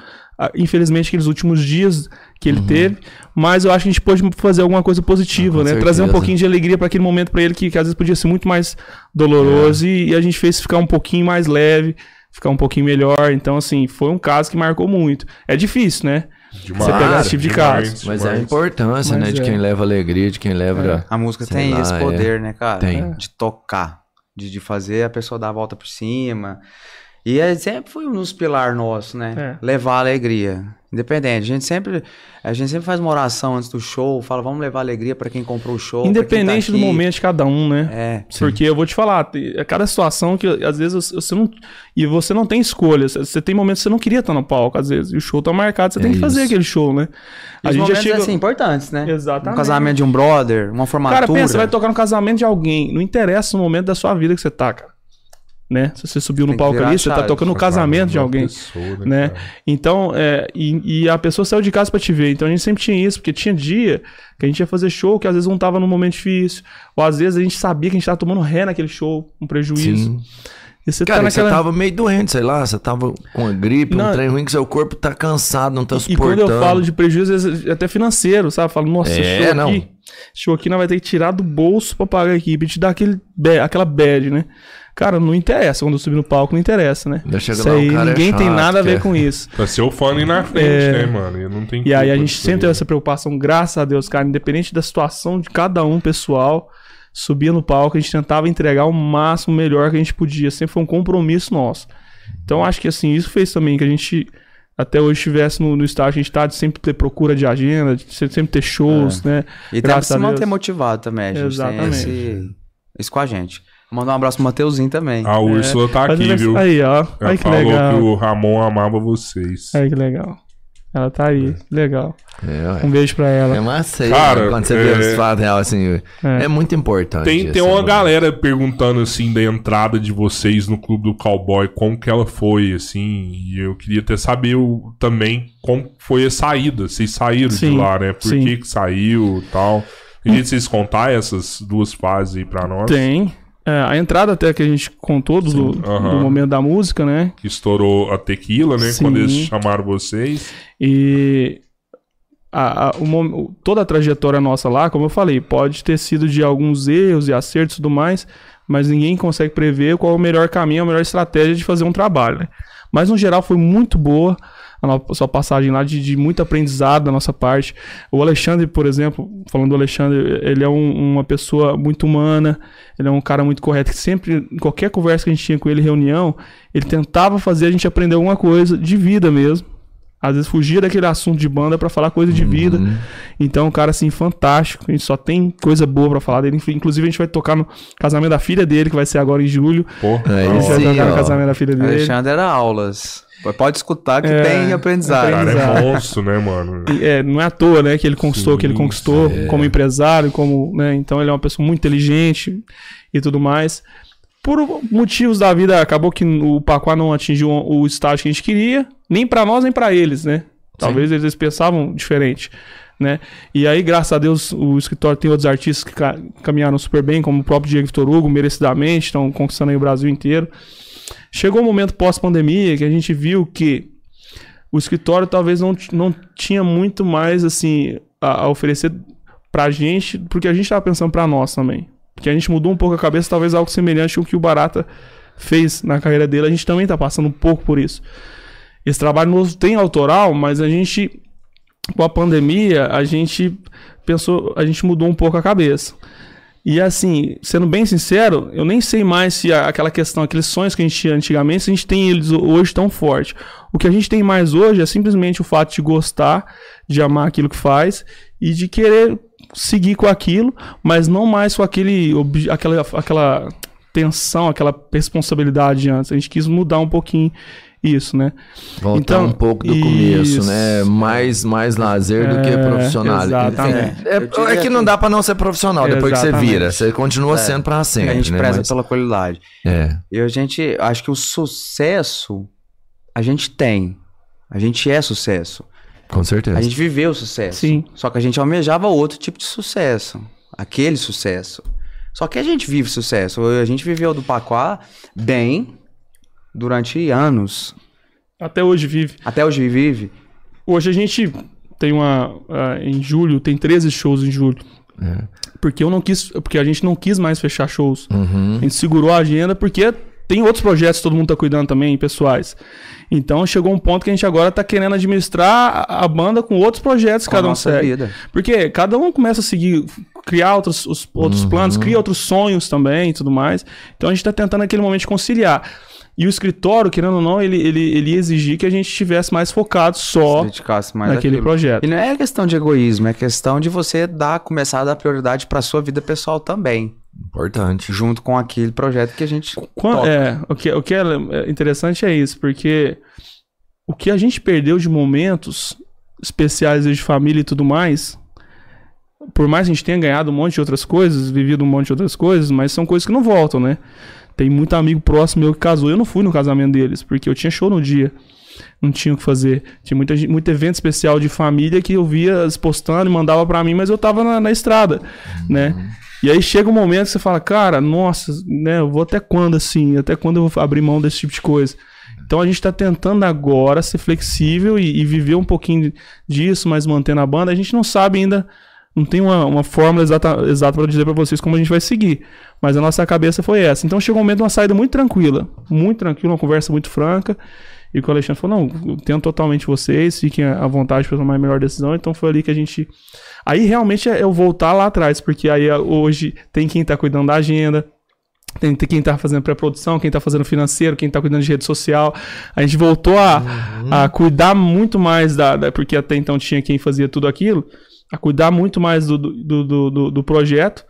infelizmente, aqueles últimos dias que ele teve, mas eu acho que a gente pôde fazer alguma coisa positiva, Uhum. Ah, né? Trazer um certeza. pouquinho de alegria para aquele momento para ele que, que às vezes podia ser muito mais doloroso e, e a gente fez ficar um pouquinho mais leve, ficar um pouquinho melhor. Então, assim, foi um caso que marcou muito. É difícil, né? Demais, Você pegar esse tipo de demais, caso. Mas é a importância, Mas né? De é. quem leva alegria, de quem leva... A música tem lá, esse é. poder, né, cara? Tem. De tocar, de, de fazer a pessoa dar a volta por cima. E é, sempre foi um dos pilares nossos, né? É. Levar alegria. Independente. A gente sempre, a gente sempre faz uma oração antes do show, fala, vamos levar alegria pra quem comprou o show. tá Independente do aqui. momento de cada um, né? É. Porque eu vou te falar, é cada situação que às vezes você não. E você não tem escolha. Você- tem momentos que você não queria estar no palco, às vezes. E o show tá marcado, você É tem que fazer isso. aquele show, né? E os momentos, assim, importantes, né? Exatamente. Um casamento de um brother, uma formatura. Cara, pensa, você vai tocar no casamento de alguém. Não interessa o momento da sua vida que você tá, cara. Né? Se você subiu no Tem palco ali, você tá tocando no casamento de alguém. pessoa, né? cara? Então, é, e, e a pessoa saiu de casa pra te ver. Então a gente sempre tinha isso, porque tinha dia que a gente ia fazer show que às vezes não tava num momento difícil. Ou às vezes a gente sabia que a gente tava tomando ré naquele show, um prejuízo. Sim. E você Cara, tá você naquela. tava meio doente, sei lá, você tava com uma gripe, Não. um trem ruim que seu corpo tá cansado, não tá E suportando. quando eu falo de prejuízo, é até financeiro, sabe? Eu falo, nossa, É, show não. aqui, show aqui nós vai ter que tirar do bolso pra pagar a equipe, te dar aquele aquela bad, né? Cara, não interessa. Quando eu subir no palco, não interessa, né? Ainda chega Isso lá, aí, cara é ninguém tem chato, nada a ver quer- com isso. Pra ser o fã ir na frente, É. né, mano? Eu não tenho E aí a gente sempre teve essa preocupação, graças a Deus, cara, independente da situação de cada um pessoal, subia no palco, a gente tentava entregar o máximo melhor que a gente podia. Sempre foi um compromisso nosso. Então acho que assim, isso fez também que a gente até hoje estivesse no, no estágio, a gente tá de sempre ter procura de agenda, de sempre ter shows, né? E tem que Graças se manter motivado também. A gente Exatamente. tem esse, isso com a gente. Mandar um abraço pro Mateuzinho também. A Úrsula tá Mas aqui, ele- viu? Aí, ó. Ela Aí que falou legal. que o Ramon amava vocês. Aí que legal. Ela tá aí, legal. É. Um beijo pra ela. É massa aí, Cara, né? quando você é- vê os fatos real, assim, É. é, muito importante. Tem, tem uma né? galera perguntando, assim, da entrada de vocês no Clube do Cowboy, como que ela foi, assim, e eu queria até saber o- também como foi a saída, vocês saíram de Sim, lá, né? Por sim. que que saiu e tal. Queria que vocês contar essas duas fases aí pra nós. Tem. É, a entrada até que a gente contou do, do momento da música, né? Que estourou a tequila, né? Sim. Quando eles chamaram vocês. E a- a- o- toda a trajetória nossa lá, como eu falei, pode ter sido de alguns erros e acertos e tudo mais, mas ninguém consegue prever qual é o melhor caminho, a melhor estratégia de fazer um trabalho. né? Mas no geral foi muito boa a nossa passagem lá, de, de muito aprendizado da nossa parte. O Alexandre, por exemplo, falando do Alexandre, ele é um- uma pessoa muito humana, ele é um cara muito correto, que sempre, em qualquer conversa que a gente tinha com ele, reunião, ele tentava fazer a gente aprender alguma coisa de vida mesmo Às vezes fugia daquele assunto de banda pra falar coisa de vida. Então, um cara assim fantástico, a gente só tem coisa boa pra falar dele. Inclusive, a gente vai tocar no casamento da filha dele, que vai ser agora em julho. Pô, É A gente vai tocar no casamento da filha dele. Alexandre era aulas. Pode escutar que É, tem aprendizado. O cara Exato. é monstro, né, mano? E, É, não é à toa, né, que ele conquistou o que ele conquistou é. como empresário, como, né, então ele é uma pessoa muito inteligente e tudo mais. Por motivos da vida, acabou que o Paquá não atingiu o estágio que a gente queria, nem pra nós, nem pra eles, né? Talvez eles pensavam diferente, né? E aí, graças a Deus, o escritório tem outros artistas que ca- caminharam super bem, como o próprio Diego Vitor Hugo, merecidamente, estão conquistando aí o Brasil inteiro. Chegou um momento pós-pandemia que a gente viu que o escritório talvez não, não tinha muito mais assim a, a oferecer pra gente, porque a gente tava pensando pra nós também. Porque a gente mudou um pouco a cabeça, talvez algo semelhante com o que o Barata fez na carreira dele, a gente também tá passando um pouco por isso. Esse trabalho novo tem autoral, mas a gente com a pandemia, a gente pensou, a gente mudou um pouco a cabeça. E assim, sendo bem sincero, eu nem sei mais se aquela questão, aqueles sonhos que a gente tinha antigamente, se a gente tem eles hoje tão forte. O que a gente tem mais hoje é simplesmente o fato de gostar, de amar aquilo que faz e de querer seguir com aquilo, mas não mais com aquele, aquela, aquela tensão, aquela responsabilidade de antes. A gente quis mudar um pouquinho isso, né? Voltar Então, um pouco do começo, isso. né? Mais, mais lazer do que É, profissional. exatamente. É, diria é que não dá pra não ser profissional depois que você Exatamente. vira. Você continua sendo pra sempre, a gente né? preza Mas- pela qualidade. É. E a gente, acho que o sucesso a gente tem. A gente é sucesso. Com certeza. A gente viveu o sucesso. Sim. Só que a gente almejava outro tipo de sucesso. Aquele sucesso. Só que a gente vive sucesso. A gente viveu do Paquá bem durante anos. Até hoje vive. Até hoje vive. Hoje a gente tem uma. ah, em julho, tem 13 shows em julho. É. Porque eu não quis. Porque a gente não quis mais fechar shows. Uhum. A gente segurou a agenda porque tem outros projetos que todo mundo tá cuidando também, pessoais. Então chegou um ponto que a gente agora tá querendo administrar a, banda com outros projetos que cada um segue. vida. Porque cada um começa a seguir, criar outros, os- outros planos, cria outros sonhos também e tudo mais. Então a gente tá tentando naquele momento conciliar. E o escritório, querendo ou não, ele, ele, ele exigir que a gente estivesse mais focado só mais naquele àquilo. projeto. E não é questão de egoísmo, é questão de você dar, começar a dar prioridade pra sua vida pessoal também. Importante. Junto com aquele projeto que a gente. Quan- toca. é, o que, o que é é interessante é isso, porque o que a gente perdeu de momentos especiais de família e tudo mais, por mais que a gente tenha ganhado um monte de outras coisas, vivido um monte de outras coisas, mas são coisas que não voltam, né? Tem muito amigo próximo meu que casou, eu não fui no casamento deles, porque eu tinha show no dia. Não tinha o que fazer. Tinha muita, muito evento especial de família que eu via postando e mandava pra mim, mas eu tava na, na estrada, né? E aí chega um momento que você fala, cara, nossa, né, eu vou até quando assim? Até quando eu vou abrir mão desse tipo de coisa? Então a gente tá tentando agora ser flexível e, e viver um pouquinho disso, mas mantendo a banda. A gente não sabe ainda, não tem uma, uma fórmula exata, exata para dizer para vocês como a gente vai seguir. Mas a nossa cabeça foi essa. Então chegou um momento de uma saída muito tranquila, muito tranquila, uma conversa muito franca. E o Alexandre falou: não, eu entendo totalmente vocês, fiquem à vontade para tomar a melhor decisão. Então foi ali que a gente. Aí realmente é eu voltar lá atrás, porque aí é, hoje tem quem tá cuidando da agenda, tem, quem tá fazendo pré-produção, quem tá fazendo financeiro, quem tá cuidando de rede social. A gente voltou a, a cuidar muito mais da, da- Porque até então tinha quem fazia tudo aquilo, a cuidar muito mais do, do, do, do- do projeto.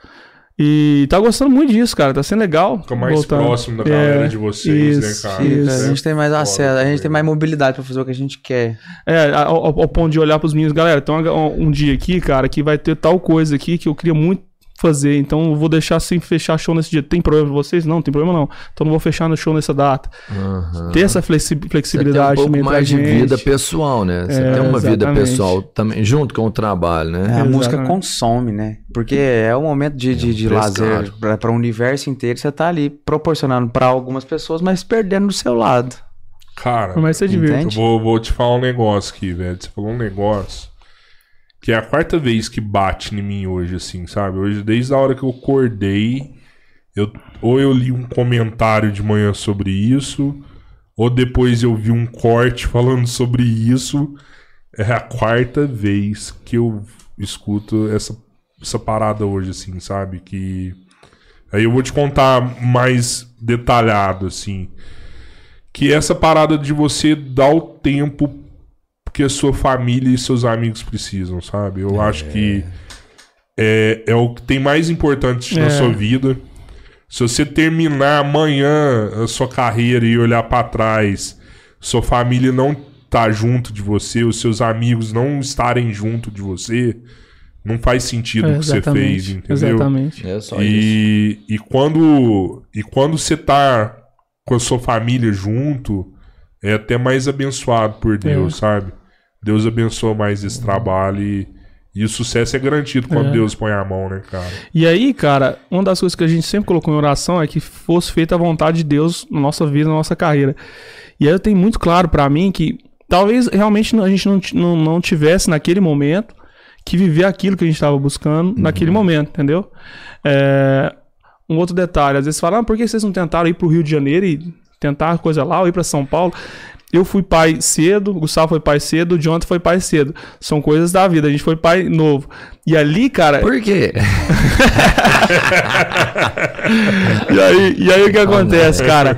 E tá gostando muito disso, cara. Tá sendo legal. Fica mais voltando. próximo da galera É, de vocês, isso, né, cara? isso. A gente tem mais foda acesso, a gente tem mais mobilidade pra fazer o que a gente quer. É, ao, ao- ponto de olhar pros meninos, galera, tem um dia aqui, cara, que vai ter tal coisa aqui que eu queria muito fazer, então eu vou deixar sem fechar show nesse dia. Tem problema pra vocês? Não, tem problema não. Então não vou fechar no show nessa data. Aham. Ter essa flexi- Você tem um flexibilidade pouco mais de vida pessoal, né? Você É, tem uma vida exatamente. pessoal também, junto com o trabalho, né? a Exatamente. música consome, né? Porque é o momento de, de, de preço lazer pra o universo inteiro. Você tá ali proporcionando pra algumas pessoas, mas perdendo do seu lado. Cara, que você eu vou, vou te falar um negócio aqui, velho. Você falou um negócio que é a quarta vez que bate em mim hoje, assim, sabe? Hoje, desde a hora que eu acordei, eu, ou eu li um comentário de manhã sobre isso, ou depois eu vi um corte [LAUGHS] falando sobre isso. É a quarta vez que eu escuto essa, essa parada hoje, assim, sabe? Que. Aí eu vou te contar mais detalhado, assim. Que essa parada de você dar o tempo que a sua família e seus amigos precisam, sabe? Eu acho que é, é o que tem mais importante É. na sua vida. Se você terminar amanhã a sua carreira e olhar pra trás, sua família não tá junto de você, os seus amigos não estarem junto de você, não faz sentido o que você fez, entendeu? Exatamente. É só isso. E, e quando e quando você tá com a sua família junto, é até mais abençoado por Deus, É. sabe? Deus abençoa mais esse trabalho e, e o sucesso é garantido quando É. Deus põe a mão, né, cara? E aí, cara, uma das coisas que a gente sempre colocou em oração é que fosse feita a vontade de Deus na nossa vida, na nossa carreira. E aí eu tenho muito claro pra mim que talvez realmente a gente não, não, não tivesse naquele momento que viver aquilo que a gente estava buscando naquele momento, entendeu? É, um outro detalhe, às vezes falam, ah, por que vocês não tentaram ir pro Rio de Janeiro e tentar coisa lá, ou ir pra São Paulo? Eu fui pai cedo, o Gustavo foi pai cedo, o Jonathan foi pai cedo. São coisas da vida, a gente foi pai novo. E ali, cara, Por quê? [LAUGHS] E aí, e aí o que acontece, cara?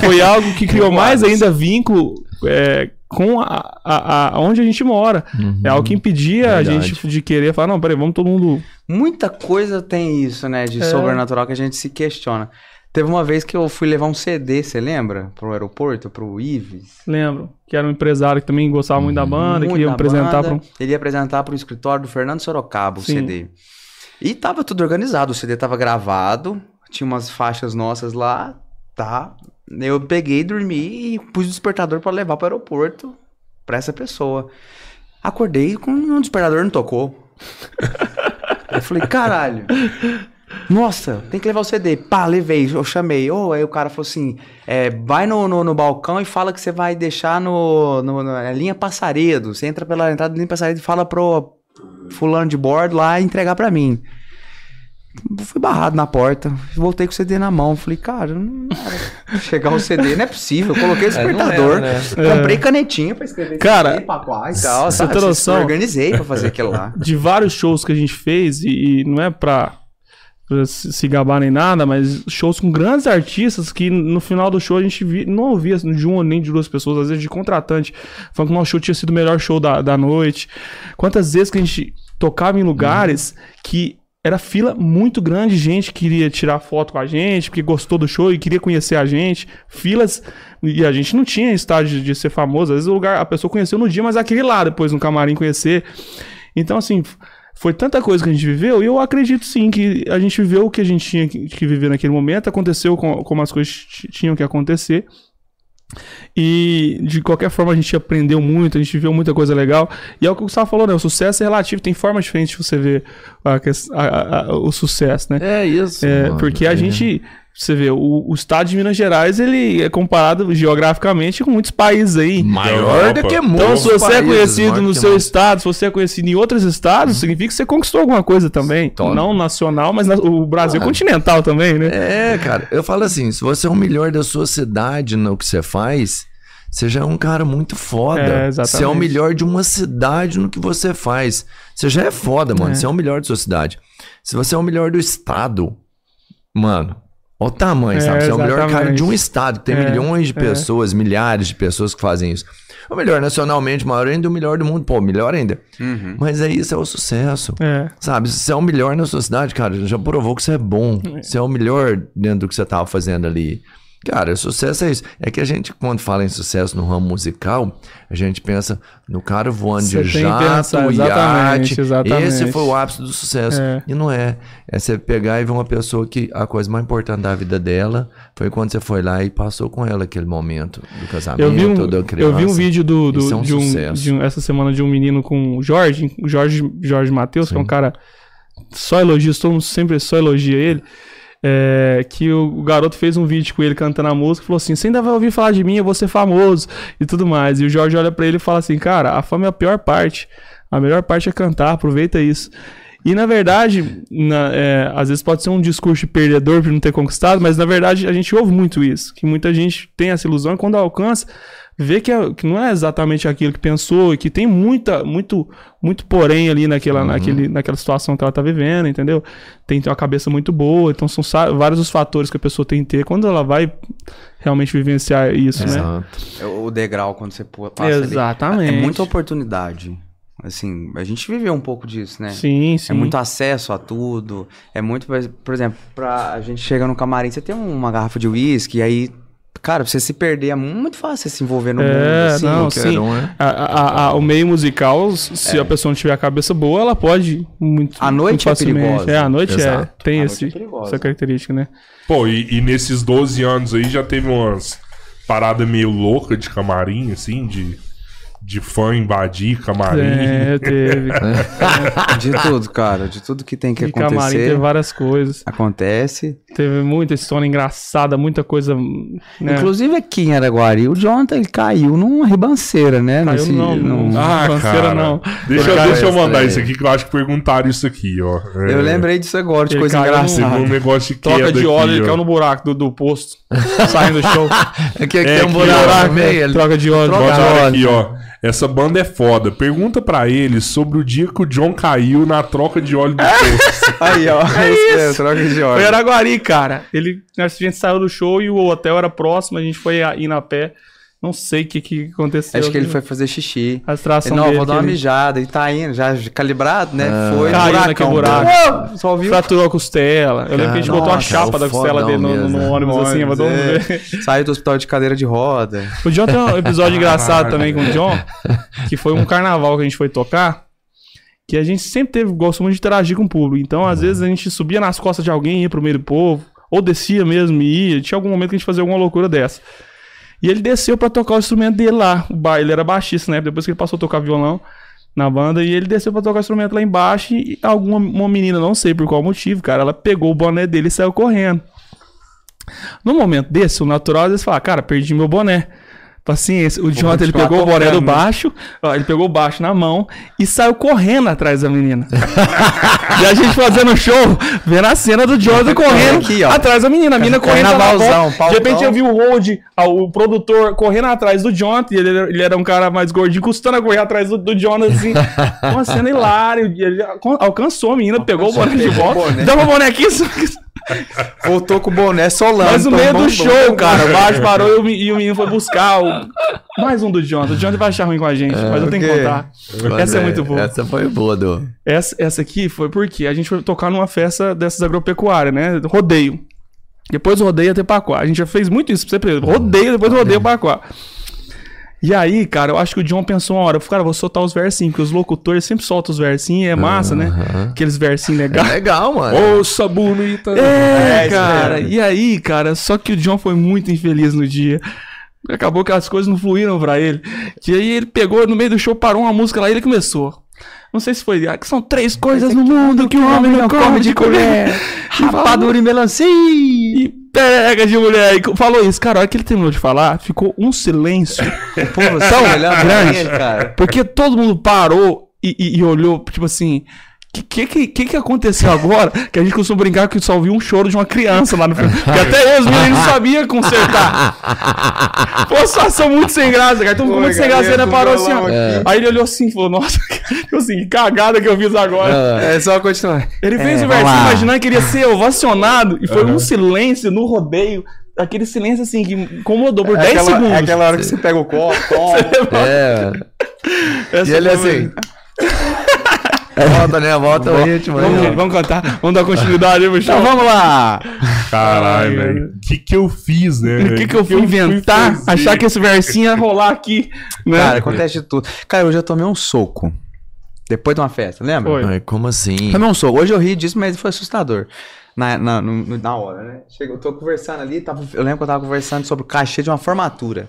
Foi algo que criou mais ainda vínculo é, com a, a, a- onde a gente mora. É algo que impedia a Verdade. gente de querer falar, não, peraí, vamos todo mundo. Muita coisa tem isso, né, de É. sobrenatural que a gente se questiona. Teve uma vez que eu fui levar um CD, você lembra? Pro aeroporto, pro Ives. Lembro que era um empresário que também gostava muito da banda, Muito queria da apresentar para um. Ele ia apresentar pro escritório do Fernando Sorocaba o Sim. CD. E tava tudo organizado, o CD tava gravado, tinha umas faixas nossas lá, tá? Eu peguei, dormi e pus o despertador pra levar pro aeroporto pra essa pessoa. Acordei com um despertador não tocou. [LAUGHS] Eu falei, caralho. Nossa, tem que levar o CD. Pá, levei, eu chamei. Ô, aí o cara falou assim: é, vai no, no, no balcão e fala que você vai deixar no, no- na linha Passaredo. Você entra pela entrada da linha Passaredo e fala pro fulano de bordo lá entregar pra mim. Fui barrado na porta, voltei com o CD na mão. Falei, cara, não chegar o CD, não é possível. Eu coloquei o [LAUGHS] É, despertador, era, né? comprei canetinha pra escrever Cara, CD, pacoar e tal. você sabe? tem noção? Organizei pra fazer aquilo lá. de vários shows que a gente fez, e, e não é pra se gabar nem nada, mas shows com grandes artistas que no final do show a gente vi- não ouvia de uma nem de duas pessoas, às vezes de contratante, falando que o nosso show tinha sido o melhor show da, da noite. Quantas vezes que a gente tocava em lugares que era fila muito grande, gente que queria tirar foto com a gente, porque gostou do show e queria conhecer a gente. Filas, e a gente não tinha estágio de ser famoso. Às vezes o lugar, a pessoa conheceu no dia, mas aquele lá depois no camarim conhecer. Então, assim, foi tanta coisa que a gente viveu, e eu acredito sim que a gente viveu o que a gente tinha que, viver naquele momento, aconteceu com- como as coisas tinham que acontecer. E de qualquer forma a gente aprendeu muito, a gente viu muita coisa legal. E é o que o Gustavo falou, né? O sucesso é relativo, tem formas diferentes de você ver a- a- a- o sucesso, né? É isso. É, mano. porque a É. gente, você vê, o, o estado de Minas Gerais, ele é comparado geograficamente com muitos países aí. Maior do que muitos Então, se você é países, conhecido maior no seu muitos. estado, se você é conhecido em outros estados, significa que você conquistou alguma coisa também. Toma. Não nacional, mas na- o Brasil Ah. continental também, né? É, cara, eu falo assim, se você é o melhor da sua cidade no que você faz, você já é um cara muito foda. É, exatamente. Você é o melhor de uma cidade no que você faz. Você já é foda, mano. É. Você é o melhor da sua cidade. Se você é o melhor do estado, mano, olha o tamanho, É, sabe? Você é o melhor cara de um estado, que tem É, milhões de é. pessoas, milhares de pessoas que fazem isso. O melhor nacionalmente, maior ainda, o melhor do mundo. Pô, melhor ainda. Mas é isso, é o sucesso. É. Sabe, se você é o melhor na sua cidade, cara, já provou que você é bom. Você é o melhor dentro do que você tava fazendo ali. Cara, sucesso é isso. É que a gente, quando fala em sucesso no ramo musical, a gente pensa no cara voando Você de que pensar, jato, exatamente, iate. exatamente. Esse foi o ápice do sucesso. É. E não é. É você pegar e ver uma pessoa que a coisa mais importante da vida dela foi quando você foi lá e passou com ela aquele momento do casamento, Eu vi, um, da eu criança. vi um vídeo do, do- é um de, um, sucesso. de um- essa semana de um menino com o Jorge, Jorge, Jorge Matheus, que é um cara só elogios, todo mundo sempre só elogia ele. É, que o, o garoto fez um vídeo com ele cantando a música e falou assim: Você ainda vai ouvir falar de mim, eu vou ser famoso e tudo mais. E o Jorge olha pra ele e fala assim: Cara, a fama é a pior parte. A melhor parte é cantar, aproveita isso. E na verdade, na- é, às vezes pode ser um discurso de perdedor por não ter conquistado, mas na verdade a gente ouve muito isso. Que muita gente tem essa ilusão e quando alcança, vê que, é- que não é exatamente aquilo que pensou e que tem muita, muito, muito porém ali naquela, naquele, naquela situação que ela tá vivendo, entendeu? Tem que ter uma cabeça muito boa, então são vários os fatores que a pessoa tem que ter quando ela vai realmente vivenciar isso, né? Exato. É O degrau, quando você passa ali. Exatamente. É muita oportunidade. Assim, a gente viveu um pouco disso, né? Sim, sim. É muito acesso a tudo. É muito, por exemplo, pra a gente chega no camarim, você tem uma garrafa de uísque, e aí, cara, pra você se perder é muito fácil você se envolver no mundo. É, Assim, não, sim. um, é. A- a- a- o meio musical, se a pessoa não tiver a cabeça boa, ela pode muito. A noite muito é facilmente. perigosa. É, a noite é. Exato. Tem A esse, noite é essa característica, né? Pô, e, e nesses 12 anos aí já teve umas paradas meio loucas de camarim, assim, de, de fã invadir camarim. É, teve. [LAUGHS] De tudo, cara. De tudo que tem que De camarim acontecer. teve várias coisas. Acontece. Teve muita história engraçada, muita coisa. Né? Inclusive aqui em Araguari, o Jonathan ele caiu numa ribanceira, né? Caiu Nesse- não, num- não. Ah, Banceira cara. não. Deixa, Cara, deixa eu mandar isso aqui, que eu acho que perguntaram isso aqui, ó. É, Eu lembrei disso agora, de Ele coisa engraçada. um negócio de Troca queda de óleo, aqui, ele ó. caiu no buraco do, do posto. [LAUGHS] saindo do show. [LAUGHS] Aqui, aqui É, tem um buraco ó. meio. ele- Troca de óleo. Troca de óleo. aqui, ó. Essa banda é foda. Pergunta pra eles sobre o dia que o John caiu na troca de óleo do [LAUGHS] posto. Aí, ó. É [LAUGHS] isso, troca de Foi óleo. Araguari, cara. Ele, a gente saiu do show e o hotel era próximo, a gente foi a- ir na pé. Não sei o que, que aconteceu. Acho que ele foi fazer xixi. A extração Ele, não, dele. vou dar uma ele mijada. E tá indo, já calibrado, né? Foi Caiu buracão. naquele buraco. Uou, Só viu. Fraturou a costela. Eu lembro que a gente botou a chapa é da costela dele no, no ônibus, assim, É. ver. Saiu do hospital de cadeira de roda. O John tem um episódio engraçado também com o John, que foi um carnaval que a gente foi tocar, que a gente sempre teve, gostou muito de interagir com o público. Então, às vezes, a gente subia nas costas de alguém, ia pro meio do povo, ou descia mesmo e ia. Tinha algum momento que a gente fazia alguma loucura dessa. E ele desceu pra tocar o instrumento dele lá. O Ele era baixista, né? Depois que ele passou a tocar violão na banda, e ele desceu pra tocar o instrumento lá embaixo e alguma uma menina, não sei por qual motivo, cara, ela pegou o boné dele e saiu correndo. No momento desse, o natural às vezes fala, cara, perdi meu boné. Paciência, o Jonathan ele pegou o boné do né? baixo, ó, ele pegou o baixo na mão e saiu correndo atrás da menina. [LAUGHS] e a gente fazendo show, vendo a cena do Jonathan correndo Aqui, ó. atrás da menina, a menina correndo na volta. De repente eu vi o Hold, o produtor, correndo atrás do Jonathan, e ele, era- ele era um cara mais gordinho, custando a correr atrás do, do Jonathan, assim. [LAUGHS] uma cena hilária. Ele alcan- alcançou a menina, pegou o boné de volta. boné. Dá uma boné aqui, só que- Voltou com o boné solando. mas no meio do show, cara, o baixo parou e o, me- e o menino foi buscar o- mais um do Jonathan. O Jonathan vai achar ruim com a gente, mas eu tenho que por quê? contar. Mas Essa é muito boa. Essa foi boa, do. Essa, essa aqui foi porque a gente foi tocar numa festa dessas agropecuárias, né? Rodeio. Depois rodeio até Paquá. A gente já fez muito isso, pra você. Rodeio, depois rodeio Paquá. E aí, cara, eu acho que o John pensou uma hora, eu falei, cara, eu vou soltar os versinhos, porque os locutores sempre soltam os versinhos, é massa, né? Aqueles versinhos É legais. legal, mano. Ouça, bonita. É, isso cara. mesmo. E aí, cara, só que o John foi muito infeliz no dia. Acabou que as coisas não fluíram pra ele. Que aí ele pegou no meio do show, parou uma música lá e ele começou. Não sei se foi. ah, que são três coisas no mundo que o homem não come de colher. Rapadura e melancia. E pega de mulher. E falou isso. Cara, a hora que ele terminou de falar, ficou um silêncio. [LAUGHS] Pô, Tão pra grande. cara. Porque todo mundo parou e, e- e olhou, tipo assim. O que, que, que, que aconteceu agora? Que a gente costuma brincar que só ouviu um choro de uma criança lá no filme. Que até eu, os meninos, não sabia consertar. Foi uma situação muito sem graça, cara. Então ficou Pô, muito sem graça. Ele ainda parou assim, ó. Aí ele olhou assim e falou: Nossa, [LAUGHS] tipo assim, que cagada que eu fiz agora. É só continuar. Ele fez É, o versinho imaginando que ele ia ser ovacionado. E foi um silêncio no rodeio. Aquele silêncio assim que incomodou por 10 aquela, segundos. É aquela hora que você pega o copo, [LAUGHS] toma. É. E ele assim. Volta, né? Volta o ritmo. Vamos, aí. vamos cantar, vamos dar continuidade aí. Então vamos lá. Caralho, velho. O que que eu fiz, né? O que, que eu fui inventar? fazer? achar que esse versinho ia rolar aqui, né? Cara, acontece de tudo. Cara, hoje eu tomei um soco. Depois de uma festa, lembra? Foi. Ai, como assim? Tomei um soco. Hoje eu ri disso, mas foi assustador. Na, na, no- no- na hora, né? Chega, eu tô conversando ali, tava- eu lembro que eu tava conversando sobre o cachê de uma formatura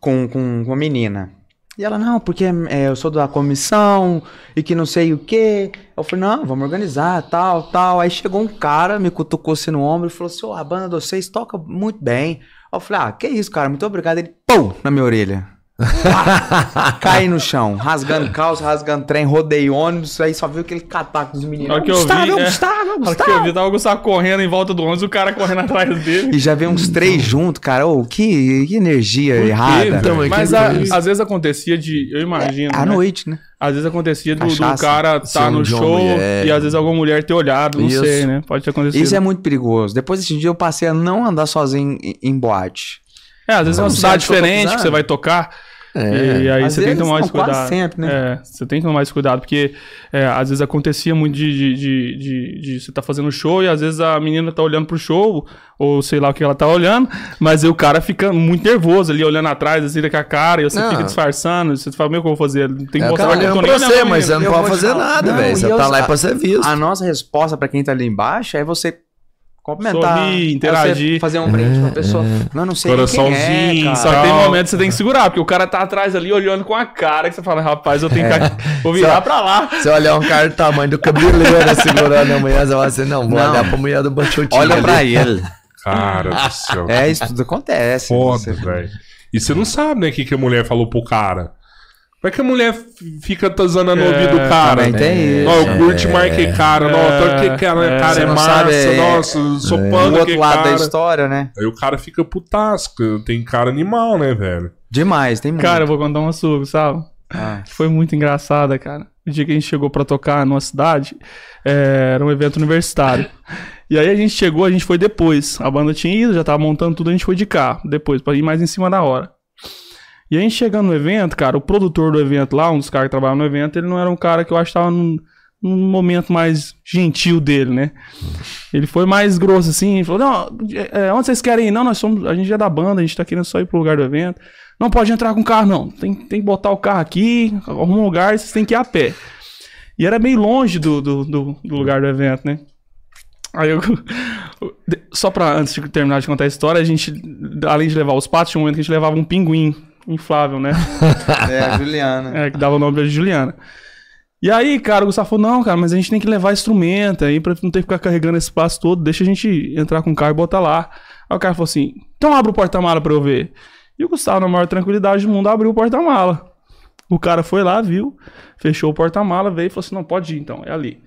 com, com, com uma menina. E ela, não, porque é, eu sou da comissão e que não sei o quê. Eu falei, não, vamos organizar, tal, tal. Aí chegou um cara, me cutucou assim no ombro e falou assim, ó, a banda de vocês toca muito bem. Eu falei, ah, que isso, cara, muito obrigado. Ele, pum, na minha orelha. [LAUGHS] Pá! Cai no chão, rasgando calça, rasgando trem, rodei ônibus, aí só viu aquele cataco dos meninos. Hora que eu vi, Gustavo, é. Gustavo, Na hora que eu Gustavo. vi, tava o Gustavo correndo em volta do ônibus, o cara correndo atrás dele. E já veio uns três juntos, cara. Ô, que, que energia errada. Então, mas Mas a- às vezes acontecia de. Eu imagino. À né? noite, né? Às vezes acontecia do, do cara tá um no show mulher. e às vezes alguma mulher ter olhado, não Isso. sei, né? Pode ter acontecido. Isso é muito perigoso. Depois desse dia eu passei a não andar sozinho em, em boate. É, às vezes é uma cidade diferente que você vai tocar. É. E aí Às você tem que tomar mais não, quase cuidado. sempre, né? É, você tem que tomar mais cuidado, porque é, às vezes acontecia muito de, de, de, de- de você tá fazendo show e às vezes a menina tá olhando pro show, ou sei lá o que ela tá olhando, mas aí o cara fica muito nervoso ali, olhando atrás, assim, com a cara, e você Não. fica disfarçando, você fala, meu, o que eu vou fazer? Tem que É, o mostrar cara que eu tô pra você, mas você não pode fazer nada, velho. Você eu- tá lá a- pra ser visto. A nossa resposta pra quem tá ali embaixo é você comentar. Sorrir, é interagir. você fazer um brinde pra pessoa. Não, não sei Coraçãozinho, quem é, Só que tem momentos que você tem que segurar, porque o cara tá atrás ali olhando com a cara que você fala, rapaz, eu tenho que. Vou virar Só- pra lá. Você olhar um cara do tamanho do cabeleira segurando a mulher, você fala assim, não, vou Não. olhar pra mulher do baixotinho. Olha pra ali. ele. Cara do [LAUGHS] céu. É, isso tudo acontece. Foda, Você- velho. E você não sabe, né, o que, que a mulher falou pro cara. Como é que a mulher fica tazanando no É, ouvido do cara? também tem Ó, isso. eu curte mais que cara. Não, tô que cara, é. cara é massa. sabe, é- nossa, eu sou O pano outro que lado da história, né? Aí o cara fica putasco. Tem cara animal, né, velho? Demais, tem muito. Cara, eu vou contar uma sua, sabe? Ah, Foi muito engraçada, cara. O dia que a gente chegou pra tocar numa cidade, é, era um evento universitário. E aí a gente chegou, a gente foi depois. A banda tinha ido, já tava montando tudo, a gente foi de carro depois, pra ir mais em cima da hora. E a gente chegando no evento, cara, o produtor do evento lá, um dos caras que trabalhava no evento, ele não era um cara que eu acho que tava num, num momento mais gentil dele, né? Ele foi mais grosso assim, falou: Não, é, onde vocês querem ir? Não, nós somos. A gente é da banda, a gente tá querendo só ir pro lugar do evento. Não pode entrar com carro, não. Tem, tem que botar o carro aqui, arruma um lugar vocês têm que ir a pé. E era meio longe do, do, do- do lugar do evento, né? Aí eu. [LAUGHS] Só pra antes de terminar de contar a história, a gente, além de levar os patos, tinha um momento que a gente levava um pinguim inflável, né? [LAUGHS] é, a Juliana. É, que dava o nome pra Juliana. E aí, cara, o Gustavo falou, não, cara, mas a gente tem que levar instrumento aí pra não ter que ficar carregando esse espaço todo, deixa a gente entrar com o carro e botar lá. Aí o cara falou assim, então abre o porta-mala pra eu ver. E o Gustavo, na maior tranquilidade do mundo, abriu o porta-mala. O cara foi lá, viu, fechou o porta-mala, veio e falou assim, não, pode ir então, é ali.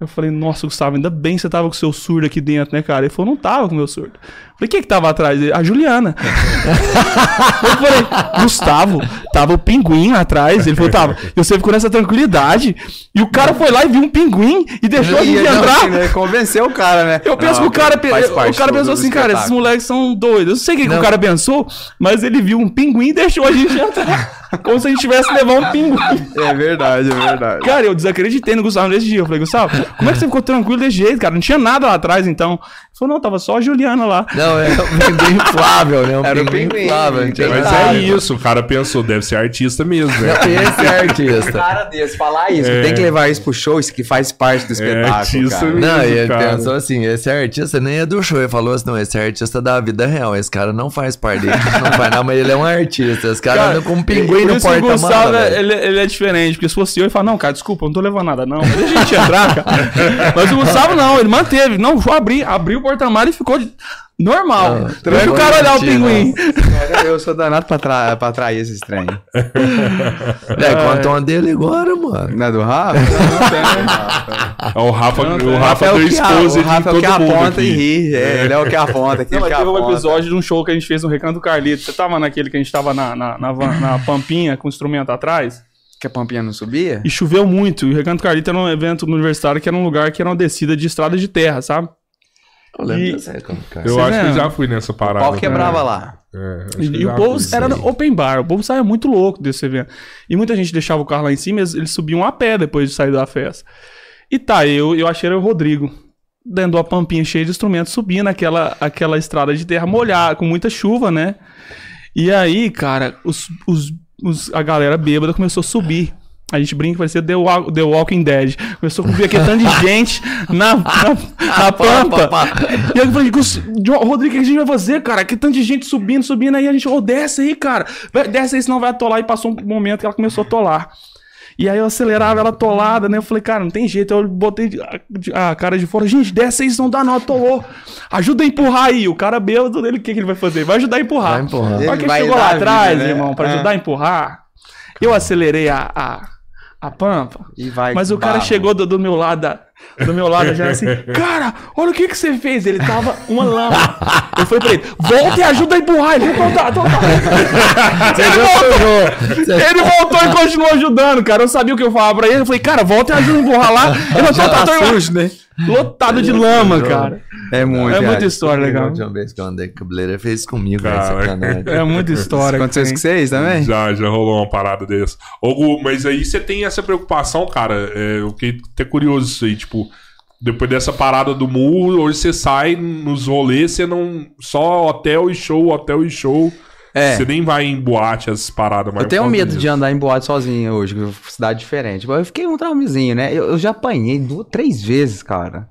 Eu falei, nossa, Gustavo, ainda bem que você tava com o seu surdo aqui dentro, né, cara? Ele falou, não tava com o meu surdo. Eu falei, quem que tava atrás dele? A Juliana. [LAUGHS] Eu falei, Gustavo, tava o pinguim atrás. Ele falou, tava. E você ficou nessa tranquilidade. E o cara foi lá e viu um pinguim e deixou a gente não, entrar. assim, né, Convenceu o cara, né? Eu penso Não, que o cara, o cara pensou assim, cara, esses moleques são doidos. Eu não sei o que, que Não. o cara pensou, mas ele viu um pinguim e deixou a gente entrar. Como se a gente tivesse levado um pinguim. É verdade, é verdade. Cara, eu desacreditei no Gustavo nesse dia. Eu falei, Gustavo, como é que você ficou tranquilo desse jeito, cara? Não tinha nada lá atrás, então. Falou, não, tava só a Juliana lá. Não, é um pinguim inflável, né? Um Era o pinguim pinguim, inflável. não tinha Mas é isso, o cara pensou, deve ser artista mesmo, né? Esse é artista. cara desse, falar isso, É. tem que levar isso pro show, isso que faz parte do espetáculo, artista cara. mesmo. Não, e ele cara. pensou assim, esse artista nem é do show. Ele falou assim, não, esse é artista da vida real. Esse cara não faz parte dele, não faz nada, mas ele é um artista. Esse cara, anda com um pinguim no porta-mala, é- ele, ele é diferente. Porque se fosse eu, ele fala, não, cara, desculpa, eu não tô levando nada, não. Deixa a gente entrar, cara. [LAUGHS] Mas o Gustavo não, ele manteve. Não, vou abrir. Abriu o porta-mala e ficou normal. Não, Deixa o cara olhar o pinguim. Cara, Eu sou danado pra, tra pra atrair esses trem. [LAUGHS] É, conta uma dele agora, mano. Não é do Rafa? É o Rafa, Não, o é. Rafa é deu o que, a- esposa o Rafa é o que aponta aqui. e ri. É, ele é o que aponta. [LAUGHS] aquele Não, que teve um episódio de um show que a gente fez no Recanto do Carlito. Você tava naquele que a gente tava na, na, na, van- na Pampinha com o instrumento atrás? Que a Pampinha não subia? E choveu muito. E o Recanto Carlito era um evento universitário que era um lugar que era uma descida de estrada de terra, sabe? Eu lembro E- dessa época, cara. Eu Você acho que vem? eu já fui nessa O parada. pau quebrava lá. É, E, que e o povo fui. era no open bar, o povo saia muito louco desse evento. E muita gente deixava o carro lá em cima, eles, eles subiam a pé depois de sair da festa. E tá, eu, eu achei era o Rodrigo, dentro de uma pampinha cheia de instrumentos, subindo aquela, aquela estrada de terra molhada, com muita chuva, né? E aí, cara, os, os, os- a galera bêbada começou a subir. A gente brinca que vai ser The, Wa- The Walking Dead. Começou a subir aquele tanto de [LAUGHS] gente na, na, na pampa. E aí eu falei, "Gus- Jo- Rodrigo, o que a gente vai fazer, cara? Que tanto de gente subindo, subindo aí. A gente, ô, desce aí, cara. Desce aí, senão vai atolar. E passou um momento que ela começou a atolar. E aí eu acelerava ela atolada, né? Eu falei, cara, não tem jeito. Eu botei a, a cara de fora. Gente, desce aí, isso não dá não, atolou. Ajuda a empurrar aí. O cara bêbado dele, o que, que ele vai fazer? Vai ajudar a empurrar. Vai empurrar. Olha Ele quem vai chegou lá a vida, atrás, né? irmão, pra É. ajudar a empurrar. Eu acelerei a, a, a pampa. E vai Mas o cara barro. chegou do, do meu lado, do meu lado já assim, [LAUGHS] cara, olha o que que você fez. Ele tava uma lama. Eu falei pra ele, volta e ajuda a empurrar. Ele, então tá, então tá. ele, voltou, ele voltou e continuou ajudando, cara. Eu sabia o que eu falava pra ele. Eu falei, cara, volta e ajuda a empurrar lá. Ele, então tá, sujo, né? Lotado de lama, cara. É muito. É muita cara. história legal. A última vez que eu andei com cabeleira fez comigo. Cara. Sacanagem. É muita história. Aconteceu com vocês também? Já, já rolou uma parada dessa. Ô, Gu, mas aí você tem essa preocupação, cara. É, eu fiquei até curioso isso aí, tipo. Depois dessa parada do mu, hoje você sai nos rolês, você não. Só hotel e show, hotel e show. É. Você nem vai em boate, essas paradas mais. Eu tenho medo disso. de andar em boate sozinho hoje, cidade diferente. Eu fiquei um traumazinho, né? Eu, eu já apanhei duas, três vezes, cara.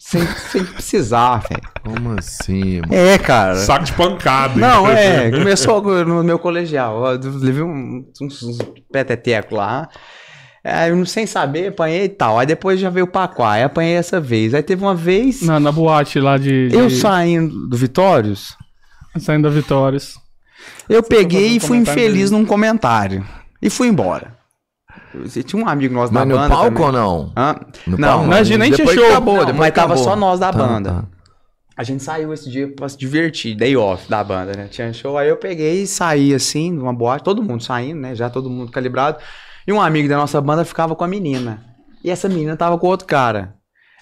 Sem, [LAUGHS] sem precisar, velho. Como assim? mano? É, cara. Saco de pancada. Não, é. [LAUGHS] Começou no meu colegial. Eu levei um- uns, uns petetecos lá. Aí, eu, sem saber, apanhei e tal. Aí depois já veio o Paquá. Aí apanhei essa vez. Aí teve uma vez. Na, na boate lá de. de- Eu saindo do Vitórios. Saindo da Vitórias. Eu peguei fazendo e fui infeliz dele. num comentário. E fui embora. Você tinha um amigo nosso Mas da no banda. palco também. ou não? Hã? No Não, palco? mas a gente nem tinha Depois show. acabou, Não, mas tava só nós da Tá, banda. tá. A gente saiu esse dia pra se divertir, day off da banda, né? Tinha show, aí eu peguei e saí assim, numa boate, todo mundo saindo, né? Já todo mundo calibrado. E um amigo da nossa banda ficava com a menina. E essa menina tava com outro cara.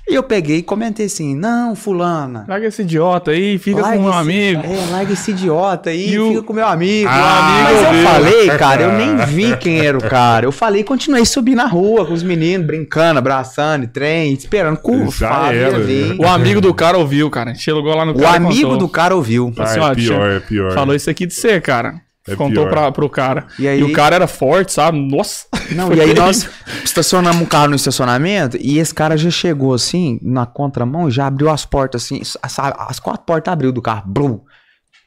E eu peguei e comentei assim: não, fulana. Larga esse idiota aí, fica com o meu esse- amigo. É, larga esse idiota aí, E o- fica com meu amigo. Ah, Mas eu amigo falei, cara, eu nem vi quem era o cara. Eu falei e continuei subindo na rua com os meninos, brincando, abraçando, trem, esperando com o Fábio. O amigo do cara ouviu, cara. Chegou lá no O cara e amigo contou. do cara ouviu. Ah, Assim, é ó, pior, tia, é pior. Falou isso aqui de você, cara. É Contou pior. pra, pro cara. E E, aí- o cara era forte, sabe? Nossa. Não, [LAUGHS] e aí nós estacionamos o carro no estacionamento e esse cara já chegou assim, na contramão, já abriu as portas assim, as, as quatro portas abriu do carro. Brum.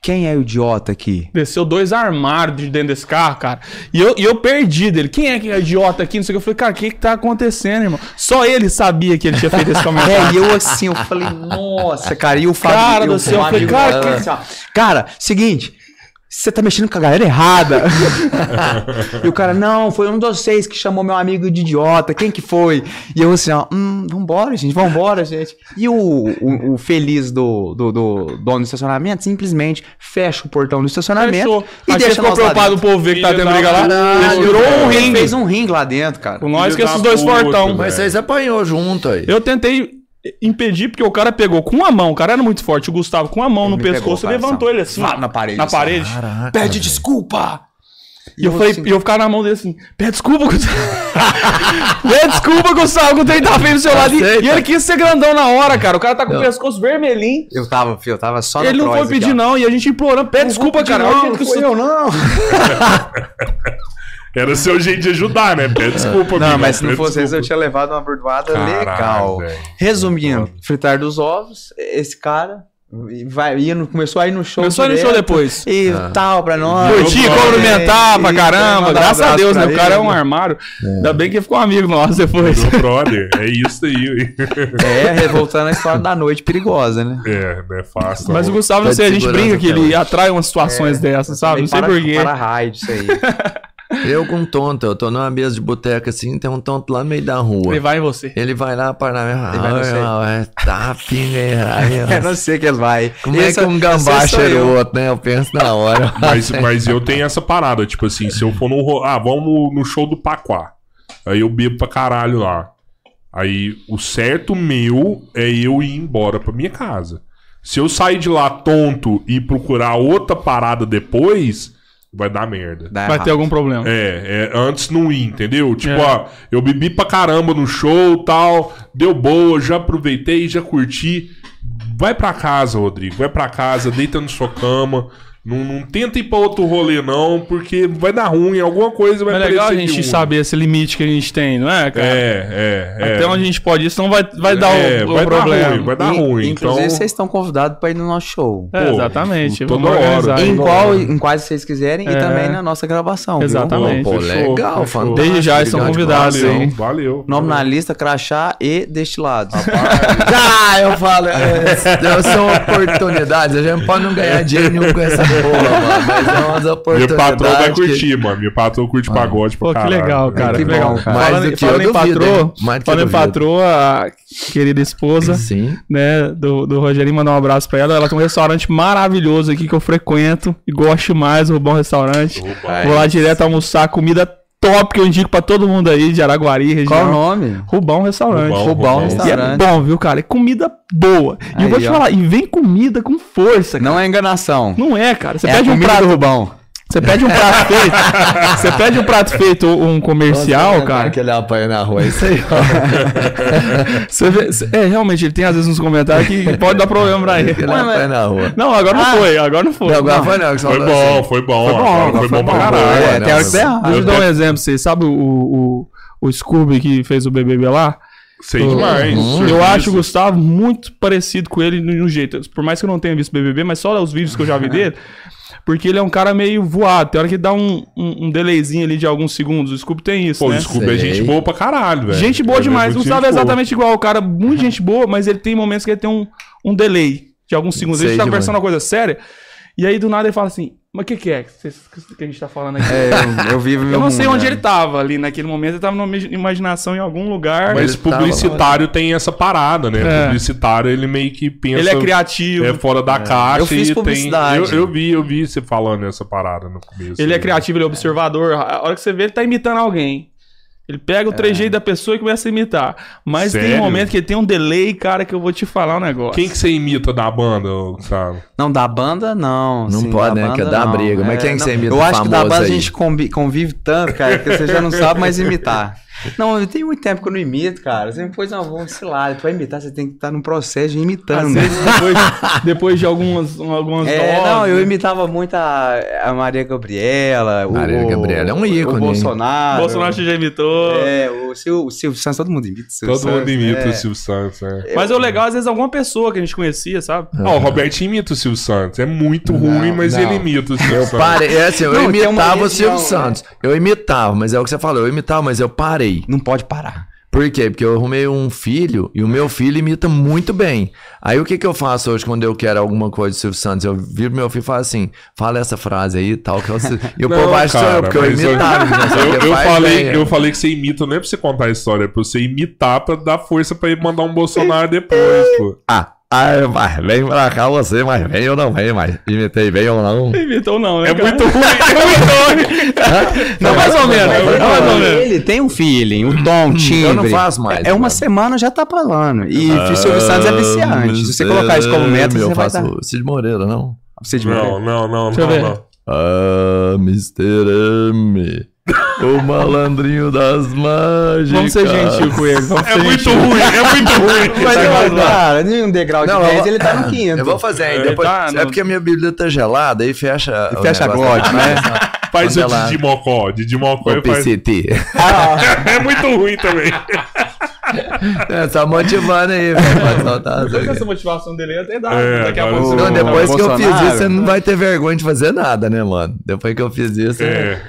Quem é o idiota aqui? Desceu dois armários de dentro desse carro, cara. E eu, e eu perdi dele. Quem é que é idiota aqui? Não sei o que. Eu falei, cara, o que que tá acontecendo, irmão? Só ele sabia que ele tinha feito esse [LAUGHS] comentário. É, e eu assim, eu falei, nossa, cara, e o Fábio. Cara eu, do céu, um eu falei, cara, que- assim, cara, seguinte, você tá mexendo com a galera errada. [LAUGHS] e o cara, não, foi um de vocês que chamou meu amigo de idiota, quem que foi? E eu assim, ó, hum, vambora, gente, vambora, gente. E o, o, o feliz do, do, do dono do estacionamento simplesmente fecha o portão do estacionamento Fechou. e Aí você deixa ficou nós lá preocupado dentro. o povo ver que tá tendo briga lá. Ele virou um Ele ringue. fez um ringue lá dentro, cara. Com nós que esses dois velho. Mas vocês apanhou junto aí. Eu tentei impedir, porque o cara pegou com a mão, o cara era muito forte, o Gustavo com a mão no me pegou, pescoço e coração. levantou ele assim. Ó, na parede, Na assim. parede. Caraca. Pede desculpa! E eu, eu falei, assim- e eu ficava na mão dele assim, pede desculpa, Gustavo. [LAUGHS] pede desculpa, Gustavo, que o trem tá feio do seu lado. E, e ele quis ser grandão na hora, cara. O cara tá com o Não. pescoço vermelhinho. Eu tava, filho, eu tava só na ele não foi aqui, pedir, ó. não. E a gente implorando, pede desculpa, cara. O jeito que foi eu não. [LAUGHS] Era seu jeito de ajudar, né? Pede desculpa, Não, amigo, mas se não fosse isso, eu tinha levado uma bordoada Caralho, legal. velho. Resumindo, fritar dos ovos, esse cara vai, ia no- começou a ir no show. Começou a ir no show depois. E tal pra nós. Curtir, cumprimentar pra E caramba. mandar um Graças a Deus, né? pra O cara é um armário. Ainda bem que ficou um amigo nosso depois. Meu [LAUGHS] brother, é isso aí. É, revoltando a história da noite perigosa, né? É, não é fácil. Mas o não. Gustavo, não Tá sei, a gente brinca que ele atrai umas situações dessas, sabe? Não sei porquê. Para raio disso aí. [LAUGHS] Eu com tonto, eu tô numa mesa de boteca assim, tem um tonto lá no meio da rua. Ele vai em você. Ele vai lá para na Ele vai no minha tá pinga Eu não sei que ele vai. Como é Esse- que um gambá sou cheira eu. o outro, né? Eu penso na hora. [LAUGHS] Mas, mas eu tenho essa parada, tipo assim, se eu for no. Ah, vamos no show do Paquá. Aí eu bebo pra caralho lá. Aí o certo meu é eu ir embora pra minha casa. Se eu sair de lá tonto e procurar outra parada depois, vai dar merda. Dá Vai errado. ter algum problema. É, é, antes não ir, entendeu? Tipo, É. ó, eu bebi pra caramba no show tal, deu boa, já aproveitei, já curti. Vai pra casa, Rodrigo, vai pra casa, deita na sua cama, Não, não tenta ir pra outro rolê, não, porque vai dar ruim, alguma coisa vai Mas é legal a gente ruim. saber esse limite que a gente tem, não é, cara? É, é, é. Até onde a gente pode ir, senão vai, vai dar É, o, o vai dar problema. ruim, vai dar In- ruim. Inclusive, então, vocês estão convidados para ir no nosso show. É, Pô, exatamente. toda hora. Em qual, em quais vocês quiserem É. e também na nossa gravação. Exatamente. Pô, Fechou, legal, fechou. fantástico. Desde já estão convidados, coração. hein? Valeu. Nome na lista, crachá e destilados. [LAUGHS] Ah, eu falo, é, são oportunidades. A gente pode não ganhar dinheiro nenhum com essa mano. Mas é [LAUGHS] oportunidades. patroa vai que- curtir, mano. Minha patroa curte pagode pra Pô, que caralho. legal, cara. Que Que legal. cara. Mais Falando, do que falando eu duvido, patroa? Mais do que falando em patroa, a querida esposa, Sim. né, do, do Rogerinho, mandar um abraço pra ela. Ela tem um restaurante maravilhoso aqui que eu frequento e gosto mais, o Bom Restaurante. Opa. Vou lá direto almoçar, comida top que eu indico pra todo mundo aí de Araguari, região. Qual o nome? Rubão Restaurante. Rubão, Rubão Rubão. E é Restaurante. bom, viu, cara? É comida boa. E eu Aí, vou te ó. falar, e vem comida com força, cara. Não é enganação. Não é, cara. Você é a pede um prato. do Rubão. Você pede um prato [LAUGHS] feito. Você pede um prato feito, um comercial, cara. Que ele apanha na rua, é isso aí, ó. [LAUGHS] Você vê, é, realmente, ele tem às vezes uns comentários que pode dar problema pra ele. Que ele apanha na rua. Não, agora não Ah. foi, agora não foi. Não, agora Não. foi não. que você Foi falou bom, assim. foi bom. Foi bom, agora foi Foi bom bom. pra caralho. É, É, não, tem hora que tá errado. Deixa eu dar um exemplo. Você sabe o, o, o Scooby que fez o BBB lá? Sei demais. Uhum. Eu acho o Gustavo muito parecido com ele no, no jeito. Por mais que eu não tenha visto BBB, mas só os vídeos que eu já vi [LAUGHS] dele. Porque ele é um cara meio voado. Tem hora que dá um, um, um delayzinho ali de alguns segundos. O Scooby tem isso, Pô, né? o Scooby é Sei. gente boa pra caralho, velho. Gente boa Ele é demais. O muito Gustavo é gente boa. exatamente igual. O cara, muito gente boa, mas ele tem momentos que ele tem um, um delay de alguns segundos. Sei ele tá demais. conversando uma coisa séria. E aí, do nada, ele fala assim: Mas o que, que é que, a gente tá falando aqui? É, eu, eu vivo meu Eu não sei mundo, onde né? ele tava ali naquele momento. Ele tava numa imaginação em algum lugar. Mas publicitário tem essa parada, né? É. Publicitário, ele meio que pensa... ele é criativo. É fora da caixa Eu fiz e tem... publicidade. Eu, eu vi, eu vi você falando essa parada no começo. Ele é criativo, ele é observador. A hora que você vê, ele tá imitando alguém. Ele pega o trejeito da pessoa e começa a imitar. Mas tem Sério? um momento que tem um delay, cara, que eu vou te falar um negócio. Quem que você imita da banda, sabe? Não, da banda, não. Não Assim, pode, né, que não. briga. Mas quem que não. você imita Eu acho que da banda a aí? gente convi- convive tanto, cara, que você já não sabe mais imitar. [LAUGHS] Não, eu tenho muito tempo que eu não imito, cara. Você me pôs uma sei lá, pra imitar você tem que estar num processo de Às imitando. vezes, depois, depois de algumas, algumas É, doses, não, eu né? imitava muito a, a Maria Gabriela. o- Maria o- Gabriela é um o- ícone, O? Bolsonaro. Bolsonaro já imitou. É, o Silvio, o Silvio Santos, todo mundo imita o Silvio Todo mundo Santos, imita é. o Silvio Santos, né? Mas o legal, às vezes, alguma pessoa que a gente conhecia, sabe? Ó, o Robertinho imita o Silvio Santos. É muito ruim, mas não. ele imita o Silvio Eu Santos. parei, é assim, eu Não, imitava o Silvio região, Santos. Eu imitava, mas é o que você falou, eu imitava, mas eu parei. Não pode parar. Por quê? Porque eu arrumei um filho e o meu filho imita muito bem. Aí o que, que eu faço hoje quando eu quero alguma coisa do Silvio Santos? Eu viro meu filho e falo assim: fala essa frase aí e tal. Que eu... E o povo acha que sou eu, porque eu eu- imitava. né? [LAUGHS] Eu, eu faz falei, bem, eu é. falei que você imita, não é pra você contar a história, é pra você imitar pra dar força pra ele mandar um Bolsonaro depois, pô. Ah, ah, mas vem pra cá você, mas vem ou não vem, mas imitei bem ou não. Imitou não, né? É cara? muito ruim, [LAUGHS] é muito ruim. Não, mais ou menos. Mas Não, mais ou menos. ele tem um feeling, o tom, o timbre. Eu não faço mais, É uma semana já tá falando. E o Silvio Santos é viciante. Se você colocar isso como meta, eu você vai faço dar... Cid Moreira, não? Você de Não, não, não, Deixa eu não, ver. não. Ah, Mr. M. O malandrinho das mágicas. Vamos ser gentil com ele. Vamos É ser muito gentil. ruim, é muito [LAUGHS] ruim. Mas, Tá mas, bom, cara, em um degrau de Não, 10, eu vou- ele tá no quinto. Eu vou fazer aí. Ele Depois, tá no- É porque a minha bíblia tá gelada e fecha. o fecha glote, né? [LAUGHS] Faz o ela- Didi Mocó, Didi Mocó O e faz... PCT. [LAUGHS] É muito ruim também. É, só motivando aí, velho. Soltar aí. Essa motivação dele é dar. É, daqui a pouco Não, depois que eu fiz isso, você não vai ter vergonha de fazer nada, né, mano? Depois que eu fiz isso. é- É,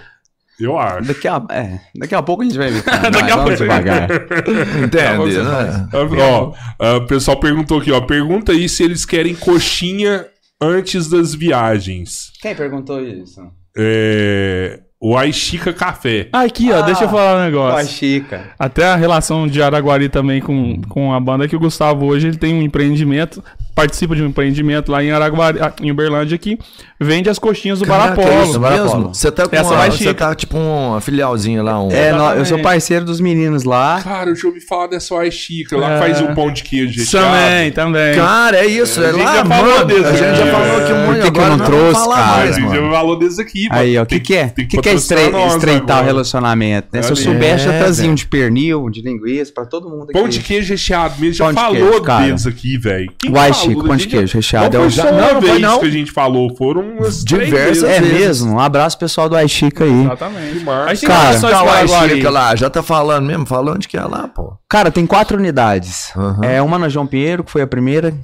eu acho. Daqui a, é, daqui a pouco a gente vai ver. [LAUGHS] Daqui a pouco. devagar. [LAUGHS] Entende, né? Ó, ah, o pessoal perguntou aqui, ó. Pergunta aí se eles querem coxinha antes das viagens. Quem perguntou isso? É, o Aichica Café. Ah, aqui, ó, deixa eu falar um negócio. Ó, Chica. Até a relação de Araguari também com, com a banda, que o Gustavo hoje ele tem um empreendimento, participa de um empreendimento lá em Araguari, ah, em Uberlândia aqui, vende as coxinhas do Caraca, é Barapolo. isso mesmo? Você tá com Essa uma, você tá tipo uma filialzinha lá, um... É, eu sou parceiro dos meninos lá. Cara, eu já ouvi falar dessa Aichica. Lá É. faz um pão de queijo recheado. Também, também. Cara, é isso, é, a gente lá, já falou mano. desse a gente já aqui, falou é. que um Por que monte que eu não trouxe, cara? mais, mano. eu valor desse aqui, mano. Aí, ó, o que, que é? O que, que é estreitar o relacionamento? Né? Se eu soubesse, eu é, trazia velho. um de pernil, um de linguiça, pra todo mundo aqui. Pão de queijo recheado mesmo. Já de falou deles aqui, velho. O chica, pão de queijo recheado. Não É, foi o... uma Não, não vez não. que a gente falou, foram umas três Diversas vezes. é mesmo? Um abraço pessoal do Aichica aí. Exatamente. Demais. A gente tem Cara, Tá lá, lá, já tá falando mesmo? Fala onde que é lá, pô. Cara, tem quatro unidades. Aham. É uma na João Pinheiro, que foi a primeira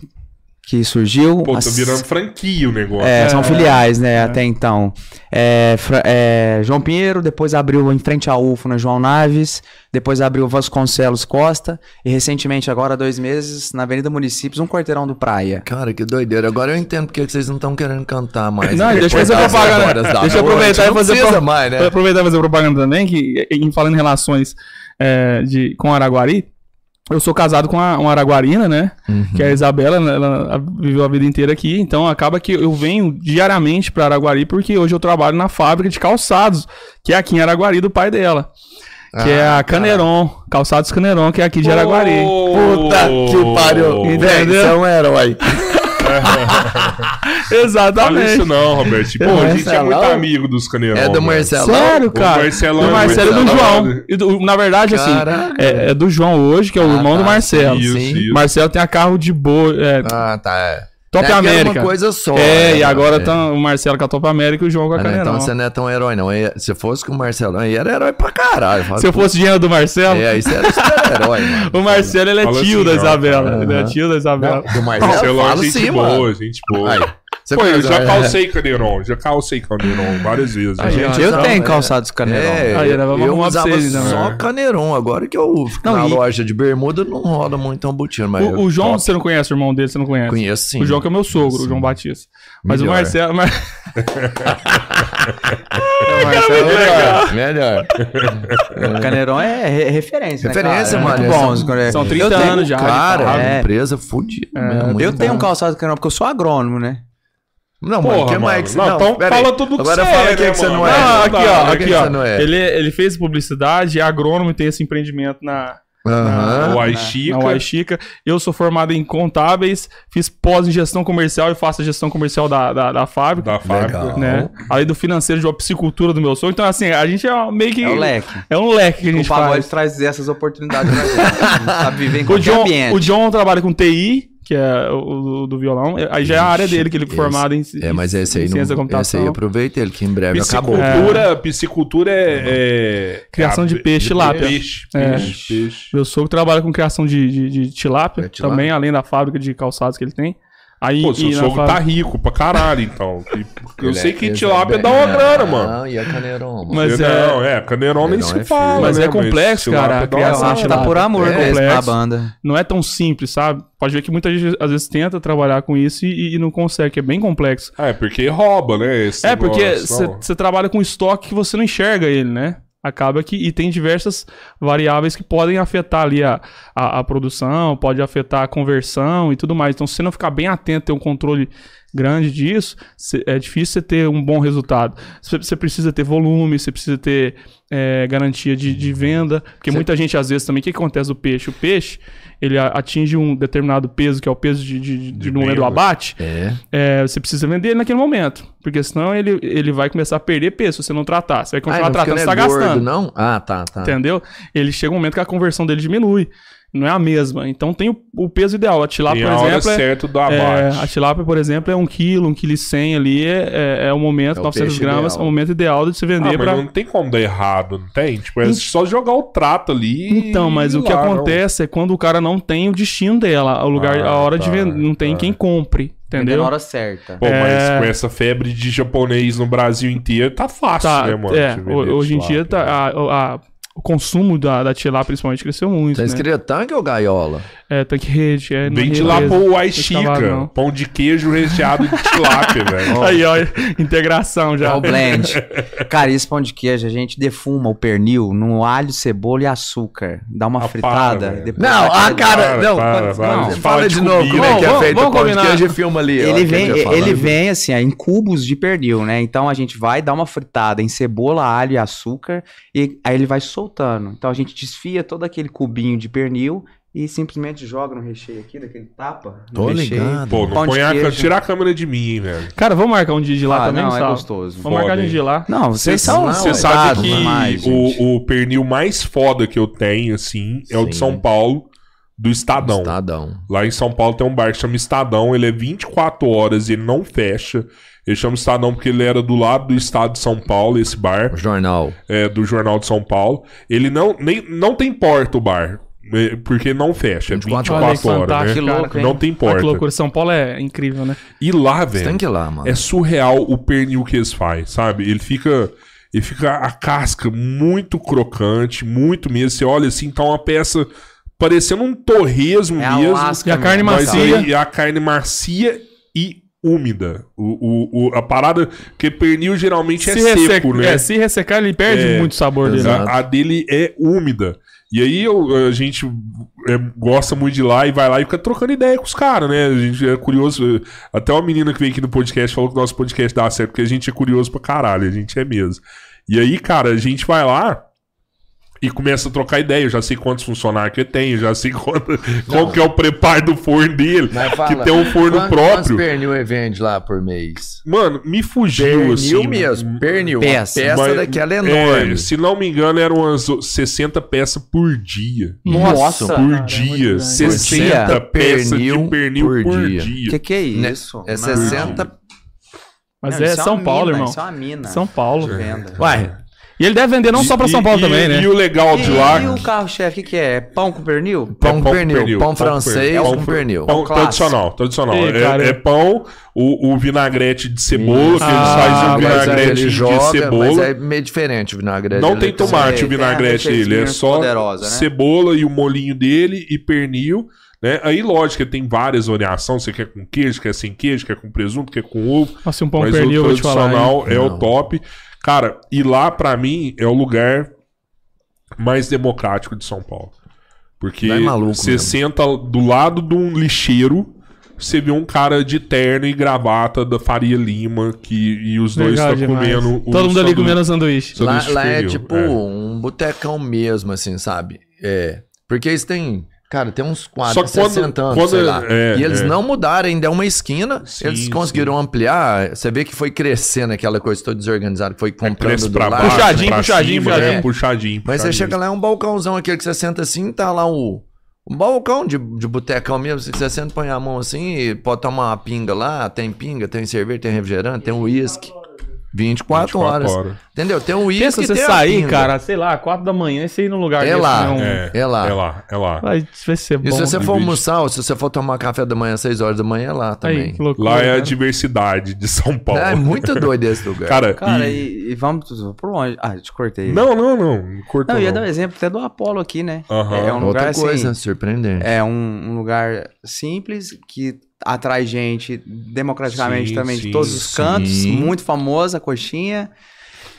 que surgiu. Pô, tá As- virando franquia o negócio. É, são filiais, né, até então. É, é, João Pinheiro, depois abriu em frente à UFO na João Naves, depois abriu Vasconcelos Costa, e recentemente, agora há dois meses, na Avenida Municípios, um quarteirão do Praia. Cara, que doideira. Agora eu entendo porque que vocês não estão querendo cantar mais. Não, deixa eu fazer propaganda. Deixa eu aproveitar e fazer pro- mais, né? Aproveitar e fazer propaganda também, que em falando em relações é, de, com Araguari, eu sou casado com a- uma araguarina, né? Uhum. Que é a Isabela, né, ela viveu a vida inteira aqui, então acaba que eu venho diariamente para Araguari, porque hoje eu trabalho na fábrica de calçados, que é aqui em Araguari do pai dela. Que é Ah, a Caneron, Calçados Caneron, que é aqui de Araguari. Puta que pariu. Entendeu? Velho, você é [LAUGHS] herói. Fala Exatamente. isso não, Roberto. Pô, a gente é muito amigo dos Caneirão. É do velho. Marcelão. Sério, O cara? Marcelão do é Marcelo e do. João. E do- na verdade, assim, Caralho. é, é do João hoje, que é o Ah, irmão do tá, Marcelo. Isso, Sim. isso. Marcelo tem a carro de boa. É, Ah, tá. É. Top É que era América. uma coisa só. é, né, e agora mano? tá o Marcelo com a Top América e o João com a Ah, não, Caneirão. então você não é tão herói, não. É- Se fosse com o Marcelão, aí era herói pra caralho. Fala, Se eu fosse dinheiro do Marcelo, É, você era super-herói, mano. o Marcelo ele é Fala tio assim, da não, Isabela. cara. Ele é tio da Isabela. Do Marcelo, é gente sim, boa, mano. gente boa. Aí, você Pô, eu já é. calcei Caneirão, já calcei Caneirão várias vezes. A gente Eu tenho é- calçados Caneirão. É, Aí, né, eu usava vocês, então. só É. Caneirão. Agora que eu fico Não, na e- loja de bermuda, não roda muito ambutino, mas O, o João, top. você não conhece o irmão dele, você não conhece. conheço sim. O João que é meu sogro, o João Batista. Mas [LAUGHS] Melhor. o Marcelo. Mar- É, Melhor, melhor. O Caneirão é re- referência, né, Referência, cara? É mano. muito bom. São- são 30 eu tenho- anos já. Cara, é. empresa fudida. mesmo, muito Eu tenho um calçado Caneirão porque eu sou agrônomo, né? Não, Porra, mano, que mais que Não, então pera fala aí. tudo que Agora você fala é, que, né, que você não é. Não, Não aqui, ó, aqui, ó. não é? Ele, ele fez publicidade, é agrônomo e tem esse empreendimento na, Aham. O na Aixica. Uaixica. Eu sou formado em contábeis, fiz pós em gestão comercial e faço a gestão comercial da, da, da fábrica. da fábrica. Legal. Né? Além do financeiro de uma piscicultura do meu sonho. Então, assim, a gente é meio que. É o leque. É um leque que a O gente pagode faz. traz essas oportunidades pra gente. A gente sabe viver em O John, ambiente. o John trabalha com TI, que é o do, violão. Aí já é a área dele, que ele é Esse- formado em, É, mas esse aí, em ciência da não, esse computação. aí aproveita ele, que em breve acabou. Piscicultura, piscicultura é, é- Criação é de peixe, tilápia. Peixe, É. peixe, peixe. Meu sogro trabalha com criação de, de, de tilápia, É, tilápia. também, além da fábrica de calçados que ele tem. Aí, Pô, seu e sogro tá fábrica- rico pra caralho, então. [LAUGHS] Eu Ele sei é- que tilápia é dá uma grana, mano. Não, e a Caneirão, mano. Mas Eu é- Não, é, Caneirão nem se é fala, Mas né? é complexo, tilápia cara, a criação grana. tá por amor É complexo. a banda. não é tão simples, sabe? Pode ver que muita gente às vezes tenta trabalhar com isso e, e não consegue, que é bem complexo. Ah, é porque rouba, né? esse É, porque você trabalha com estoque que você não enxerga ele, né? Acaba que. E tem diversas variáveis que podem afetar ali a, a, a produção, pode afetar a conversão e tudo mais. Então, se você não ficar bem atento, ter um controle grande disso, é difícil você ter um bom resultado. Você precisa ter volume, você precisa ter é, garantia de, de venda. Porque muita gente, às vezes, também, o que, acontece do peixe? O peixe, ele atinge um determinado peso, que é o peso de, de, de, De no momento do abate. É. É, você precisa vender ele naquele momento. Porque senão ele, ele vai começar a perder peso se você não tratar. Você vai Ah, continuar não fica tratando, você não tá é gastando. não? Ah, tá, tá. Entendeu? Ele chega um momento que a conversão dele diminui. Não é a mesma. Então tem o, o peso ideal. A tilápia, por a exemplo, é, certa do é, abate. a tilápia, por exemplo, é 1 kg, 1 kg 100 ali. É, é, é o momento, É o 900 peixe gramas, ideal. é o momento ideal de se Ah, vender mas pra... não tem como dar errado, não tem? Tipo, é só jogar o trato ali. Então, mas e o que lá, não. acontece é quando o cara não tem o destino dela, o lugar, Ah, a hora de tá, vender, não tem tá. quem compre, entendeu? na hora certa. Pô, mas É. com essa febre de japonês no Brasil inteiro, tá fácil, Tá, né, mano? é, de hoje em dia tá, a- a- o consumo da, da tilápia principalmente cresceu muito, Tá né? tanque ou gaiola? É, tanque rede, é... não é Vende lá pro Aixica. não. Pão de queijo recheado de tilápia, [LAUGHS] velho. Aí, ó, integração já. É o blend. [LAUGHS] Cara, esse pão de queijo, a gente defuma o pernil no alho, cebola e açúcar. Dá uma Ah, fritada. para, depois Não, ah, cara, Para, não. para, não, para. fala, Fala de de novo comida. como é que é Vamos, feito vamos o pão de combinar. queijo e filma ali. ó, Ele que vem, ele vem assim, ó, em cubos de pernil, né? Então a gente vai dar uma fritada em cebola, alho e açúcar e aí ele vai soltando. Então a gente desfia todo aquele cubinho de pernil e simplesmente joga no recheio aqui, daquele tapa. no Tô recheio. ligado. Pô, não põe a, queijo. tira a câmera de mim, hein, velho. Cara, vamos marcar um dia de lá Ah, também, não, é Gustavo? gostoso. Vamos marcar um dia de lá. Não, vocês são Você é sabe que gente. o, o pernil mais foda que eu tenho, assim, é o de Sim. São Paulo. do Estadão. Estadão. Lá em São Paulo tem um bar que chama Estadão, ele é 24 horas e ele não fecha. Ele chama Estadão porque ele era do lado do estado de São Paulo, esse bar, O jornal. é, do Jornal de São Paulo. Ele não, nem, não tem porta o bar, é, porque não fecha, é 24 24 Olha que horas, né? Que cara. louco, hein? Não tem porta. que loucura. São Paulo é incrível, né? E lá, Você tem velho, que ir lá, mano. é surreal o pernil que eles fazem, sabe? Ele fica. Ele fica a casca muito crocante, muito mesmo. Você olha assim, tá uma peça parecendo um torresmo É a mesmo. lasca E a carne mas macia. aí a carne macia e úmida. O, o, o- a parada. Porque pernil geralmente é se, seco, resseca- né? é, se ressecar, ele perde É, muito sabor dele. A, a dele é úmida. E aí eu- a gente é, gosta muito de ir lá e vai lá e fica trocando ideia com os caras, né? A gente é curioso. Até uma menina que veio aqui no podcast falou que o nosso podcast dá certo, porque a gente é curioso pra caralho, a gente é mesmo. E aí, cara, a gente vai lá e começa a trocar ideia. Eu já sei quantos funcionários que ele tem, já sei [LAUGHS] quanto, qual que é o preparo do forno dele. Mas que fala, tem um forno quantos- Quantos próprio. pernil ele vende lá por mês? Mano, me fugiu Pernil assim. mesmo, pernil. Peça. Peça, Mas- daquela é É, enorme. se não me engano, eram umas 60 peças por dia. Nossa, por cara, é dia. grande. 60 Por dia. peças Pernil de pernil por, por dia. dia. Que que é Né? isso? É Não. 60. Mas Não, é São Paulo, mina, irmão. Isso é uma mina. São Paulo. Uai, E ele deve vender não só pra São Paulo E- também, e, né? E o legal de lá. e o carro-chefe, o que, que é? Pão com pernil? pão É com pão com pernil. pernil, Pão francês com pernil. Pão tradicional, tradicional. É- cara, é, eu- pão, o, o vinagrete de cebola, que Ah, eles fazem o mas Mas aí vinagrete de joga, mas cebola. é meio diferente o vinagrete. Não tem tomate o vinagrete dele, é só poderosa, né? cebola e o molinho dele e pernil. Né? Aí, lógico, que tem várias variações. Você quer com queijo, quer sem queijo, quer com presunto, quer com ovo. Nossa, um pão mas pernil, o te falar. tradicional é o Não. top. Cara, e lá, pra mim, é o lugar mais democrático de São Paulo. Porque é maluco você mesmo. senta do lado de um lixeiro, você vê um cara de terno e gravata da Faria Lima, que, e os dois estão comendo. um Todo mundo ali comendo sanduíche. sanduíche Lá, de lá é tipo é. um botecão mesmo, assim, sabe? É. Porque eles têm. Cara, tem uns 4, Só que quando- 60 anos, quando- sei lá. é, e eles é. não mudaram, ainda é uma esquina. Sim, eles conseguiram ampliar. Você vê que foi crescendo aquela coisa toda desorganizada, que foi comprando Cresce do lado. Puxadinho, pra puxadinho, cima, puxadinho. né? puxadinho. Mas você puxadinho. chega lá, é um balcãozão aquele que você senta assim, tá lá o. Um balcão de, de botecão mesmo, assim, você senta, põe a mão assim e pode tomar uma pinga lá, tem pinga, tem cerveja, tem refrigerante, tem uísque. 24, 24 horas. horas. Entendeu? Tem um Pensa uísque você sair, pinga. cara, sei lá, 4 da manhã e você ir num lugar É desse, lá. né, um- É, É lá. É lá, é lá. Vai, vai ser bom. E se você né? for almoçar, ou se você for tomar café da manhã às 6 horas da manhã, é lá também. Aí, que loucura, Lá é a cara. diversidade de São Paulo. É muito [LAUGHS] doido esse lugar. Cara, Cara, e- e, e vamos por longe. Ah, te cortei. Não, não, não. não Cortou Não, eu ia não. dar um exemplo até do Apolo aqui, né? Aham. É um Outra lugar coisa assim. surpreendente. É um, um lugar simples que atrai gente democraticamente Sim, também sim, de todos os cantos. sim. Muito famosa a coxinha.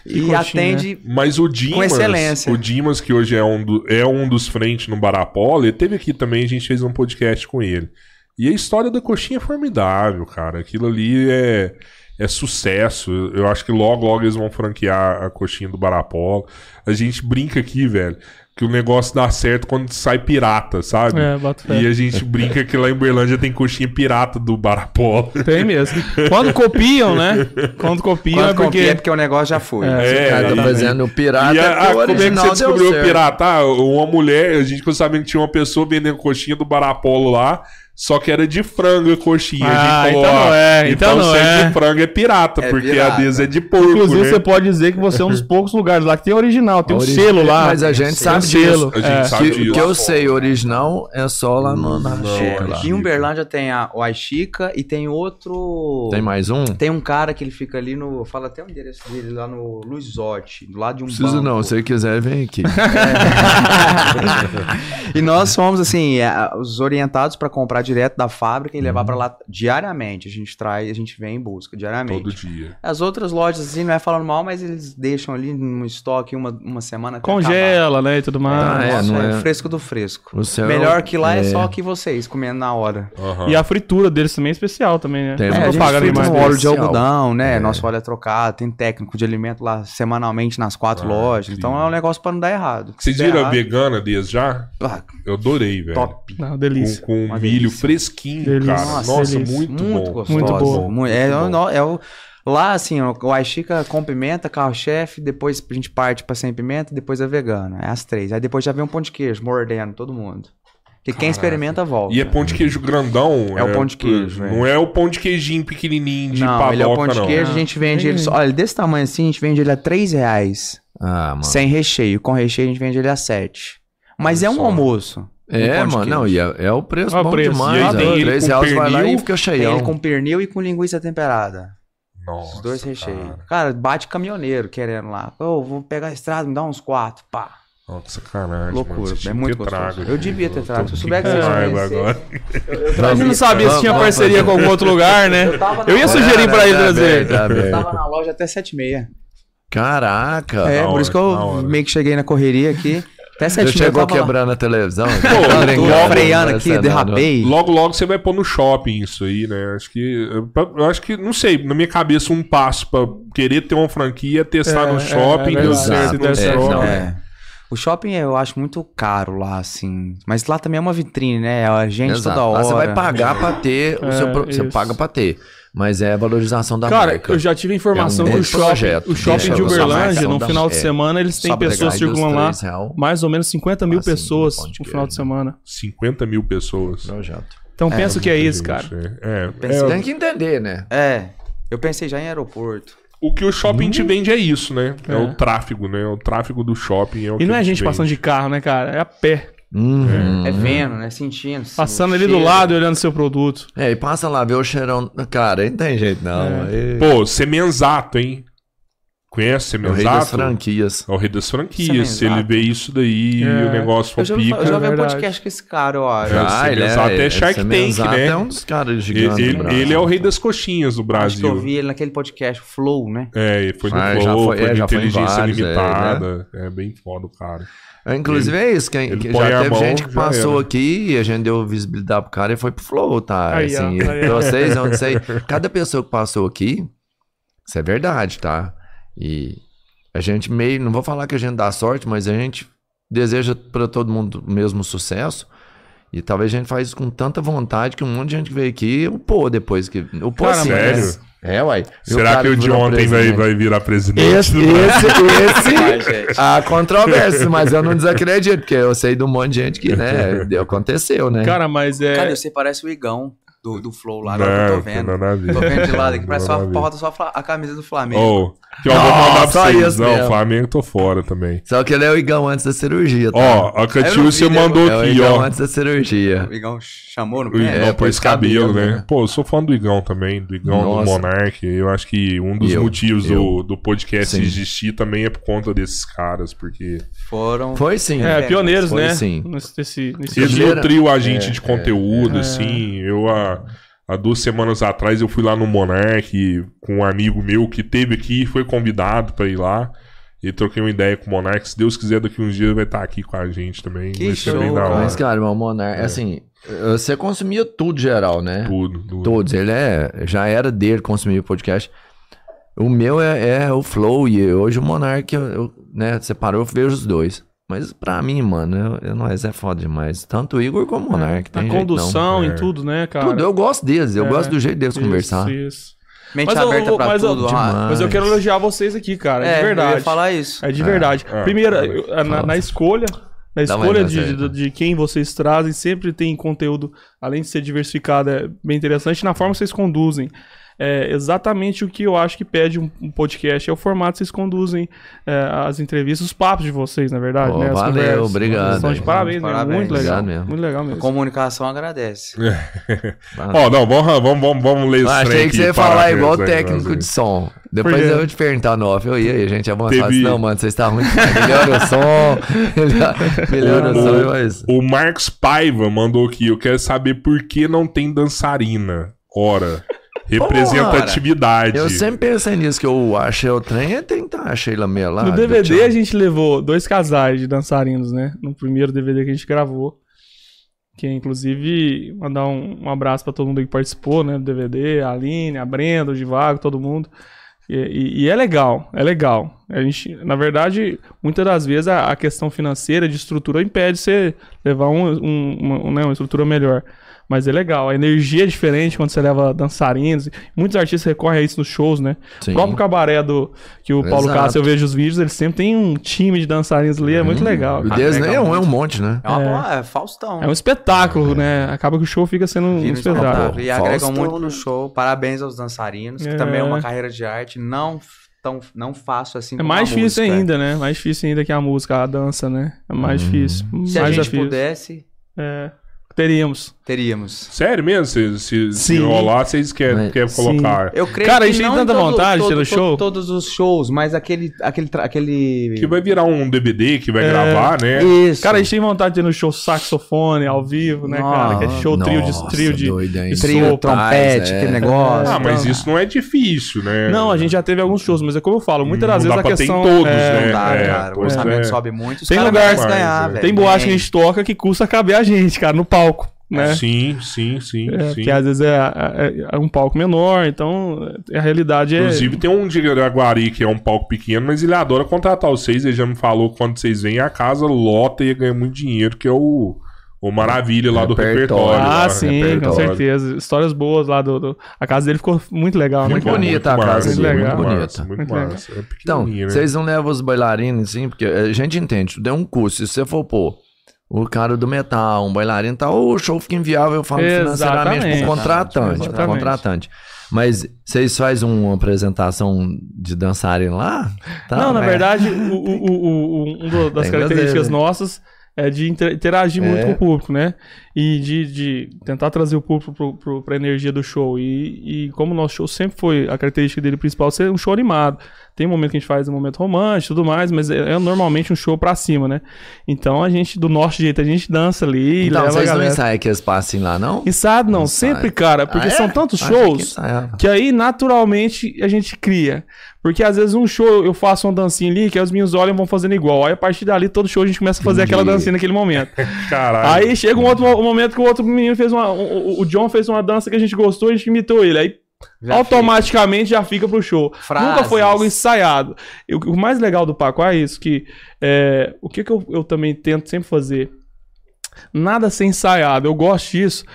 E coxinha, atende. Mas o Dimas, excelência. o Dimas, que hoje é um, do- é um dos frentes no Barapolo, ele teve aqui também, a gente fez um podcast com ele. E a história da coxinha é formidável, cara. Aquilo ali é, é sucesso. Eu acho que logo, logo eles vão franquear a coxinha do Barapolo. A gente brinca aqui, velho, que o negócio dá certo quando sai pirata, sabe? É, boto fé. E a gente brinca que lá em Berlândia tem coxinha pirata do Barapolo. Tem mesmo. Quando copiam, né? Quando copiam Quando é porque... porque... é porque o negócio já foi. É. o cara tá fazendo o pirata, E a, como é que você descobriu o pirata? Ah, uma mulher, a gente ficou sabendo que tinha uma pessoa vendendo coxinha do Barapolo lá, só que era de frango a coxinha. Ah, a gente então não é, então não se é. de frango é pirata, É porque pirata. a deles é de porco, Inclusive, né? você pode dizer que você é um dos poucos lugares lá que tem original, tem um Origi- selo lá. Mas a gente Tem um sabe selo. A gente É. sabe Que, disso. que eu sei, original é só lá no, na Não, Chica é. Aqui em Uberlândia tem a, o Aixica e tem outro. Tem mais um? Tem um cara que ele fica ali no. Fala até o endereço dele lá no Luizotti, do lado de um Preciso banco. não, se você quiser, vem aqui. [LAUGHS] e nós fomos, assim, é, os orientados para comprar direto da fábrica e levar Uhum. pra lá diariamente. A gente traz, a gente vem em busca diariamente. Todo dia. As outras lojas, assim, não é falando mal, mas eles deixam ali no estoque uma, uma semana Congela, né, e tudo mais. Ah, é, acabar. não Nossa, é- fresco do fresco. O céu Melhor que lá é... é- só que vocês, comendo na hora. Aham. E a fritura deles também é especial também, né? Tem É, a gente frita no óleo de algodão, né? É. Nosso óleo é trocado, tem técnico de alimento lá semanalmente nas quatro Ah, lojas. incrível. Então é um negócio pra não dar errado. Vocês viram a errado, vegana deles já? ah, Eu adorei, velho. top. Não, Com, delícia. com Uma milho delícia. Fresquinho, Delícia. cara. Nossa, Nossa, delícia. muito, Muito bom. gostoso. Muito bom. Muito- é, bom. é o- lá, assim, ó, o Aixica com pimenta, carro-chefe, depois a gente parte pra sem pimenta, depois é vegano. É as três. Aí depois já vem um pão de queijo, mordendo todo mundo. Porque quem experimenta volta. E é pão de queijo grandão? É o pão de queijo, Não é o pão de queijinho pequenininho de Não, padoca, ele é o pão de não. queijo, a gente vende ele. só- Olha, desse tamanho assim, a gente vende ele a 3 reais. Ah, mano. Sem recheio. Com recheio, a gente vende ele a 7. Mas é um Só. almoço. É, um mano, não, e é, é o preço É o bom preço. demais. E aí ó. tem ele Três com reais vai lá pernil, e fica Tem cheião. ele com pernil e com linguiça temperada. Nossa, Os dois recheios. cara. Cara, bate caminhoneiro querendo lá. Ô, vou pegar a estrada, me dá uns quatro. Pá. Nossa, sacanagem. Loucura, mano. Você é muito gostoso. trago Eu devia ter Eu trago. Se eu souber que vocês agora. A gente não sabia se tinha parceria com algum outro lugar, né? Eu Eu ia sugerir pra ele Tá trazer. tá. Eu tava na loja até 7h30. Caraca. É, por isso que eu meio que cheguei na correria aqui. Até Você 7h30 eu chegou quebrando a televisão? Pô, [LAUGHS] não freando vai aqui, nada. derrapei. Logo, logo você vai pôr no shopping isso aí, né? Acho que. Eu acho que, não sei, na minha cabeça, um passo pra querer ter uma franquia é testar É, no é, shopping, é deu certo no der certo, É. O shopping eu acho muito caro lá, assim. Mas lá também é uma vitrine, né? A gente Exato. toda hora. Lá você vai pagar pra ter o É, seu pro- Você paga pra ter. Mas é a valorização da Cara, marca. eu já tive informação É um que o shopping, projeto. o shopping Deixa de Uberlândia, no final de é. semana, eles têm pessoas circulando lá. real. Mais ou menos 50 mil Assim, pessoas no final de queijo. semana. 50 mil pessoas. Projeto. Então pensa o que é isso, cara. É, Pensei- é, Tem que entender, né? É. Eu pensei já em aeroporto. o que o shopping te vende é isso, né? É, É. o tráfego, né? O tráfego do shopping é o E que não é te gente vende. passando de carro, né, cara? É a pé. Uhum. É vendo, né? Sentindo. Passando ali do cheiro. lado e olhando seu produto. É, e passa lá, vê o cheirão. Cara, aí não tem jeito, não. Aí- Pô, Semenzato, hein? Conhece é o rei das Semenzato? franquias. É o rei das franquias. Se ele Semenzato. vê isso daí É. e o negócio for Eu pica. eu já vi um verdade. podcast com esse cara, eu acho. Já. Ah, ele é, Semenzato é Shark Tank, Semenzato né? é um dos caras Ele, gigantes do ele- Brasil. ele é o rei das coxinhas do Acho que eu Brasil. vi ele naquele podcast Flow, né? É, ele foi no Ah, Flow, já foi, foi- é, no já foi em Inteligência vários, é, Limitada. É, bem foda o cara. Inclusive é isso, ele que põe já a teve mão, gente que passou era. aqui e a gente deu visibilidade pro cara e foi pro Flow, tá? Aí, assim, ó, aí, vocês, eu não sei. Cada pessoa que passou aqui, isso é verdade, tá? E a gente meio, não vou falar que a gente dá sorte, mas a gente deseja pra todo mundo o mesmo sucesso. E talvez a gente faz isso com tanta vontade que um monte de gente que veio aqui, o pô, depois que. O pô, Cara, assim, sério? né? É, uai. Será que o de ontem vai, vai virar presidente? Esse, esse, esse, há controvérsia, mas eu não desacredito, porque eu sei de um monte de gente que, né, [LAUGHS] aconteceu, né? Cara, mas é. Cara, você parece o Igão do, do Flow lá, agora que eu Não, tô vendo. tem nada a. Tô vendo de lado aqui, parece só Nada a a ver. porta, só a camisa do Flamengo. Ô, que eu vou mandar pra só vocês. isso Não, mesmo. Flamengo tô fora também. Só que ele é o Igão antes da cirurgia, tá? Ó, a Eu Catiúcia não né? mandou é o aqui, Igão ó. antes da cirurgia. O Igão chamou no O pé? Igão É, pôs cabelo, cabelo, né? né? Pô, eu sou fã do Igão também, do Igão, do Nossa. Monark. Eu acho que um dos Eu, motivos do, eu. do podcast Sim. existir também é por conta desses caras, porque Foram. Foi sim. É, pioneiros, Foi né? sim. Nesse, nesse, eles nutriu a gente é, de conteúdo, é. assim. Eu, há, há duas semanas atrás, eu fui lá no Monark com um amigo meu que teve aqui e foi convidado pra ir lá. E troquei uma ideia com o Monark. Se Deus quiser, daqui uns dias vai estar aqui com a gente também. Que vai show. Mas, cara, o Monark, assim, você consumia tudo geral, né? Tudo, tudo. Todos. Ele é, já era dele consumir podcast. O meu é, é o Flow e hoje o Monark, eu, eu, né, separou, eu vejo os dois. Mas pra mim, mano, eu, eu, nós é foda demais. Tanto o Igor como o Monark. Na tem jeito condução, É. em tudo, né, cara? Tudo, eu gosto deles, eu É, gosto do jeito deles Isso, conversar. Isso. Mente Mas eu aberta vou- pra mas eu- tudo. ah, Mas eu quero elogiar vocês aqui, cara. é, de verdade. Eu ia falar isso. É de verdade. É, Primeiro, é. eu- na, na escolha, na escolha de, de, de quem vocês trazem, sempre tem conteúdo, além de ser diversificado, é bem interessante. Na forma que vocês conduzem. É exatamente o que eu acho que pede um, um podcast. É o formato que vocês conduzem é, as entrevistas, os papos de vocês, na verdade. Pô, né? As valeu, conversas. obrigado, São de hein? parabéns, né? Parabéns. Muito legal. Obrigado mesmo. Muito legal A mesmo. comunicação agradece. [LAUGHS] Ó, não, vamos, vamos, vamos, vamos ler Eu os achei que você ia falar parabéns, igual né, técnico de som. Depois quê? eu vou te perguntar no off. Eu ia e a gente avançava. Teve- Não, mano, vocês estão ruim. Melhora o som. [LAUGHS] melhora- Melhora o som. Mas... O Marcos Paiva mandou aqui. Eu quero saber por que não tem dançarina. Ora, representatividade. Eu sempre pensei nisso, que eu achei o trem é tentar a Sheila Meia lá. No do DVD a gente levou dois casais de dançarinos, né? No primeiro DVD que a gente gravou. Que inclusive mandar um, um abraço pra todo mundo que participou, né? Do DVD, a Aline, a Brenda, o Divago, todo mundo. E, e- e é legal, é legal. A gente, na verdade, muitas das vezes a, a questão financeira de estrutura impede você levar um, um- uma, um, né, uma estrutura melhor. Mas é legal, a energia é diferente quando você leva dançarinos. Muitos artistas recorrem a isso nos shows, né? Sim. O próprio cabaré do que o Paulo Exato. Cássio, eu vejo os vídeos, ele sempre tem um time de dançarinos ali, é muito legal. O. Disney legal é um, é um monte, né? É, uma, boa- é Faustão. É um espetáculo, né? Acaba que o show fica sendo um Vira um espetáculo. espetáculo. E agregam Faustão, muito no né? show. Parabéns aos dançarinos, É. que também é uma carreira de arte não tão não fácil assim É mais a difícil música. ainda, né? Mais difícil ainda que a música, a dança, né? É mais difícil. Se a mais gente difícil. pudesse, É. Teríamos. teríamos. Sério mesmo? Se, se, se rolar, vocês querem, Mas- querem colocar. Eu creio Cara, a que gente tem tanta vontade de ter no show. Todos os shows, mas aquele aquele aquele Que vai virar um DVD que vai É. gravar, né? Isso. Cara, a gente tem vontade de ter no show saxofone ao vivo, né, cara? Que é show trio de, Nossa, trio de, doido, hein? de trio, sopro. trompete, é. aquele negócio. Ah, mas então- isso não é difícil, né? Não, a gente já teve alguns shows, mas é como eu falo, muitas das vezes dá a questão. todos, é, né? Não dá, É, cara. O orçamento é. sobe muito. Tem lugar- ganhar. Tem boate que a gente toca que custa caber a gente, cara, no palco, né? Sim, sim, sim, É, sim. porque às vezes é, é- é um palco menor, então a realidade é. Inclusive, tem um de Araguari que é um palco pequeno, mas ele adora contratar vocês. Ele já me falou que quando vocês vêm, a casa lota e ganha muito dinheiro, que é o, o Maravilha lá do Repertório. repertório. Ah, lá, sim, com repertório. certeza. Histórias boas lá do, do- A casa dele ficou muito legal, Muito né, bonita a massa, casa dele, muito muito bonita. massa, Muito Muito legal. massa. É Então, né? vocês não levam os bailarinos, assim, porque a gente entende, tudo é um custo. Se você for pôr o cara do metal, um bailarino tal, o show fica inviável, eu falo financeiramente Exatamente. pro contratante. pro contratante. Mas vocês fazem uma apresentação de dançarem lá? Tá, não, na né? verdade, o, o, o, o- um do- das Tem características nossas é de inter- interagir muito É. com o público, né? E de, de tentar trazer o público pro, pra energia do show. E, e como o nosso show sempre foi, a característica dele principal ser um show animado. Tem um momento que a gente faz um momento romântico e tudo mais, mas é, é normalmente um show pra cima, né? Então a gente, do nosso jeito, a gente dança ali e Então, leva a vocês não ensaiam aqueles passinhos lá, não? Ensaio não, Ensaio. sempre, cara, porque Ah, é? são tantos que shows ensaiava. que aí naturalmente a gente cria. Porque às vezes um show eu faço uma dancinha ali, que aí os meninos olham e vão fazendo igual. Aí a partir dali, todo show a gente começa a fazer aquela Entendi. dancinha naquele momento. [LAUGHS] Caralho. aí chega um outro mo- momento que o outro menino fez uma. O, o- o John fez uma dança que a gente gostou e a gente imitou ele. Aí Já automaticamente já fica pro show. Frases. Nunca foi algo ensaiado. E o, o mais legal do Paco é isso, que é, o que, que eu, eu também tento sempre fazer? Nada ser ensaiado. Eu gosto disso.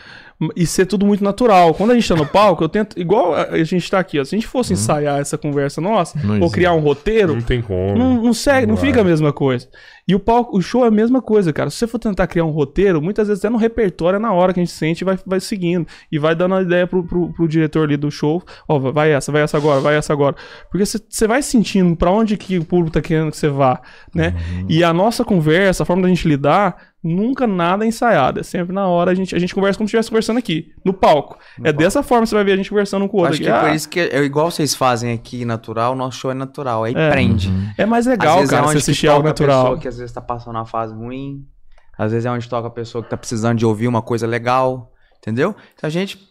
E ser tudo muito natural. Quando a gente tá no palco, eu tento. Igual a gente tá aqui, ó. Se a gente fosse ensaiar essa conversa nossa, Não ou existe. criar um roteiro, Não tem como. não, não segue, não Vai. fica a mesma coisa. E o palco, o show é a mesma coisa, cara. Se você for tentar criar um roteiro, muitas vezes até no repertório, é na hora que a gente sente e vai, vai seguindo. E vai dando a ideia pro, pro, pro diretor ali do show. Ó, vai essa, vai essa agora, vai essa agora. Porque você- você vai sentindo pra onde que o público tá querendo que você vá, né? E a nossa conversa, a forma da gente lidar, nunca nada é ensaiado. É sempre na hora a gente, a gente conversa como se estivesse conversando aqui, no palco. é dessa forma que você vai ver a gente conversando um com o outro. Acho aqui. que é por Ah, isso que é igual vocês fazem aqui natural, nosso show é natural. Aí É. prende. é mais Às legal, vezes cara, é você assistir algo toca a natural. pessoa que às vezes tá passando uma fase ruim. Às vezes é onde toca a pessoa que tá precisando de ouvir uma coisa legal. Entendeu? Então a gente.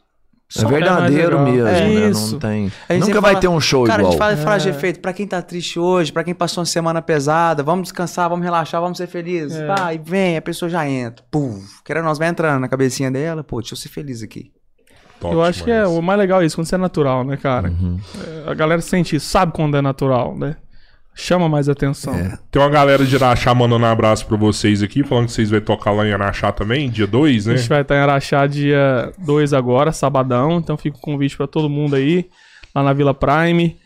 É verdadeiro legal. mesmo, É né? isso. Não tem. Nunca vai fala- ter um show Cara, igual. a gente fala frase É. de efeito. Pra quem tá triste hoje, pra quem passou uma semana pesada, vamos descansar, vamos relaxar, vamos ser felizes. É. E vem, a pessoa já entra. Puf, querendo nós vai entrando na cabecinha dela. Pô, deixa eu ser feliz aqui. Top Eu acho que é o mais legal isso, quando você é natural, né, cara? Uhum. É, A galera sente isso, sabe quando é natural, né? Chama mais atenção. É. Tem uma galera de Araxá mandando um abraço pra vocês aqui, falando que vocês vão tocar lá em Araxá também, dia 2, né? A gente vai estar em Araxá dia 2 agora, sabadão. Então fica o convite pra todo mundo aí, lá na Vila Prime.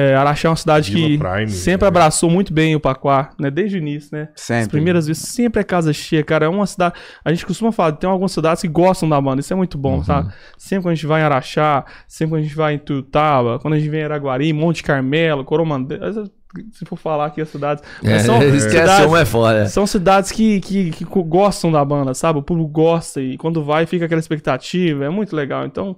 É, Araxá é uma cidade Vila que Prime, sempre né? abraçou muito bem o Paquá, né? Desde o início, né? Sempre. As primeiras vezes sempre é casa cheia, cara. É uma cidade. A gente costuma falar, tem algumas cidades que gostam da banda. Isso é muito bom, sabe? Sempre quando a gente vai em Araxá, sempre quando a gente vai em Tuiutaba, quando a gente vem em Araguari, Monte Carmelo, Coromandel. Se for falar aqui as cidades. É, Mas são [LAUGHS] esquece cidades- é foda. são cidades que, que, que gostam da banda, sabe? O público gosta e quando vai fica aquela expectativa. É muito legal. Então,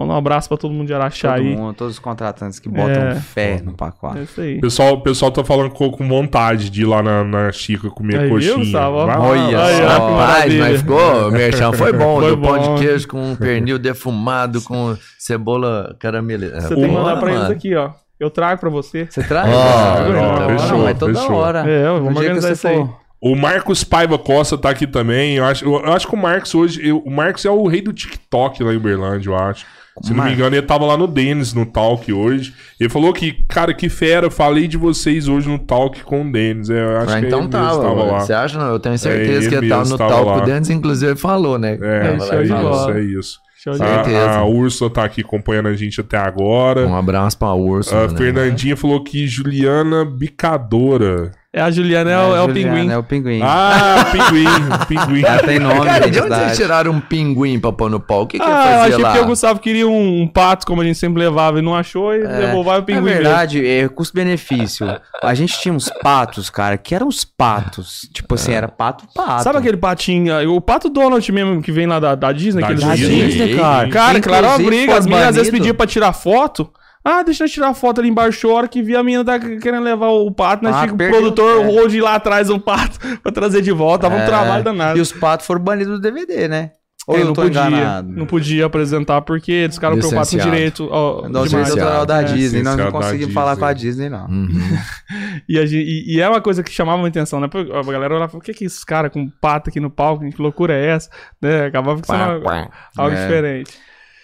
manda um abraço pra todo mundo de Araxá Todo aí. mundo, todos os contratantes que botam É. fé no pacote. É isso aí. O pessoal, pessoal tá falando com, com vontade de ir lá na, na Chica comer Aí, viu, coxinha. Ó, Vai. Olha só, rapaz, mas ficou, merchan foi bom, Foi do pão bom. de queijo com pernil defumado, com cebola caramelizada. Você tem que mandar pra eles aqui, ó. Eu trago pra você. Você traz? Ah, ó, não, fechou, mas toda fechou. hora. É, vamos organizar isso aí. for. O Marcos Paiva Costa tá aqui também. Eu acho, eu, eu acho que o Marcos hoje. eu- o Marcos é o rei do TikTok lá em Uberlândia, eu acho. Se não me engano, ele tava lá no Denis, no Talk hoje. Ele falou que, cara, que fera, falei de vocês hoje no Talk com o Denis. É, eu acho Ah, que então tava, tava lá. Você acha? Não, eu tenho É, certeza ele que ele tava mesmo no tava talco lá. dentro, inclusive falou, né? É, É, é, isso, é isso. Show de A, certeza. a Úrsula tá aqui acompanhando a gente até agora. Um abraço pra Urso. A Fernandinha falou que Juliana Bicadora. É, a Juliana é, o- é o Juliana, pinguim. É o pinguim. Ah, pinguim, pinguim. Ela tem nome, Cara, de onde vocês tiraram um pinguim pra pôr no pau? O que, que Ah, ele eu achei lá? que o Gustavo queria um, um pato, como a gente sempre levava e não achou, e levou vai o Na pinguim mesmo. verdade, é custo-benefício. A gente tinha uns patos, cara, que eram os patos. Tipo assim, era pato, pato. Sabe aquele patinho, o pato Donald mesmo que vem lá da, da Disney? Da aqueles Da Disney. Disney, cara. Cara, claro, uma briga. As meninas às vezes pediam pra tirar foto. Ah, deixa eu tirar foto ali embaixo, a hora que vi a menina tá querendo levar o pato, nós Ah, fica o produtor é. hoje lá atrás um pato [LAUGHS] pra trazer de volta. Tava um É, trabalho danado. E os patos foram banidos do DVD, né? Ou É, eu não podia, enganado? não podia apresentar porque eles ficaram preocupados com direito. ó, Da demais. direito autoral da É. Disney. Nós não conseguimos falar com a Disney, não. Uhum. [LAUGHS] E, a gente- e- e é uma coisa que chamava muita atenção, né? Porque A galera olhava, o que que é esses caras com pato aqui no palco? Que loucura é essa? Né? Acabava sendo algo, algo É. diferente.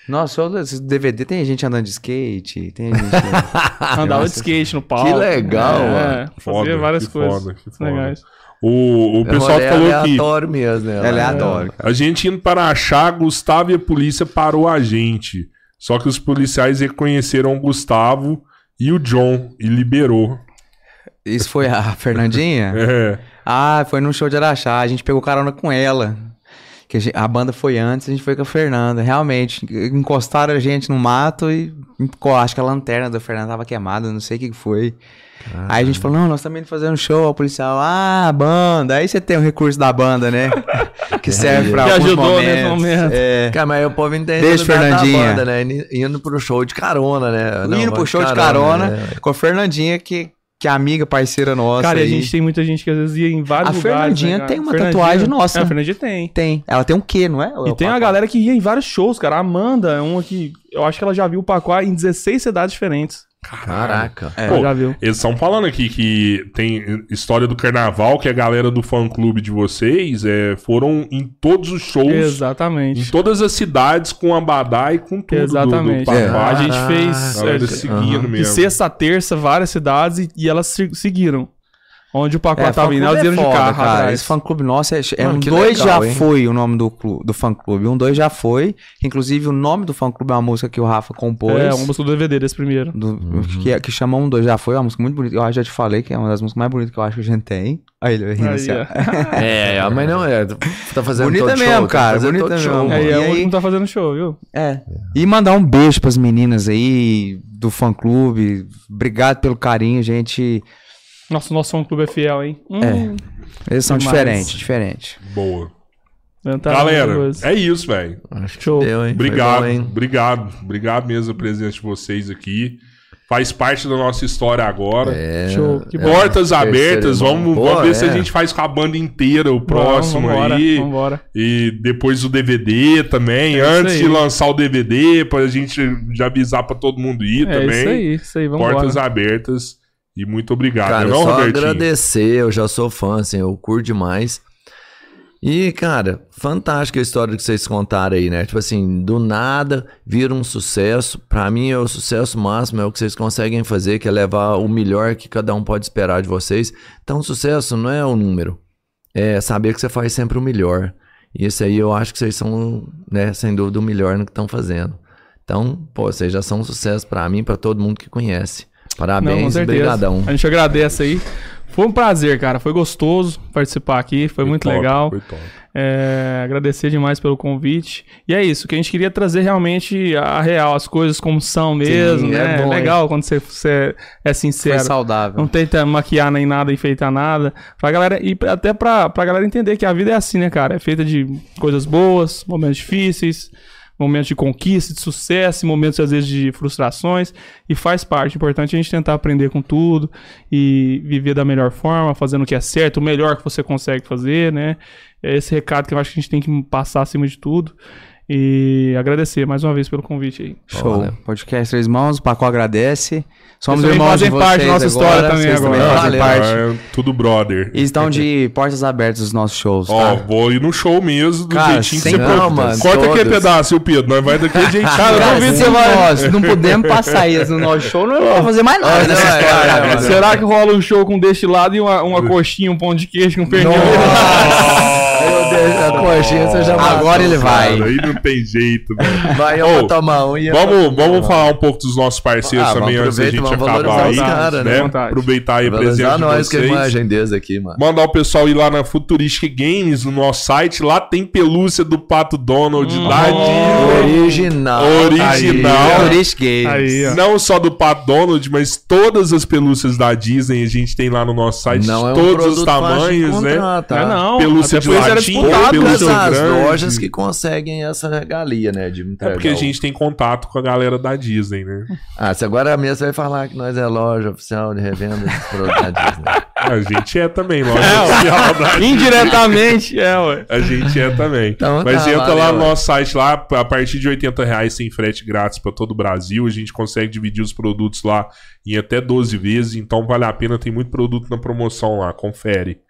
Nossa, olha esse DVD tem gente andando de skate, tem gente... [LAUGHS] Andava de skate no palco. Que legal, é, mano. Fazia Foda, várias que coisas foda, que foda. legais. O, o pessoal falou que aleatório mesmo, né? Ela é cara. a gente indo para achar, Gustavo e a polícia parou a gente. Só que os policiais reconheceram o Gustavo e o John e liberou. Isso foi a Fernandinha? [LAUGHS] É. Ah, foi num show de Araxá. A gente pegou carona com ela. Que a, gente- a banda foi antes, a gente foi com a Fernanda. Realmente, encostaram a gente no mato e acho que a lanterna da Fernanda tava queimada, não sei o que foi. Aí a gente falou, não, nós também fazendo show, o policial, ah, banda. Aí você tem o recurso da banda, né? [LAUGHS] que serve pra Que alguns ajudou momentos. nesse momento. É. Cara, mas o povo entende Beijo, da- da Fernandinha. banda, né? Indo pro show de carona, né? Não, Indo pro show de carona né? com a Fernandinha, que, que é amiga, parceira nossa. Cara, e a gente tem muita gente que às vezes ia em vários A lugares. Fernandinha né, cara? tem uma Fernandinha- tatuagem nossa. É, a Fernandinha tem. Tem. Ela tem um quê, não é? E tem uma galera que ia em vários shows, cara. A Amanda é uma que. Eu acho que ela já viu o Pacuá em 16 cidades diferentes. Caraca. É. Ela já viu. Eles estão falando aqui que tem história do carnaval, que a galera do fã clube de vocês é, foram em todos os shows, em Exatamente. todas as cidades com Abadá e com tudo. Exatamente. Do, do É. A gente fez. Galera é, seguindo de mesmo. sexta a terça, várias cidades e, e elas se- seguiram. Onde o Pacuá É, tava indo, iam é de foda, carro cara. atrás. Esse fã clube nosso é, é Mano, um dois legal, já hein? foi o nome do, do fã clube. Um dois já foi. Inclusive, o nome do fã clube é uma música que o Rafa compôs. É, uma música do DVD desse primeiro. do- que, que chama Um Dois Já Foi, é uma música muito bonita. Eu acho, já te falei que é uma das músicas mais bonitas que eu acho que a gente tem. Aí ele rindo assim, ó. ó. É, mas não é. Tá fazendo Bonita todo mesmo, show, tá cara, fazendo bonita todo show, mesmo. E é o aí- que tá fazendo show, viu? É. E mandar um beijo pras meninas aí do fã clube. Obrigado pelo carinho, gente. Nossa, o nosso fã clube é fiel, hein? Hum, Eles são diferentes, diferentes. Boa. tá Galera, é isso, velho. Acho que Show. deu, hein? Obrigado, bom, hein? obrigado. Obrigado mesmo a presença de vocês aqui. Faz parte da nossa história agora. É, Show. Que bom. Portas terceiro abertas, vamos, Pô, vamos ver se a é. gente faz com a banda inteira o próximo vambora, aí. Vambora. E depois o DVD também, É antes aí. de lançar o DVD, pra gente já avisar pra todo mundo ir É também. isso aí, isso aí, vamos Portas embora. abertas. E muito obrigado. Cara, não, só Robertinho? agradecer, eu já sou fã, assim, eu curto demais. E, cara, fantástica a história que vocês contaram aí, né? Tipo assim, do nada vira um sucesso. Pra mim, é o sucesso máximo, é o que vocês conseguem fazer, que é levar o melhor que cada um pode esperar de vocês. Então, sucesso não é o número, é saber que você faz sempre o melhor. E esse aí eu acho que vocês são, né, sem dúvida, o melhor no que estão fazendo. Então, pô, vocês já são um sucesso pra mim, pra todo mundo que conhece. Parabéns, certeza. brigadão. A gente agradece aí. Foi um prazer, cara. Foi gostoso participar aqui. Foi, muito top, legal. Foi top. É, agradecer demais pelo convite. E é isso, que a gente queria trazer realmente a real, as coisas como são mesmo, Sim, é né? bom, hein? legal quando você, você é Foi sincero. saudável. Não tenta maquiar nem nada, enfeitar nada. Pra galera, e até pra, pra galera entender que a vida é assim, né, cara? É feita de coisas boas, momentos difíceis, momentos de conquista, de sucesso, momentos às vezes de frustrações. E faz parte. O importante é a gente tentar aprender com tudo e viver da melhor forma, fazendo o que é certo, o melhor que você consegue fazer, né? É esse recado que eu acho que a gente tem que passar acima de tudo. E agradecer mais uma vez pelo convite aí. Show. Valeu. Podcast Três Mãos, o Paco agradece. Somos Vocês também irmãos de fazem parte vocês da nossa agora, história também vocês agora. fazem Valeu. parte. É, tudo brother. E estão de portas abertas os nossos shows, Ó, tá? vou ir no show mesmo, do Cara, jeitinho que sem você Não, pode. mano, Corta aquele todos. pedaço, seu Pedro. Nós vai daquele jeitinho. Cara, eu Cara, se que você vai- nós não podemos passar isso no nosso show, não vamos fazer mais nada nessa não, é, história. é, Será que rola um show com destilado e uma, uma coxinha, um pão de queijo com pernil? [LAUGHS] A coxinha você já Agora matou, ele vai. Cara, Aí não tem jeito, velho. Vai, eu vou tomar um e eu Vamos, vou- vamos falar um pouco dos nossos parceiros Ah, também antes da gente acabar valorizar aí. os caras, né? né? Vontade. Aproveitar aí a presença de nós que é a vocês. imagem deles aqui, mano. Mandar o pessoal ir lá na Futuristic Games, no nosso site. Lá tem pelúcia do Pato Donald da Disney. Original. Original. Aí, Tourist Games. Aí. Não só do Pato Donald, mas todas as pelúcias da Disney a gente tem lá no nosso site. Não é um todos produto os tamanhos, né? tá? Não, não. Pelúcia de latim, né? Poucas as grande. lojas que conseguem essa regalia, né? De É porque a gente tem contato com a galera da Disney, né? [LAUGHS] Ah, se agora mesmo você vai falar que nós é loja oficial de revenda de produtos da Disney. [LAUGHS] A gente é também, loja oficial da Indiretamente, é, ué. A gente é também. Então Mas tá, entra lá valeu, no ué. nosso site lá, a partir de 80 reais tem frete grátis para todo o Brasil. A gente consegue dividir os produtos lá em até 12 vezes, então vale a pena, tem muito produto na promoção lá, confere.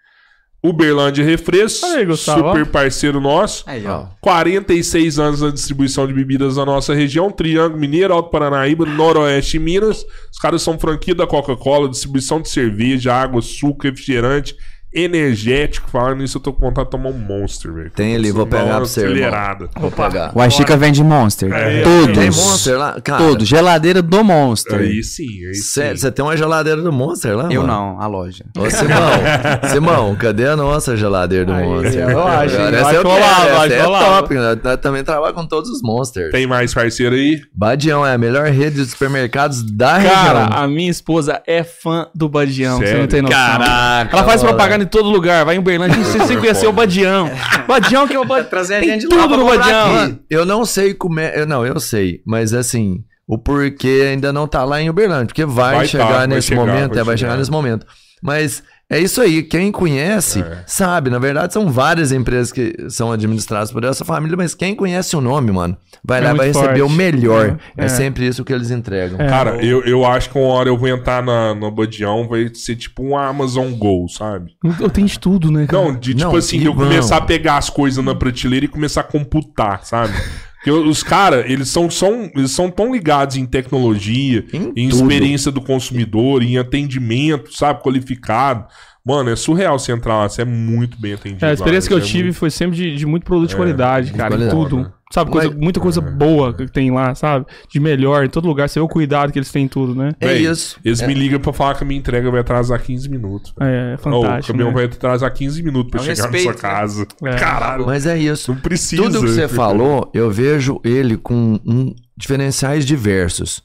Uberlândia Refrescos, Olha aí, Gustavo, super parceiro nosso. Aí, ó. 46 anos na distribuição de bebidas na nossa região, Triângulo Mineiro, Alto Paranaíba, Noroeste e Minas. Os caras são franquia da Coca-Cola, distribuição de cerveja, água, suco, refrigerante, energético. Falando nisso, eu tô com vontade de tomar um Monster, velho. Tem ali, vou pegar pra você, acelerada. Vou pegar. O Chica vende Monster. É, Todos. Tem Monster lá? Cara, Todos. Geladeira do Monster. Aí sim, aí sim. Sério, você tem uma geladeira do Monster lá, Eu mano? não, a loja. Ô, Simão, [LAUGHS] Simão, cadê a nossa geladeira do Aí, Monster? eu acho, essa eu quero, vai essa é rolar. top. Nós, nós também trabalhamos com todos os Monsters. Tem mais parceiro aí? Badião é a melhor rede de supermercados da Cara, região. a minha esposa é fã do Badião, você Sério? não tem noção. Caraca, Ela faz propaganda em todo lugar, vai em Uberlândia, você tem que [LAUGHS] conhecer o Badião. [LAUGHS] Badião que é o Badião. Trazer a Tem gente lá tudo no Badião. aqui. Eu não sei como é. eu- Não, eu sei. Mas assim, o porquê ainda não tá lá em Uberlândia. Porque vai, Vai chegar tá, vai nesse chegar, momento, vai é, vai chegar. chegar nesse momento. Mas é isso aí. Quem conhece, É. sabe. Na verdade, são várias empresas que são administradas por essa família, mas quem conhece o nome, mano, vai É lá e vai receber forte. o melhor. É, É, é. sempre isso que eles entregam. É. Cara, eu, eu acho que uma hora eu vou entrar na, no Badião, vai ser tipo um Amazon Go, sabe? Eu tenho de tudo, né, cara? Não, de tipo Não, assim, de eu vão. começar a pegar as coisas na prateleira e começar a computar, sabe? [LAUGHS] Porque os caras, eles são, são, eles são tão ligados em tecnologia, Em em, experiência do consumidor, em atendimento, sabe, qualificado. Mano, é surreal você entrar lá, você é muito bem atendido. É, a experiência que lá, eu é tive muito- foi sempre de, de muito produto de qualidade, de cara, em qualidade. tudo. Sabe, coisa, Mas- muita coisa boa que tem lá, sabe? De melhor, em todo lugar. Você vê o cuidado que eles têm em tudo, né? É Véi, isso. Eles É. me ligam pra falar que a minha entrega vai atrasar 15 minutos. É, é Ô, o fantástico. caminhão né? vai atrasar 15 minutos pra É um chegar respeito, na sua né? casa. É. Caralho, Mas é isso. não precisa. Tudo que você falou, eu vejo ele com um, diferenciais diversos.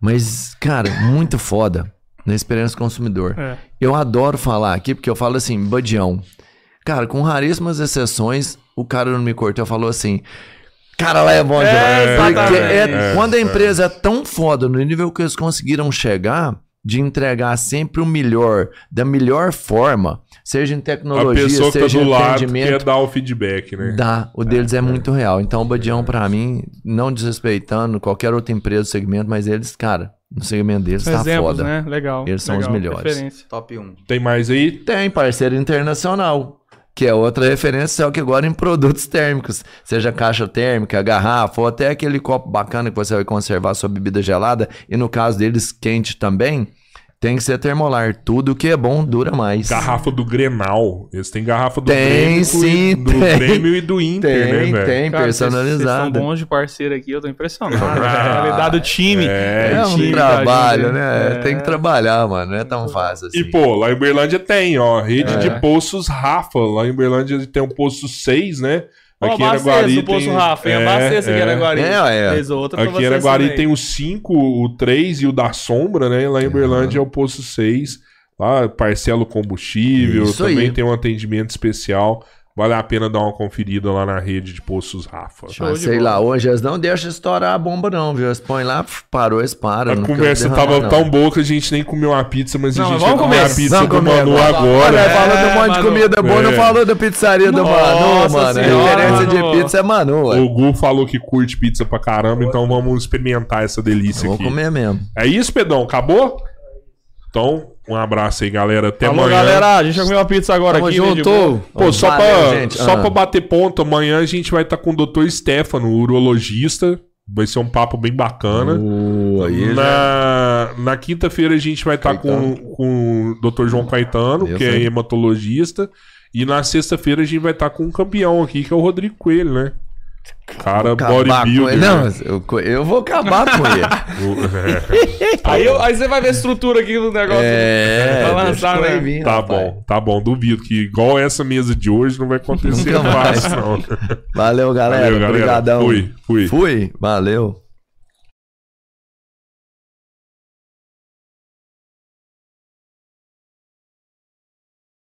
Mas, cara, muito foda na experiência do consumidor. É. Eu adoro falar aqui, porque eu falo assim, badião. Cara, com raríssimas exceções, o cara não me cortou, falou assim. Cara, lá é bom É, demais. Porque exatamente. é- É, quando a é. empresa é tão foda no nível que eles conseguiram chegar, de entregar sempre o melhor, da melhor forma, seja em A tecnologia, pessoa que tá seja do em lado atendimento. quer dar o feedback, né? Dá, o deles é, muito real. Então, o Badião, pra mim, não desrespeitando qualquer outra empresa do segmento, mas eles, cara, no segmento deles São tá exemplos, foda. né? Legal. Eles são legal, os melhores. referência. Top 1. Tem mais aí? Tem parceiro internacional, que é outra referência, só que agora em produtos térmicos, seja caixa térmica, garrafa, ou até aquele copo bacana que você vai conservar sua bebida gelada, e no caso deles, quente também, tem que ser termolar. Tudo que é bom dura mais. Garrafa do Grenal. Eles têm garrafa do Tem, Grêmio, sim, do tem. Grêmio e do Inter, Tem, né, velho? tem, Cara, vocês- Vocês são bons de parceiro aqui, eu tô impressionado. a realidade do time. É, É um time trabalho, né? é. Tem que trabalhar, mano. Não é tão fácil assim. E, pô, lá em Uberlândia tem, ó, rede É. de poços Rafa. Lá em Uberlândia tem um poço 6, né? Aqui em abasteça Araguari o Poço tem... Rafa, hein? é, Abasteça aqui em é. Araguari. É, é. Fez outra pra Aqui em Araguari também. tem o 5, o 3 e o da sombra, né? Lá em Uberlândia é o poço 6. Lá parcela o combustível, Isso também aí. tem um atendimento especial. Vale a pena dar uma conferida lá na rede de Poços Rafa. Show Mas de sei bola. lá, hoje eles não deixam estourar a bomba, não, viu? Eles põem lá, parou, eles param. A não conversa tava derramar, tão não. boa que a gente nem comeu uma pizza, mas Não, a gente vai vamos comer a pizza Vamos do comer Manu agora. agora. Olha, falando de um monte de Manu. comida boa, não É. falou da pizzaria do Manu, mano. A referência Manu. de pizza é Manu, ué. O Gu falou que curte pizza pra caramba, então vamos experimentar essa delícia Eu Vou aqui. comer mesmo. É isso, Pedão? Acabou? Então, um abraço aí, galera. Até Falou, amanhã. galera. A gente vai comer uma pizza agora Tamo aqui. né, junto. Pô, só, Valeu, pra, gente. só Ah. pra bater ponto, amanhã a gente vai estar com o Dr. Stefano, urologista. Vai ser um papo bem bacana. Uh, aí já- na na quinta-feira a gente vai estar com, Caetano. com o Dr. João Caetano, Eu que é hematologista. E na sexta-feira a gente vai estar com um campeão aqui, que é o Rodrigo Coelho, né? Cara bodybuilder. Não, né? eu, eu vou acabar com ele. [LAUGHS] Aí, eu- aí você vai ver a estrutura aqui do negócio. É, deixa lançar, né? vir, Tá rapaz. bom, tá bom. Duvido que igual essa mesa de hoje não vai acontecer mais. não. Valeu, galera. Valeu, galera. Obrigadão. Fui, fui. Fui. Valeu.